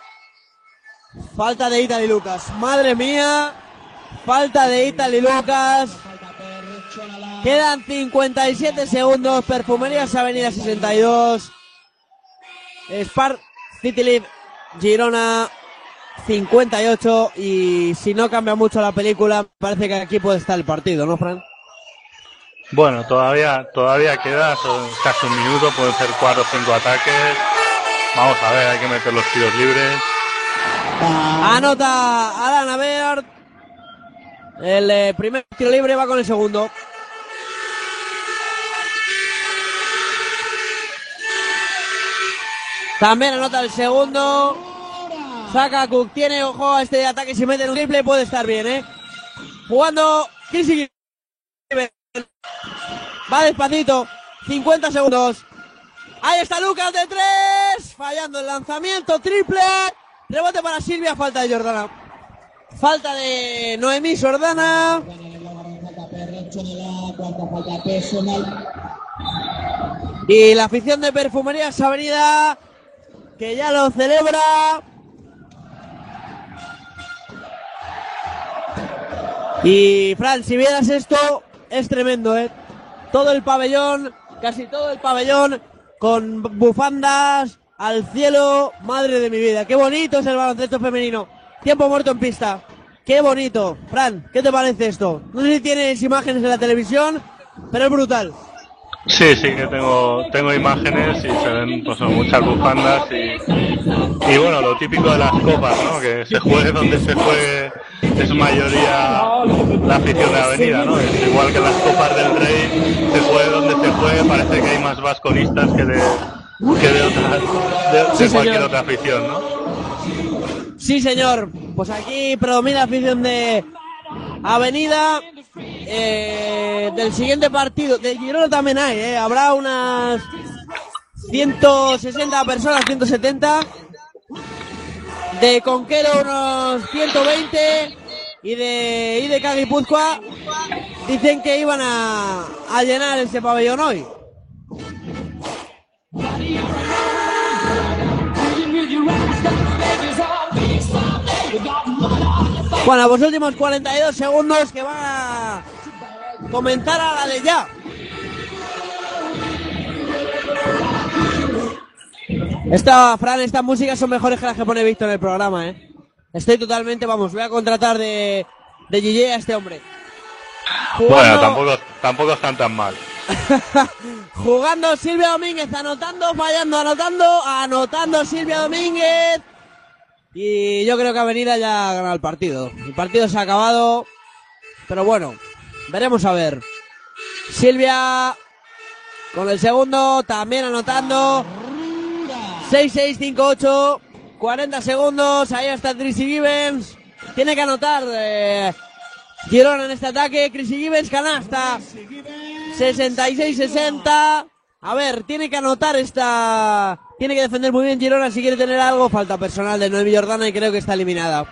Speaker 1: Falta de Italy Lucas. Madre mía. Falta de Italy Lucas. Quedan 57 segundos. Perfumerías Avenida 62. Spar City League Girona 58. Y si no cambia mucho la película, parece que aquí puede estar el partido, ¿no, Fran?
Speaker 26: Bueno, todavía, todavía queda casi un minuto, pueden ser cuatro o cinco ataques. Vamos a ver, hay que meter los tiros libres.
Speaker 1: Anota Alana Beard. El eh, primer tiro libre va con el segundo. También anota el segundo. Saca Cook. Tiene ojo a este ataque. Si mete en un triple puede estar bien, ¿eh? Jugando. Va despacito. 50 segundos. Ahí está Lucas de tres. Fallando el lanzamiento. Triple. Rebote para Silvia. Falta de Jordana. Falta de Noemí Jordana. Y la afición de Perfumerías Avenida que ya lo celebra. Y Fran, si vieras esto, es tremendo, ¿eh? Todo el pabellón, casi todo el pabellón, con bufandas al cielo, madre de mi vida. Qué bonito es el baloncesto femenino. Tiempo muerto en pista. Qué bonito. Fran, ¿qué te parece esto? No sé si tienes imágenes en la televisión, pero es brutal.
Speaker 26: Sí, sí que tengo, tengo imágenes y se ven pues, muchas bufandas y, y bueno, lo típico de las copas, ¿no? Que se juegue donde se juegue es mayoría la afición de avenida, ¿no? Es igual que las copas del rey, se juegue donde se juegue, parece que hay más vasconistas que de, que de, otras, de, cualquier
Speaker 1: señor.
Speaker 26: otra afición, ¿no?
Speaker 1: Sí, señor. Pues aquí predomina la afición de Avenida. Eh, del siguiente partido, de Girona también hay, eh. habrá unas 160 personas, 170. De Conquero unos 120. Y de, y de Guipúzcoa dicen que iban a, a llenar ese pabellón hoy. Bueno, pues últimos 42 segundos que van a comenzar a la de ya. Esta, Fran, estas músicas son mejores que las que pone Víctor en el programa, ¿eh? Estoy totalmente, vamos, voy a contratar de, de a este hombre.
Speaker 26: Bueno, tampoco, tampoco están tan mal.
Speaker 1: Jugando Silvia Domínguez, anotando, fallando, anotando, anotando Silvia Domínguez. Y yo creo que Avenida ya ha ganado el partido. El partido se ha acabado. Pero bueno, veremos a ver. Silvia con el segundo, también anotando. 6-6-5-8. 40 segundos. Ahí está Chrissy Gibbons. Tiene que anotar eh, Girona en este ataque. Chrissy Gibbons canasta. 66-60. A ver, tiene que anotar esta. Tiene que defender muy bien Girona si quiere tener algo. Falta personal de Noemi Jordana y creo que está eliminada.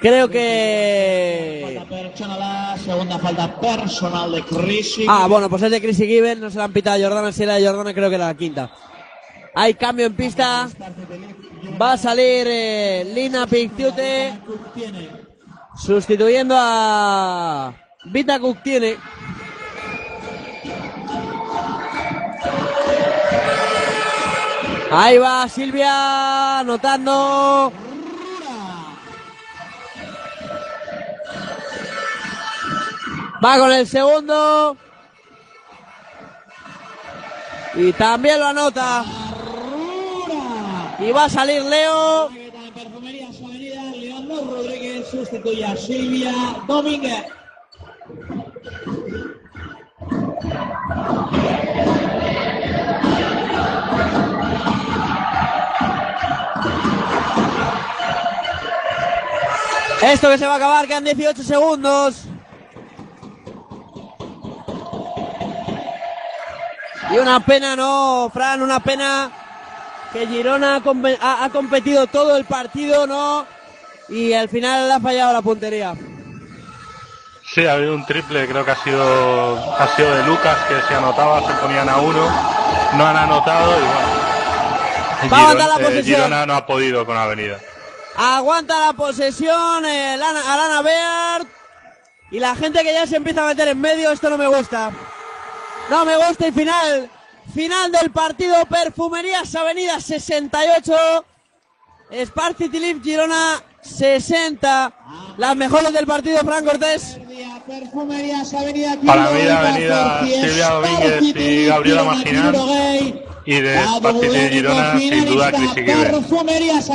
Speaker 1: Creo que.
Speaker 27: Personal, segunda falta personal de Chris.
Speaker 1: Ah, bueno, pues es de Chrissy Gibbons. No se la han pitado a Jordana. Si era de Jordana, creo que era la quinta. Hay cambio en pista. Va a salir eh, Lina Pictiute. Sustituyendo a Vita Cook tiene. Ahí va Silvia anotando. Va con el segundo. Y también lo anota. Y va a salir Leo.
Speaker 27: Leonor Rodríguez sustituye a Silvia Domínguez.
Speaker 1: Esto que se va a acabar, quedan 18 segundos. Y una pena, no, Fran, una pena que Girona ha, compe- ha- ha competido todo el partido, ¿no? Y al final le ha fallado la puntería.
Speaker 26: Sí, ha habido un triple, creo que ha sido, ha sido de Lucas, que se anotaba, se ponían a uno, no han anotado y bueno.
Speaker 1: Va a aguantar la
Speaker 26: eh. Girona no ha podido con Avenida.
Speaker 1: Aguanta la posesión, eh, Lana, Alana Beard. Y la gente que ya se empieza a meter en medio, esto no me gusta. No me gusta y final. Final del partido, Perfumerías Avenida 68. Sparcity Leaf Girona 60. Las mejores del partido, Fran Cortés.
Speaker 27: Perfumerías Avenida
Speaker 26: Para mí la avenida Silvia Domínguez y Gabriela Maginar. Y de
Speaker 27: único
Speaker 26: Girona, sin duda, Gibbons.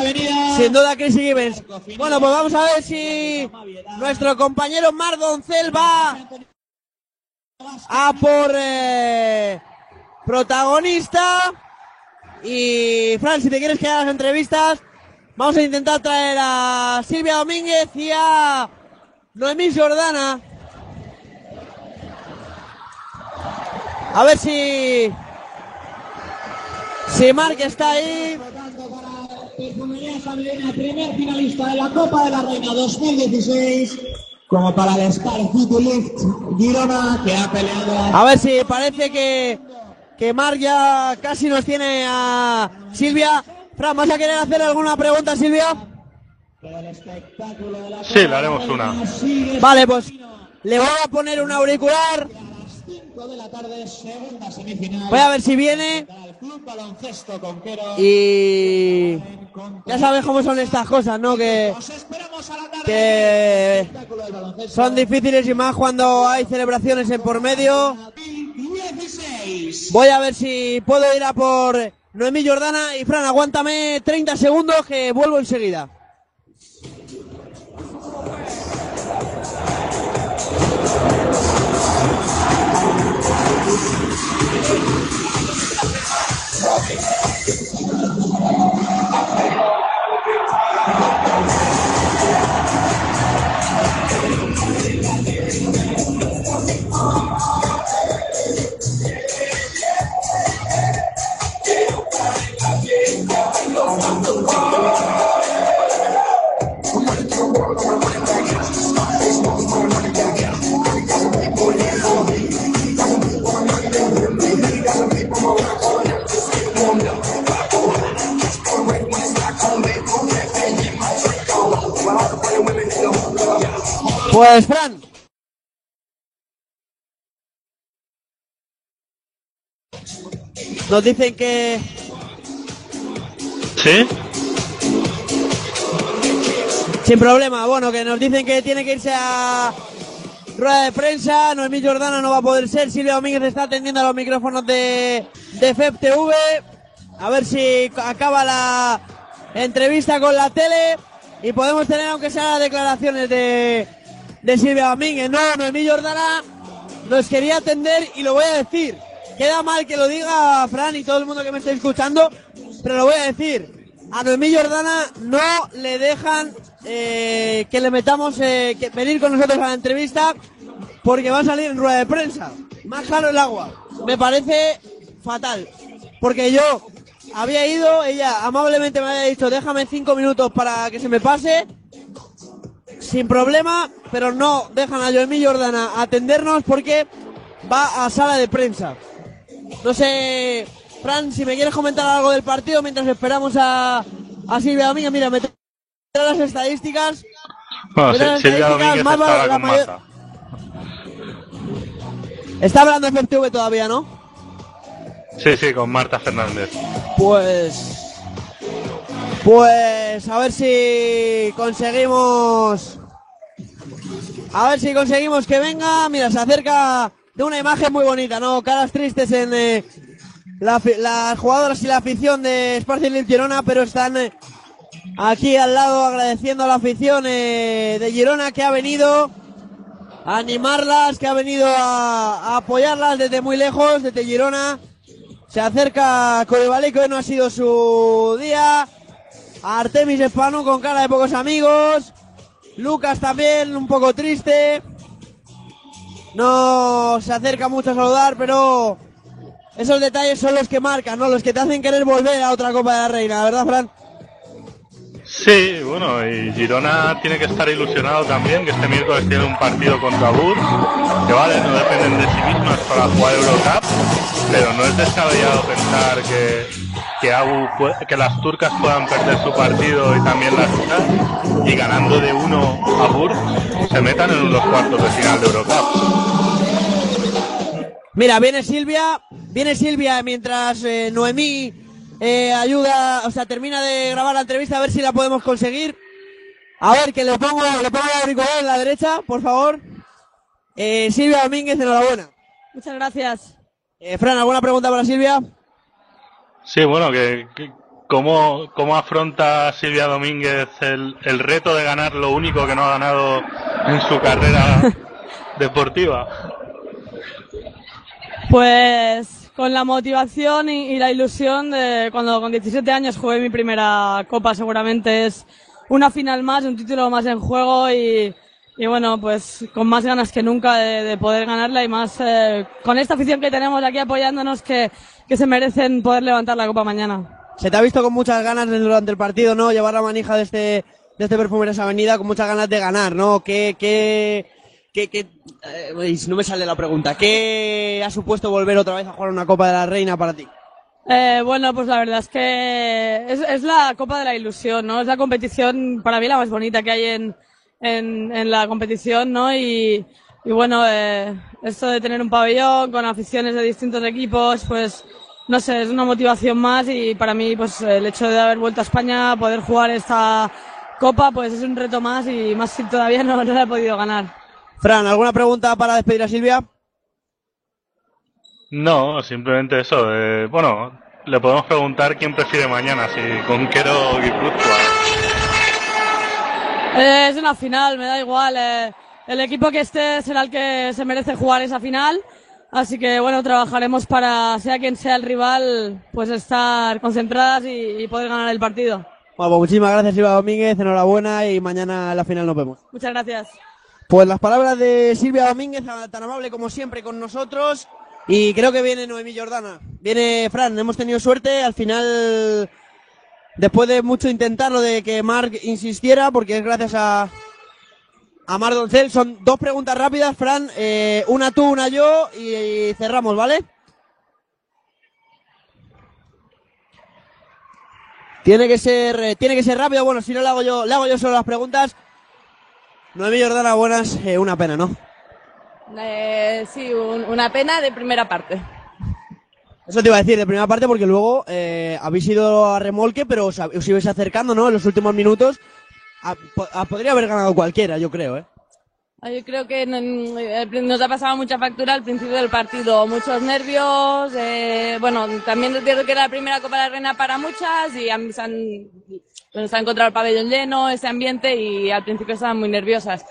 Speaker 1: Sin duda, Chris Gibbons. Bueno, pues vamos a ver si nuestro compañero Mar Doncel va a por eh, protagonista. Y Fran, si te quieres quedar a las entrevistas, vamos a intentar traer a Silvia Domínguez y a Noemí Jordana. A ver si. Si Marc está ahí.
Speaker 27: Avenida, primer finalista de la Copa de la Reina 2016. Como para el Star City Lift Girona, que ha peleado
Speaker 1: A ver si parece que, que Marc ya casi nos tiene a Silvia. Fran, ¿vas a querer hacer alguna pregunta, Silvia?
Speaker 26: Sí, le haremos una.
Speaker 1: Vale, pues le voy a poner un auricular.
Speaker 27: De la tarde, segunda semifinal.
Speaker 1: Voy a ver si viene.
Speaker 27: Club Baloncesto Conquero.
Speaker 1: Y ya sabes cómo son estas cosas, ¿no? Que, que son difíciles y más cuando hay celebraciones en por medio. Voy a ver si puedo ir a por Noemí Jordana y Fran, aguántame 30 segundos que vuelvo enseguida. coffee. Pues Fran. Nos dicen que
Speaker 26: ¿Sí?
Speaker 1: sin problema, bueno, que nos dicen que tiene que irse a rueda de prensa, Noemí Jordana no va a poder ser, Silvia Domínguez está atendiendo a los micrófonos de, de FEP TV, a ver si acaba la entrevista con la tele. Y podemos tener aunque sea las declaraciones de, de Silvia Domínguez. No, Noemí Jordana nos quería atender y lo voy a decir. Queda mal que lo diga Fran y todo el mundo que me esté escuchando, pero lo voy a decir. A Noemí Jordana no le dejan eh, que le metamos eh, que venir con nosotros a la entrevista porque va a salir en rueda de prensa. Más claro el agua. Me parece fatal. Porque yo había ido, ella amablemente me había dicho, déjame cinco minutos para que se me pase. Sin problema, pero no dejan a Noemí Jordana atendernos porque va a sala de prensa. No sé, Fran, si me quieres comentar algo del partido mientras esperamos a, a Silvia Domínguez. Mira, me las estadísticas.
Speaker 26: Bueno,
Speaker 1: las
Speaker 26: Silvia
Speaker 1: estadísticas, más
Speaker 26: está ahora
Speaker 1: la
Speaker 26: con
Speaker 1: mayor-
Speaker 26: Marta.
Speaker 1: Está hablando FTV todavía, ¿no?
Speaker 26: Sí, sí, con Marta Fernández.
Speaker 1: Pues. Pues a ver si conseguimos. A ver si conseguimos que venga. Mira, se acerca de una imagen muy bonita, ¿no? Caras tristes en, eh, la las jugadoras y la afición de Spartak Lille Girona, pero están eh, aquí al lado agradeciendo a la afición eh, de Girona que ha venido a animarlas, que ha venido a, apoyarlas desde muy lejos, desde Girona. Se acerca Coribali, que hoy no ha sido su día. Artemis Espanu con cara de pocos amigos. Lucas también, un poco triste. No se acerca mucho a saludar, pero esos detalles son los que marcan, ¿no? Los que te hacen querer volver a otra Copa de la Reina, ¿verdad, Fran?
Speaker 26: Sí, bueno, y Girona tiene que estar ilusionado también, que este miércoles tiene un partido contra Bur, que vale, no dependen de sí mismas para jugar Eurocup, pero no es descabellado pensar que, que, Abu que las turcas puedan perder su partido y también las turcas, y ganando de uno a Bur, se metan en los cuartos de final de Eurocup.
Speaker 1: Mira, viene Silvia, viene Silvia mientras eh, Noemí eh, ayuda, o sea, termina de grabar la entrevista a ver si la podemos conseguir. A ver, que le pongo, le pongo el auricular en la derecha, por favor. Eh, Silvia Domínguez, enhorabuena.
Speaker 28: Muchas gracias.
Speaker 1: Eh, Fran, ¿alguna pregunta para Silvia?
Speaker 26: Sí, bueno, que, que- ¿cómo, ¿cómo afronta Silvia Domínguez el, el reto de ganar lo único que no ha ganado en su carrera deportiva?
Speaker 28: Pues con la motivación y, la ilusión de cuando con 17 años jugué mi primera copa, seguramente es una final más, un título más en juego y, y bueno, pues con más ganas que nunca de, de poder ganarla y más eh, con esta afición que tenemos aquí apoyándonos que, que se merecen poder levantar la copa mañana.
Speaker 1: Se te ha visto con muchas ganas durante el partido, ¿no? Llevar la manija de este, de este Perfumerías Avenida con muchas ganas de ganar, ¿no? ¿Qué, qué, qué, qué- eh, no me sale la pregunta. ¿Qué ha supuesto volver otra vez a jugar una Copa de la Reina para ti?
Speaker 28: Eh, bueno, pues la verdad es que es, la Copa de la Ilusión, ¿no? Es la competición, para mí, la más bonita que hay en, en, la competición, ¿no? Y, y bueno, eh, esto de tener un pabellón con aficiones de distintos equipos, pues, no sé, es una motivación más y para mí, pues, el hecho de haber vuelto a España, poder jugar esta Copa, pues es un reto más y más si todavía no, no la he podido ganar.
Speaker 1: Fran, ¿alguna pregunta para despedir a Silvia?
Speaker 26: No, simplemente eso. eh, bueno, le podemos preguntar quién prefiere mañana, si Conquero o Guipúzcoa.
Speaker 28: Eh, es una final, me da igual. eh, el equipo que esté será el que se merece jugar esa final. Así que bueno, trabajaremos para, sea quien sea el rival, pues estar concentradas y, y poder ganar el partido.
Speaker 1: Bueno, pues muchísimas gracias Silvia Domínguez, enhorabuena y mañana en la final nos vemos.
Speaker 28: Muchas gracias.
Speaker 1: Pues las palabras de Silvia Domínguez, tan amable como siempre con nosotros. Y creo que viene Noemí Jordana. Viene Fran, hemos tenido suerte. Al final, después de mucho intentarlo de que Marc insistiera, porque es gracias a, a Marc Doncel, son dos preguntas rápidas, Fran. eh, una tú, una yo y, y cerramos, ¿vale? Tiene que ser, eh, tiene que ser rápido. Bueno, si no le hago yo, le hago yo solo las preguntas. Noemí Jordana, buenas. eh, una pena, ¿no?
Speaker 28: Eh, sí, una pena de primera parte.
Speaker 1: Eso te iba a decir de primera parte porque luego eh, habéis ido a remolque, pero os, os ibais acercando, ¿no? En los últimos minutos. A- po- a- podría haber ganado cualquiera, yo creo, ¿eh?
Speaker 28: Ah, Yo creo que eh, nos ha pasado mucha factura al principio del partido, muchos nervios, eh, bueno, también es cierto que era la primera Copa de la Reina para muchas y se han, se ha encontrado el pabellón lleno, ese ambiente y al principio estaban muy nerviosas.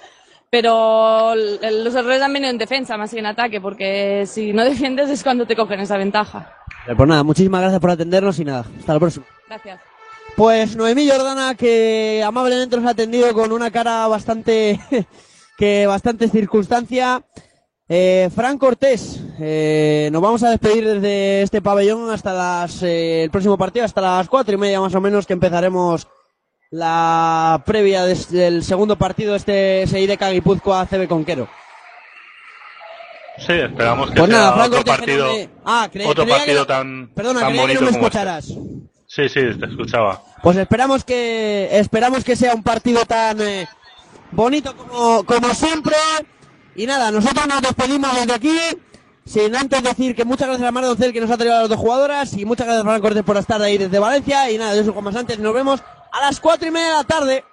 Speaker 28: Pero los errores han venido en defensa más que en ataque, porque si no defiendes es cuando te cogen esa ventaja.
Speaker 1: Pues nada, muchísimas gracias por atendernos y nada, hasta la próxima.
Speaker 28: Gracias.
Speaker 1: Pues Noemí Jordana, que amablemente nos ha atendido con una cara bastante, que bastante circunstancia. Eh, Fran Cortés, eh, nos vamos a despedir desde este pabellón hasta las, eh, el próximo partido, hasta las cuatro y media más o menos, que empezaremos la previa del segundo partido, este SIDK Guipúzcoa CB Conquero.
Speaker 26: Sí, esperamos que
Speaker 1: Pues
Speaker 26: sea
Speaker 1: nada,
Speaker 26: otro partido,
Speaker 1: me- Ah,
Speaker 26: otro
Speaker 1: que
Speaker 26: partido tan,
Speaker 1: Perdona,
Speaker 26: tan
Speaker 1: creía que
Speaker 26: bonito
Speaker 1: no me
Speaker 26: como este.
Speaker 1: escucharás.
Speaker 26: Sí, sí, te escuchaba.
Speaker 1: Pues esperamos que esperamos que sea un partido tan eh, bonito como, como siempre. Y nada, nosotros nos despedimos desde aquí. Sin antes decir que muchas gracias a Mar Doncel que nos ha traído a las dos jugadoras. Y muchas gracias a Fran Cortés por estar ahí desde Valencia. Y nada, yo soy Juan Más Antes. Nos vemos a las cuatro y media de la tarde.